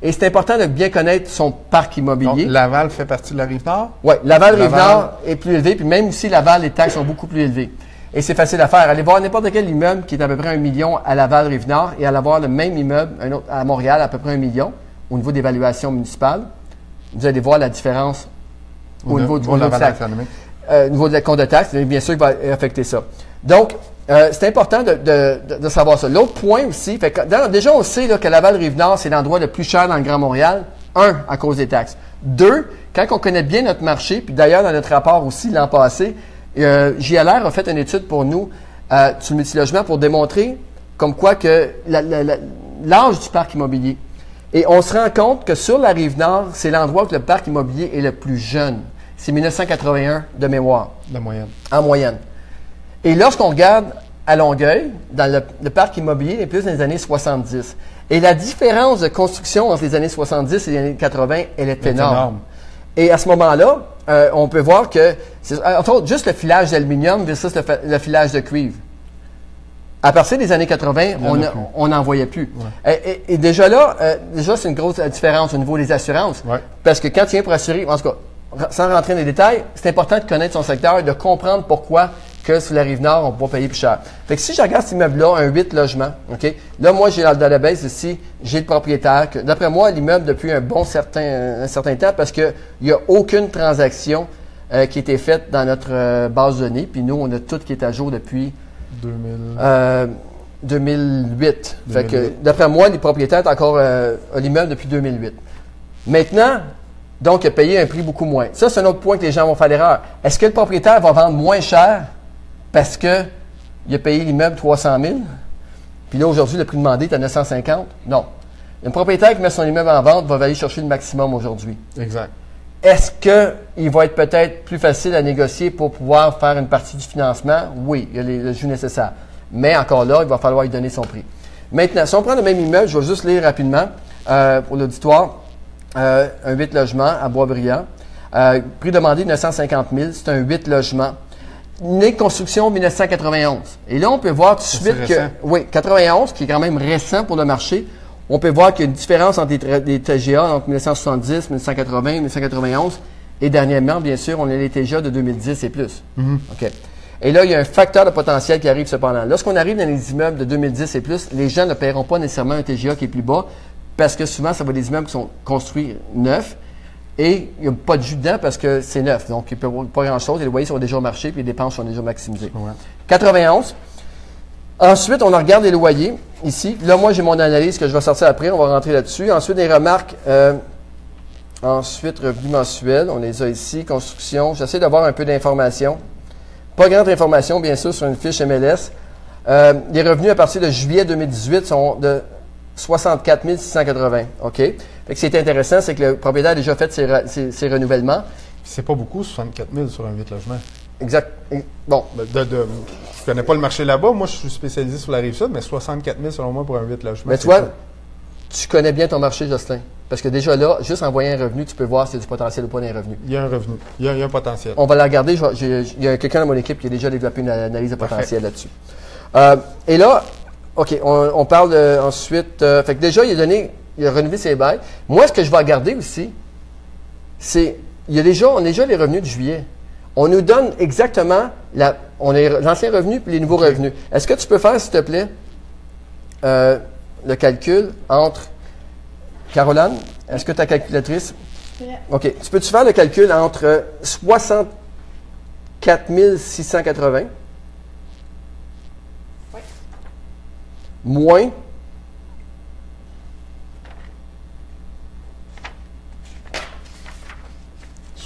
Et c'est important de bien connaître son parc Donc, immobilier. Laval fait partie de la rive nord? Oui, Laval, Laval. Rive-Nord est plus élevé, puis même aussi Laval, les taxes sont beaucoup plus élevées. Et c'est facile à faire. Allez voir n'importe quel immeuble qui est à peu près un million à Laval, Rive-Nord, et allez voir le même immeuble un autre, à Montréal, à peu près un million, au niveau d'évaluation municipale. Vous allez voir la différence au, niveau du la niveau de taxe. économique. Euh, au niveau de la compte de taxe, bien sûr, qui va affecter ça. Donc, euh, c'est important de, de- de- savoir ça. L'autre point aussi, fait que, dans- déjà, on sait là, que Laval-Rive-Nord, c'est l'endroit le plus cher dans le Grand Montréal. Un, à cause des taxes. Deux, quand on connaît bien notre marché, puis d'ailleurs, dans notre rapport aussi l'an passé, euh, JLR a fait une étude pour nous euh, sur le multilogement pour démontrer comme quoi que la- la- la- l'âge du parc immobilier. Et on se rend compte que sur la rive nord, c'est l'endroit où le parc immobilier est le plus jeune. C'est 1981 de mémoire La moyenne. en moyenne. Et lorsqu'on regarde à Longueuil, dans le, le parc immobilier, il est plus dans les années 70. Et la différence de construction entre les années 70 et les années 80, elle est énorme. énorme. Et à ce moment-là, euh, on peut voir que, c'est- entre autres, juste le filage d'aluminium versus le, filage de cuivre. À partir des années 80, Il y en on n'en voyait plus. Et, et- et déjà là, euh, déjà c'est une grosse euh, différence au niveau des assurances. Ouais. Parce que quand tu viens pour assurer, en tout cas, sans rentrer dans les détails, c'est important de connaître son secteur et de comprendre pourquoi que sur la rive nord, on va payer plus cher. Fait que si je regarde cet immeuble-là, un 8 logements, OK? Là, moi, j'ai dans le database ici, j'ai le propriétaire. D'après moi, l'immeuble depuis un bon certain, un certain temps, parce qu'il n'y a aucune transaction euh, qui a été faite dans notre euh, base de données. Puis nous, on a tout qui est à jour depuis 2000. euh, 2008. Fait que, 2008. d'après moi, les propriétaires sont encore l'immeuble depuis 2008. Maintenant, donc, il a payé un prix beaucoup moins. Ça, c'est un autre point que les gens vont faire l'erreur. Est-ce que le propriétaire va vendre moins cher? Parce que il a payé l'immeuble 300 000? Puis là, aujourd'hui, le prix demandé est à 950? Non. Un propriétaire qui met son immeuble en vente va aller chercher le maximum aujourd'hui. Exact. Est-ce qu'il va être peut-être plus facile à négocier pour pouvoir faire une partie du financement? Oui, il y a les, le jus nécessaire. Mais encore là, il va falloir lui donner son prix. Maintenant, si on prend le même immeuble, je vais juste lire rapidement euh, pour l'auditoire. Euh, un 8 logements à Boisbriand. Euh, prix demandé 950 000. C'est un 8 logements. Né de construction 1991. Et là, on peut voir tout de suite que. récent. Oui, 91, qui est quand même récent pour le marché. On peut voir qu'il y a une différence entre les, TGA entre 1970, 1980, 1991. Et dernièrement, bien sûr, on a les TGA de 2010 et plus. OK. Et là, il y a un facteur de potentiel qui arrive cependant. Lorsqu'on arrive dans les immeubles de 2010 et plus, les gens ne paieront pas nécessairement un TGA qui est plus bas parce que souvent, ça va des immeubles qui sont construits neufs et il n'y a pas de jus dedans parce que c'est neuf. Donc, il ne peut pas grand-chose et les loyers sont déjà au marché puis les dépenses sont déjà maximisées. Ouais. 91. Ensuite, on regarde les loyers ici. Là, moi, j'ai mon analyse que je vais sortir après. On va rentrer là-dessus. Ensuite, les remarques. euh, ensuite, revenus mensuels. On les a ici. Construction. J'essaie d'avoir un peu d'informations. Pas grande information, bien sûr, sur une fiche MLS. Euh, les revenus à partir de juillet 2018 sont de 64 680. OK? Est intéressant, c'est que le propriétaire a déjà fait ses, ses- ses renouvellements. C'est pas beaucoup, 64 000 sur un 8 logements. Exact. Bon, De, de, de- je connais pas le marché là-bas. Moi, je suis spécialisé sur la rive sud, mais 64 000 selon moi pour un 8 logements. Mais c'est tu vois, pas- tu connais bien ton marché, Jocelyn. Parce que déjà là, juste en voyant un revenu, tu peux voir s'il y a du potentiel ou pas dans les revenus. il y a un revenu. Il y a, il y a un potentiel. On va la regarder. je Il y a quelqu'un dans mon équipe qui a déjà développé une analyse de potentiel là-dessus. Euh, et là, OK, on, on parle de- ensuite. euh, fait que déjà, il a donné, il a renouvelé ses bails. Moi, ce que je vais regarder aussi, c'est. Il y a déjà, on a déjà les revenus de juillet. On nous donne exactement la, on a l'ancien revenu puis les nouveaux revenus. Est-ce que tu peux faire, s'il te plaît, euh, le calcul entre. Caroline, est-ce que ta calculatrice? OK. Tu peux-tu faire le calcul entre euh, 64 680 moins –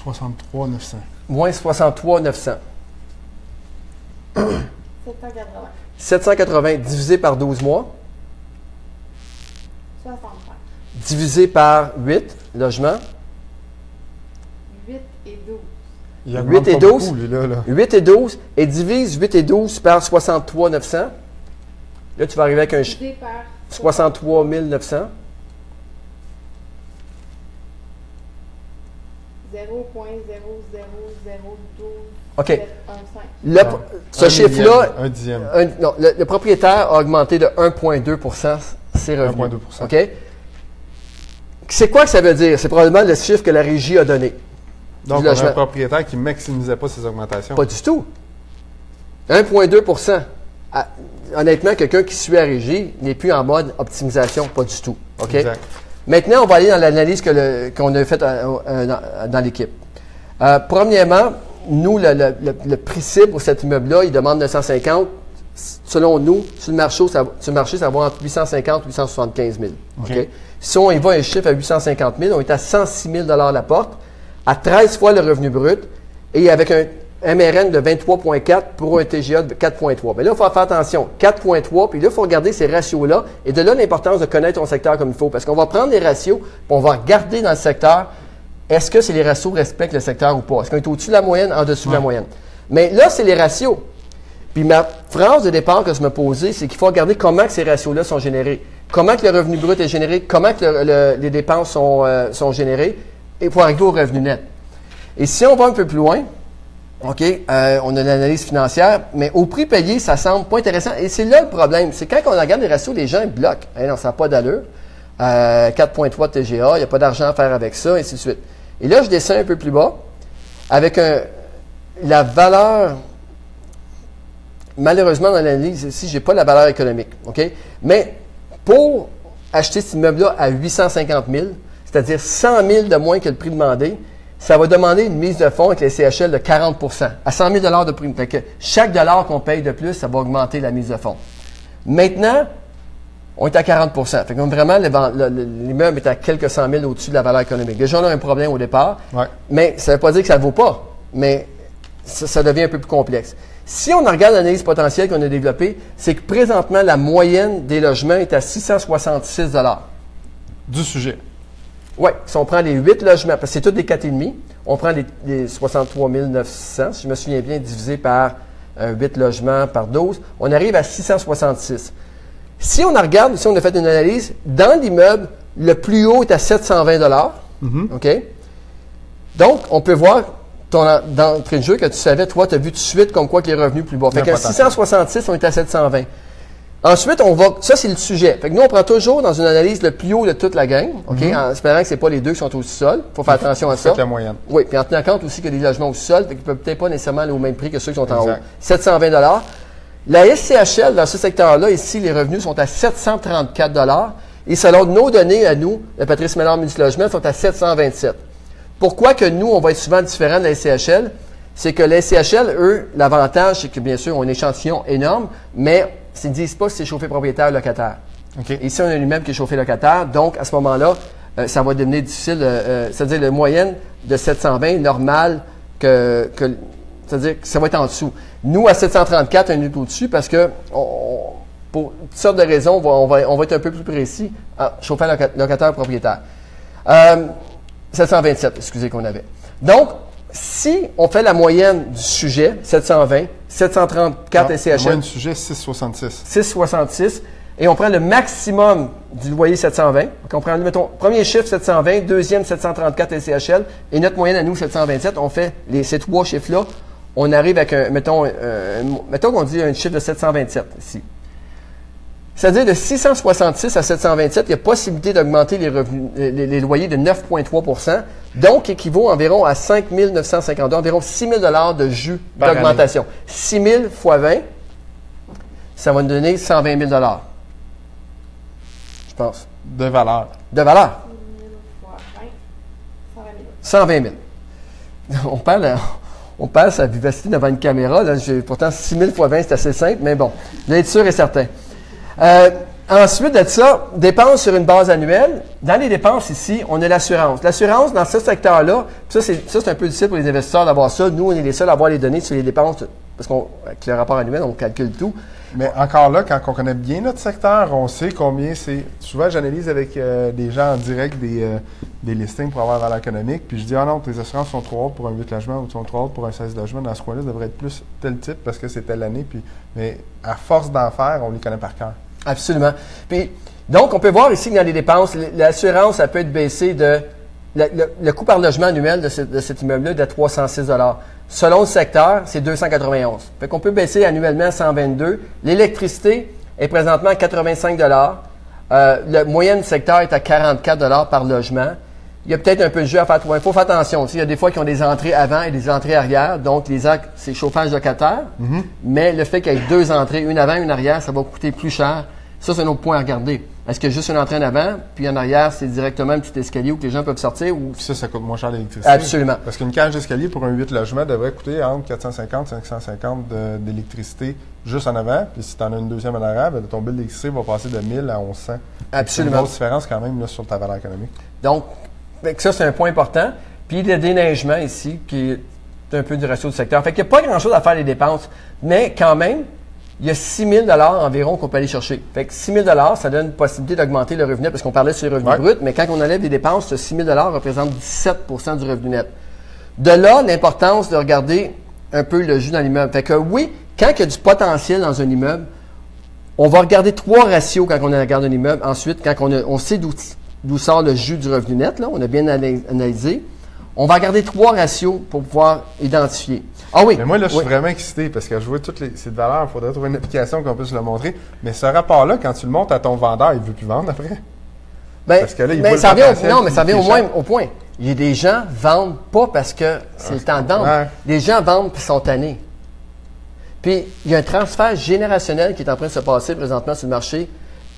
63 900. moins 63 900. 780. 780 divisé par 12 mois, 65. divisé par 8 logements, 8 et 12. Il 8 augmente et pas 12. beaucoup, lui, là, là. 8 et 12, et divise 8 et 12 par 63 900. Là, tu vas arriver avec un ch- Divisé par 63 900. 0.00012 OK. 715. Le- ce chiffre-là, Un dixième. un- non, le, le propriétaire a augmenté de 1,2% ses revenus. 1,2 OK? C'est quoi que ça veut dire? C'est probablement le chiffre que la régie a donné. Donc, on a un propriétaire qui ne maximisait pas ses augmentations. Pas du tout. 1,2 Ah, Honnêtement, quelqu'un qui suit la régie n'est plus en mode optimisation, pas du tout. OK? Exact. Maintenant, on va aller dans l'analyse qu'on a faite euh, euh, dans, dans l'équipe. Euh, premièrement, nous, le, le, le- le prix cible pour cet immeuble-là, il demande 950. Selon nous, sur le marché, ça, sur le marché, ça va entre 850 et 875 000. OK? OK. Si on y va un chiffre à 850 000, on est à 106 000 la porte, à 13 fois le revenu brut et avec un MRN de 23,4 pour un TGA de 4,3. Mais là, il faut faire attention. 4,3, puis là, il faut regarder ces ratios-là. Et de là, l'importance de connaître ton secteur comme il faut. Parce qu'on va prendre les ratios, puis on va regarder dans le secteur, est-ce que les ratios respectent le secteur ou pas? Est-ce qu'on est au-dessus de la moyenne, en dessous de la moyenne? Mais là, c'est les ratios. Puis ma phrase de départ que je me posais, c'est qu'il faut regarder comment que ces ratios-là sont générés. Comment que le revenu brut est généré, comment que le- le- les dépenses sont, euh, sont générées, et pour arriver au revenu net. Et si on va un peu plus loin, OK, euh, on a l'analyse financière, mais au prix payé, ça semble pas intéressant. Et c'est là le problème. C'est quand on regarde les ratios, les gens bloquent. Non, ça n'a pas d'allure. Euh, 4,3 de TGA, il n'y a pas d'argent à faire avec ça, et ainsi de suite. Et là, je descends un peu plus bas, avec la valeur malheureusement, dans l'analyse ici, je n'ai pas la valeur économique. OK? Mais pour acheter cet immeuble-là à 850 000, c'est-à-dire 100 000 de moins que le prix demandé, ça va demander une mise de fonds avec les CHL de 40% à 100 000 de. Fait que chaque dollar qu'on paye de plus, ça va augmenter la mise de fonds. Maintenant, on est à 40 Fait que donc, vraiment, l'immeuble est à quelques cent mille au-dessus de la valeur économique. Déjà, on a un problème au départ. Ouais. Mais ça ne veut pas dire que ça ne vaut pas. Mais ça, ça devient un peu plus complexe. Si on regarde l'analyse potentielle qu'on a développée, c'est que présentement, la moyenne des logements est à 666 Du sujet. Oui, si on prend les 8 logements, parce que c'est tous des 4,5, on prend les, les 63 900, si je me souviens bien, divisé par euh, 8 logements par 12, on arrive à 666. Si on regarde, si on a fait une analyse, dans l'immeuble, le plus haut est à 720 OK? Donc, on peut voir ton en- d'entrée de jeu que tu savais, toi, tu as vu tout de suite comme quoi que les revenus plus bas. Fait Le que potentiel. 666, on est à 720. Ensuite, on va. Ça, c'est le sujet. Fait que nous, on prend toujours dans une analyse le plus haut de toute la gang, OK? En espérant que ce pas les deux qui sont au sol. Il faut faire attention à ça. Faites la moyenne. Oui, puis en tenant compte aussi que les logements au sol, fait qu'ils peuvent peut-être pas nécessairement aller au même prix que ceux qui sont en haut. Exact. 720 La SCHL, dans ce secteur-là, ici, les revenus sont à 734 Et selon nos données à nous, le Patrice Ménard Multilogement, sont à 727 Pourquoi que nous, on va être souvent différent de la SCHL? C'est que la SCHL, eux, l'avantage, c'est que bien sûr, on a un échantillon énorme, mais ils ne disent pas si c'est chauffé propriétaire ou locataire. Ici, on a immeuble qui est chauffé locataire. Donc, à ce moment-là, euh, ça va devenir difficile. euh, euh, c'est-à-dire, la moyenne de 720, normal, que, que- c'est-à-dire que ça va être en dessous. Nous, à 734, on est au-dessus parce que, on- pour toutes sortes de raisons, on va, on va, on va être un peu plus précis. Ah, chauffeur loca- locataire propriétaire. Euh, 727, excusez, qu'on avait. Donc, si on fait la moyenne du sujet, 720, 734 Non, SCHL, Moyenne du sujet, 666. 6,66 et on prend le maximum du loyer 720. Donc, on prend, mettons, premier chiffre 720, deuxième 734 LCHL et notre moyenne à nous 727. On fait les, ces trois chiffres-là. On arrive avec un, mettons, euh, un- mettons qu'on dit un chiffre de 727 ici. C'est-à-dire de 666 à 727, il y a possibilité d'augmenter les, revenus, les, les loyers de 9,3% donc équivaut environ à 5 952, environ 6 000 de jus d'augmentation. 6 000 fois 20, ça va nous donner 120 000 je pense, De valeur. de valeur. 1000 fois 20, 120 000. 120 000. On parle, on parle sa vivacité devant une caméra. Là, pourtant, 6 000 fois 20, c'est assez simple, mais bon, d'être sûr et certain. Euh, ensuite de ça, dépenses sur une base annuelle. Dans les dépenses ici, on a l'assurance. L'assurance, dans ce secteur-là, ça c'est, un peu difficile pour les investisseurs d'avoir ça. Nous, on est les seuls à avoir les données sur les dépenses, parce qu'avec le rapport annuel, on calcule tout. Mais encore là, quand on connaît bien notre secteur, on sait combien c'est. Souvent, j'analyse avec euh, des gens en direct des, euh, des listings pour avoir valeur économique. Puis je dis, ah non, tes assurances sont trop hautes pour un 8 logements ou sont trop hautes pour un 16 logements. Dans ce coin-là, ça devrait être plus tel type parce que c'est telle année. Puis, mais à force d'en faire, on les connaît par cœur. Absolument. Puis, donc, on peut voir ici que dans les dépenses, l'assurance, ça peut être baissé de. Le, le- le coût par logement annuel de, ce- de cet immeuble-là est de 306 Selon le secteur, c'est 291 Fait qu'on peut baisser annuellement à 122 L'électricité est présentement à 85 Euh, le moyen du secteur est à 44 par logement. Il y a peut-être un peu de jeu à faire. Il faut faire attention. Il y a des fois qui ont des entrées avant et des entrées arrière. Donc, les actes, c'est chauffage locataire. Mais le fait qu'il y ait deux entrées, une avant, une arrière, ça va coûter plus cher. Ça, c'est un autre point à regarder. Est-ce que juste une entrée en avant, puis en arrière, c'est directement un petit escalier où les gens peuvent sortir ou... Ça, ça coûte moins cher l'électricité. Absolument. Parce qu'une cage d'escalier pour un 8 logements devrait coûter entre 450 et 550 d'électricité juste en avant. Puis si tu en as une deuxième en arrière, ben, ton bill d'électricité va passer de 1000 à 1100. Absolument. C'est une grosse différence quand même là, sur ta valeur économique. Donc, ça, c'est un point important. Puis le déneigement ici, qui est un peu du ratio du secteur. Fait qu'il n'y a pas grand-chose à faire les dépenses. Mais quand même, il y a 6 000 environ qu'on peut aller chercher. Fait que 6 000 ça donne une possibilité d'augmenter le revenu net, parce qu'on parlait sur les revenus bruts, mais quand on enlève les dépenses, ce 6 000 représente 17% du revenu net. De là, l'importance de regarder un peu le jus dans l'immeuble. Fait que oui, quand il y a du potentiel dans un immeuble, on va regarder trois ratios quand on regarde un immeuble. Ensuite, quand on, on sait d'où sort le jus du revenu net, là, on a bien analysé, on va regarder trois ratios pour pouvoir identifier. Ah oui. Mais moi, là, je suis vraiment excité parce que je vois toutes les, ces valeurs. Il faudrait trouver une application qu'on puisse le montrer. Mais ce rapport-là, quand tu le montres à ton vendeur, il ne veut plus vendre après. Ben, parce que là, il mais ça vient au, non, mais ça vient au moins au point. Il y a des gens qui vendent pas parce que c'est le temps de vendre. Les gens vendent puis sont tannés. Puis, il y a un transfert générationnel qui est en train de se passer présentement sur le marché.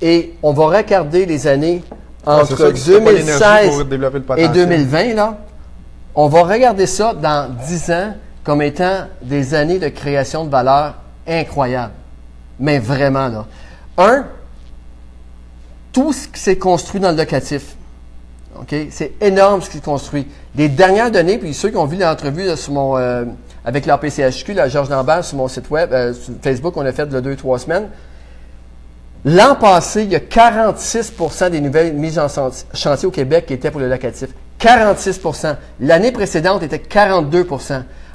Et on va regarder les années entre 2016 et 2020. Là. On va regarder ça dans 10 ans comme étant des années de création de valeur incroyables. Mais vraiment, là. Un, tout ce qui s'est construit dans le locatif. C'est énorme ce qui s'est construit. Les dernières données, puis ceux qui ont vu l'entrevue euh, avec l'APCHQ, la Georges Lambert, sur mon site web, euh, sur Facebook, on a fait de deux, trois semaines. L'an passé, il y a 46% des nouvelles mises en chantier au Québec qui étaient pour le locatif. 46% L'année précédente était 42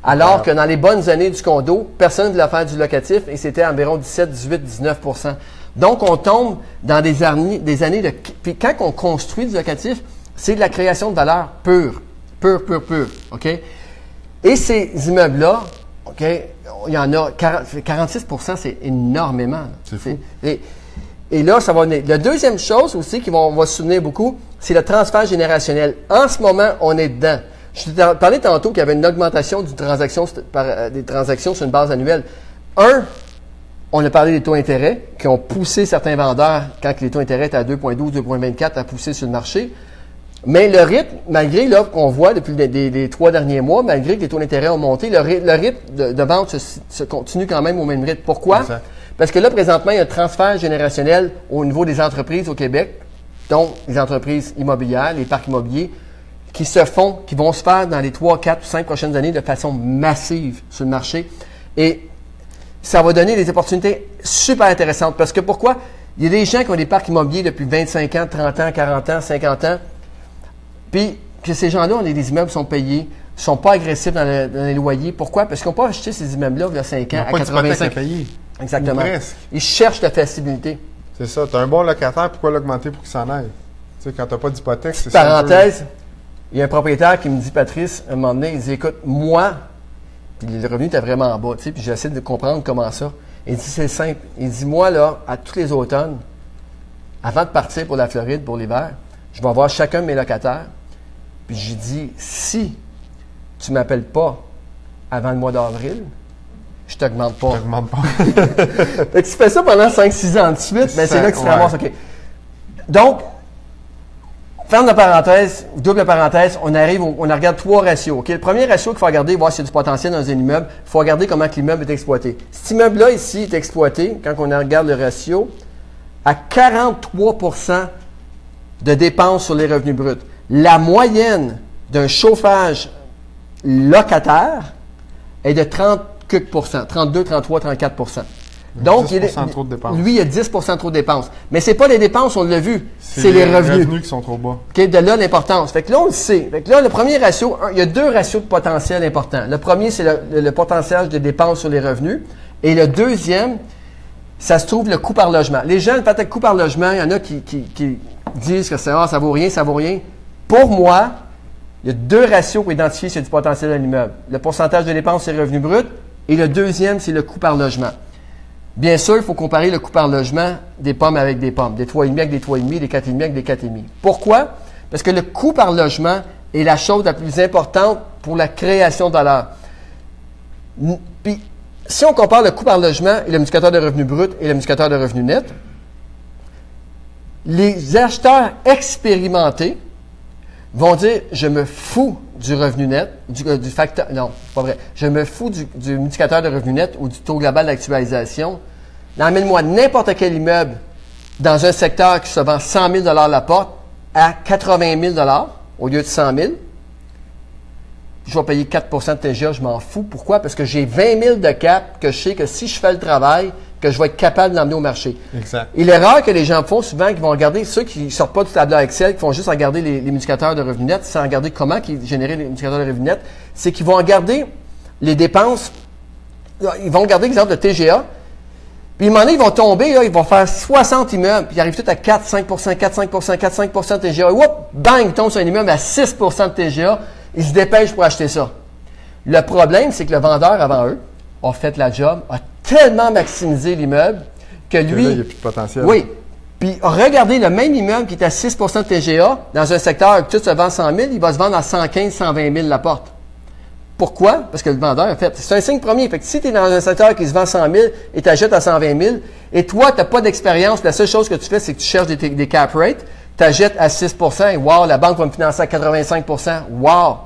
alors que dans les bonnes années du condo, personne ne voulait faire du locatif et c'était environ 17, 18, 19% Donc, on tombe dans des années, des années de... Puis quand on construit du locatif, c'est de la création de valeur pure. Pure, pure, pure. OK? Et ces immeubles-là, OK, il y en a... 46% c'est énormément. C'est fou. Et, là, ça va... La deuxième chose aussi qui va, on va se souvenir beaucoup, c'est le transfert générationnel. En ce moment, on est dedans. Je t'ai parlé tantôt qu'il y avait une augmentation du transaction, euh, des transactions sur une base annuelle. Un, on a parlé des taux d'intérêt qui ont poussé certains vendeurs, quand les taux d'intérêt étaient à 2,12, 2,24, à pousser sur le marché. Mais le rythme, malgré l'offre qu'on voit depuis les, trois derniers mois, malgré que les taux d'intérêt ont monté, le, rythme de, vente se, continue quand même au même rythme. Pourquoi? Parce que là, présentement, il y a un transfert générationnel au niveau des entreprises au Québec, dont les entreprises immobilières, les parcs immobiliers, qui se font, qui vont se faire dans les 3, 4 ou 5 prochaines années de façon massive sur le marché. Et ça va donner des opportunités super intéressantes. Parce que pourquoi? Il y a des gens qui ont des parcs immobiliers depuis 25 ans, 30 ans, 40 ans, 50 ans. Puis que ces gens-là ont des immeubles sont payés, ne sont pas agressifs dans, les loyers. Pourquoi? Parce qu'ils n'ont pas acheté ces immeubles-là il y a 5 ans à 85 à payer. Exactement. Ils cherchent la facilité. C'est ça. Tu as un bon locataire, pourquoi l'augmenter pour qu'il s'en aille? Tu sais, quand tu n'as pas d'hypothèque, c'est ça. Parenthèse, il y a un propriétaire qui me dit, Patrice, un moment donné, il dit, écoute, moi, puis le revenu était vraiment en bas, tu sais, puis j'essaie de comprendre comment ça. Il dit, c'est simple. Il dit, moi, là, à tous les automnes, avant de partir pour la Floride, pour l'hiver, je vais voir chacun de mes locataires, puis j'ai dit, si tu ne m'appelles pas avant le mois d'avril, je t'augmente pas. Je t'augmente pas. fait que tu fais ça pendant 5-6 ans de suite, ben c'est là que tu te. OK. Donc, Ferme de parenthèse, double parenthèse, on arrive, on, regarde trois ratios. Le premier ratio qu'il faut regarder, voir s'il y a du potentiel dans un immeuble, il faut regarder comment l'immeuble est exploité. Cet immeuble-là ici est exploité, quand on regarde le ratio, à 43% de dépenses sur les revenus bruts. La moyenne d'un chauffage locataire est de 30 32, 33, 34 donc, 10 trop de dépenses. lui, il y a 10% trop de dépenses. Mais ce n'est pas les dépenses, on l'a vu, c'est les, revenus. Les revenus qui sont trop bas. de là l'importance. Fait que là, on le sait. Fait que là, le premier ratio, il y a deux ratios de potentiel importants. Le premier, c'est le, potentiel de dépenses sur les revenus. Et le deuxième, ça se trouve le coût par logement. Les gens, peut-être coût par logement, il y en a qui, disent que ça, ça vaut rien, ça vaut rien. Pour moi, il y a deux ratios pour identifier a du potentiel dans l'immeuble. Le pourcentage de dépenses sur les revenus bruts et le deuxième, c'est le coût par logement. Bien sûr, il faut comparer le coût par logement des pommes avec des pommes, des 3,5 avec des 3,5, des 4,5 avec des 4,5. Pourquoi? Parce que le coût par logement est la chose la plus importante pour la création de valeur. Puis, si on compare le coût par logement et le multiplicateur de revenus brut et le multiplicateur de revenus net, les acheteurs expérimentés vont dire je me fous du revenu net, du, euh, facteur, non, pas vrai, je me fous du, du, multiplicateur de revenu net ou du taux global d'actualisation. Emmène-moi n'importe quel immeuble dans un secteur qui se vend 100 000 la porte à 80 000 au lieu de 100 000 je vais payer 4% de TGA, je m'en fous. Pourquoi? Parce que j'ai 20 000 de cap que je sais que si je fais le travail, que je vais être capable d'emmener au marché. Exact. Et l'erreur que les gens font souvent, qu'ils vont regarder, ceux qui ne sortent pas du tableur Excel, qui font juste regarder les, les multiplicateurs de revenus nets, sans regarder comment ils générer les multiplicateurs de revenus nets, c'est qu'ils vont regarder les dépenses. Ils vont regarder l'exemple de TGA. Puis, à un moment donné, ils vont tomber, ils vont faire 60 immeubles, puis ils arrivent tout à 4, 5% 4, 5% 4, 5 de TGA. Et whoop, bang, ils tombent sur un immeuble à 6% de TGA. Ils se dépêchent pour acheter ça. Le problème, c'est que le vendeur avant eux a fait la job, a tellement maximisé l'immeuble que lui. il n'y a plus de potentiel. Oui. Puis regardez le même immeuble qui est à 6 de TGA dans un secteur où tout se vend 100 000, il va se vendre à 115, 120 000 la porte. Pourquoi? Parce que le vendeur, en fait, c'est un signe premier. Fait que si tu es dans un secteur qui se vend 100 000 et tu achètes à 120 000, et toi, tu n'as pas d'expérience, la seule chose que tu fais, c'est que tu cherches des, des cap rates, tu achètes à 6% et wow, la banque va me financer à 85% wow!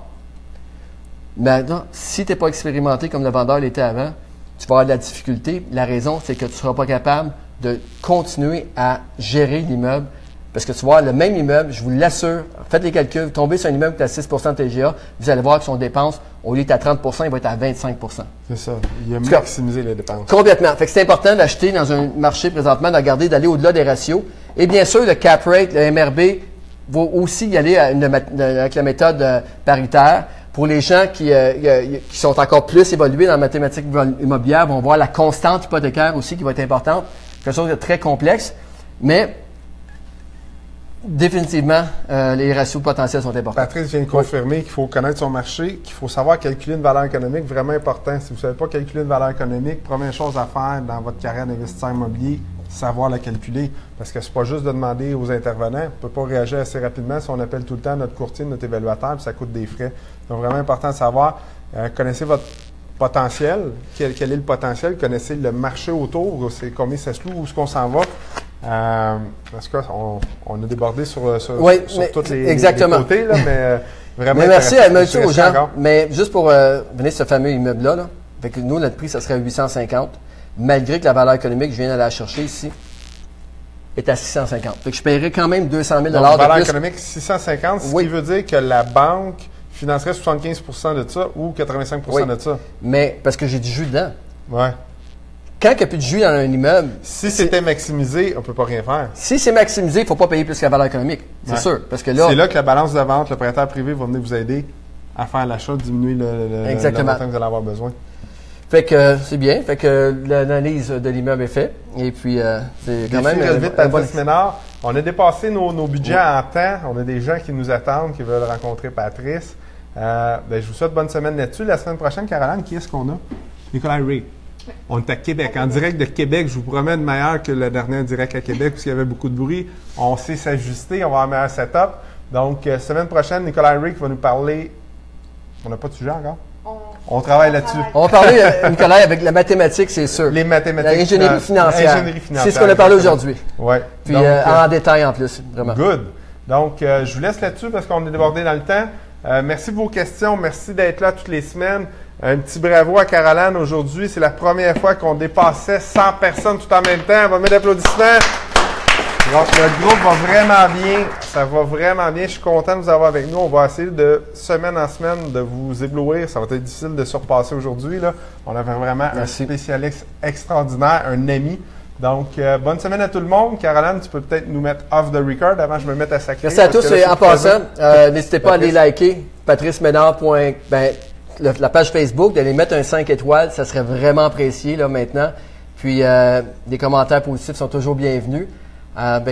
Maintenant, si tu n'es pas expérimenté comme le vendeur l'était avant, tu vas avoir de la difficulté. La raison, c'est que tu ne seras pas capable de continuer à gérer l'immeuble. Parce que tu vois, le même immeuble, je vous l'assure, faites les calculs, tombez sur un immeuble qui est à 6% de TGA, vous allez voir que son dépense, au lieu d'être à 30% il va être à 25% C'est ça. Il a maximisé les dépenses. Complètement. Fait que c'est important d'acheter dans un marché présentement, de regarder, d'aller au-delà des ratios. Et bien sûr, le cap rate, le MRB, va aussi y aller avec la méthode euh, paritaire. Pour les gens qui, euh, qui, sont encore plus évolués dans la mathématique immobilière, vont voir la constante hypothécaire aussi qui va être importante. Quelque chose de très complexe. Mais définitivement, euh, les ratios potentiels sont importants. Patrice vient de confirmer qu'il faut connaître son marché, qu'il faut savoir calculer une valeur économique, vraiment important. Si vous ne savez pas calculer une valeur économique, première chose à faire dans votre carrière d'investisseur immobilier, savoir la calculer. Parce que c'est pas juste de demander aux intervenants. On ne peut pas réagir assez rapidement si on appelle tout le temps notre courtier, notre évaluateur, puis ça coûte des frais. Donc, vraiment important de savoir. Euh, connaissez votre potentiel. Quel, est le potentiel? Connaissez le marché autour. C'est combien ça se loue, où est-ce qu'on s'en va. Euh, parce qu'on on a débordé sur, sur, tous les, exactement. côtés, là, mais euh, vraiment. Mais merci à monsieur aux gens. Mais juste pour euh, venir ce fameux immeuble-là, là, avec nous, notre prix, ça serait 850 malgré que la valeur économique, je viens d'aller la chercher ici, est à 650. Donc, je paierais quand même 200 000 Donc, la valeur économique 650, ce qui veut dire que la banque financerait 75% de ça ou 85% de ça. Mais parce que j'ai du jus dedans. Ouais. Quand il n'y a plus de jus dans un immeuble. Si c'était maximisé, on ne peut pas rien faire. Si c'est maximisé, il ne faut pas payer plus que la valeur économique. C'est sûr. Parce que là. C'est là que la balance de vente, le prêteur privé va venir vous aider à faire l'achat, diminuer le, le, Exactement. que vous allez avoir besoin. Fait que c'est bien. Fait que l'analyse de l'immeuble est faite. Et puis, euh, c'est quand même. Relevé de Patrice Ménard. On a dépassé nos, nos budgets en temps. On a des gens qui nous attendent, qui veulent rencontrer Patrice. Euh, ben, je vous souhaite bonne semaine là-dessus. La semaine prochaine, Caroline, qui est-ce qu'on a? Nicolas Ray. On est à Québec. En direct de Québec, je vous promets de meilleur que le dernier direct à Québec, parce qu'il y avait beaucoup de bruit. On sait s'ajuster, on va avoir un meilleur setup. Donc, euh, semaine prochaine, Nicolas Ray va nous parler. On n'a pas de sujet encore? On travaille là-dessus. On va parler, euh, Nicolas, avec la mathématique, c'est sûr. Les mathématiques. L'ingénierie financière. C'est ce qu'on a parlé aujourd'hui. Oui. Puis euh, en détail en plus, vraiment. Good. Donc, je vous laisse là-dessus parce qu'on est débordé dans le temps. merci de vos questions. Merci d'être là toutes les semaines. Un petit bravo à Caroline aujourd'hui. C'est la première fois qu'on dépassait 100 personnes tout en même temps. On va mettre d'applaudissements. Donc, le groupe va vraiment bien. Ça va vraiment bien. Je suis content de vous avoir avec nous. On va essayer de, semaine en semaine, de vous éblouir. Ça va être difficile de surpasser aujourd'hui. On avait vraiment un spécialiste extraordinaire, un ami. Donc, euh, bonne semaine à tout le monde. Caroline, tu peux peut-être nous mettre off the record avant que je me mette à sacrer. Merci à tous. et en passant, euh, n'hésitez pas à aller liker patriceménard.com. Ben, la page Facebook, d'aller mettre un 5 étoiles, ça serait vraiment apprécié là maintenant. Puis euh, des commentaires positifs sont toujours bienvenus.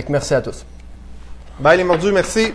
Merci à tous. Bye les mordus, merci.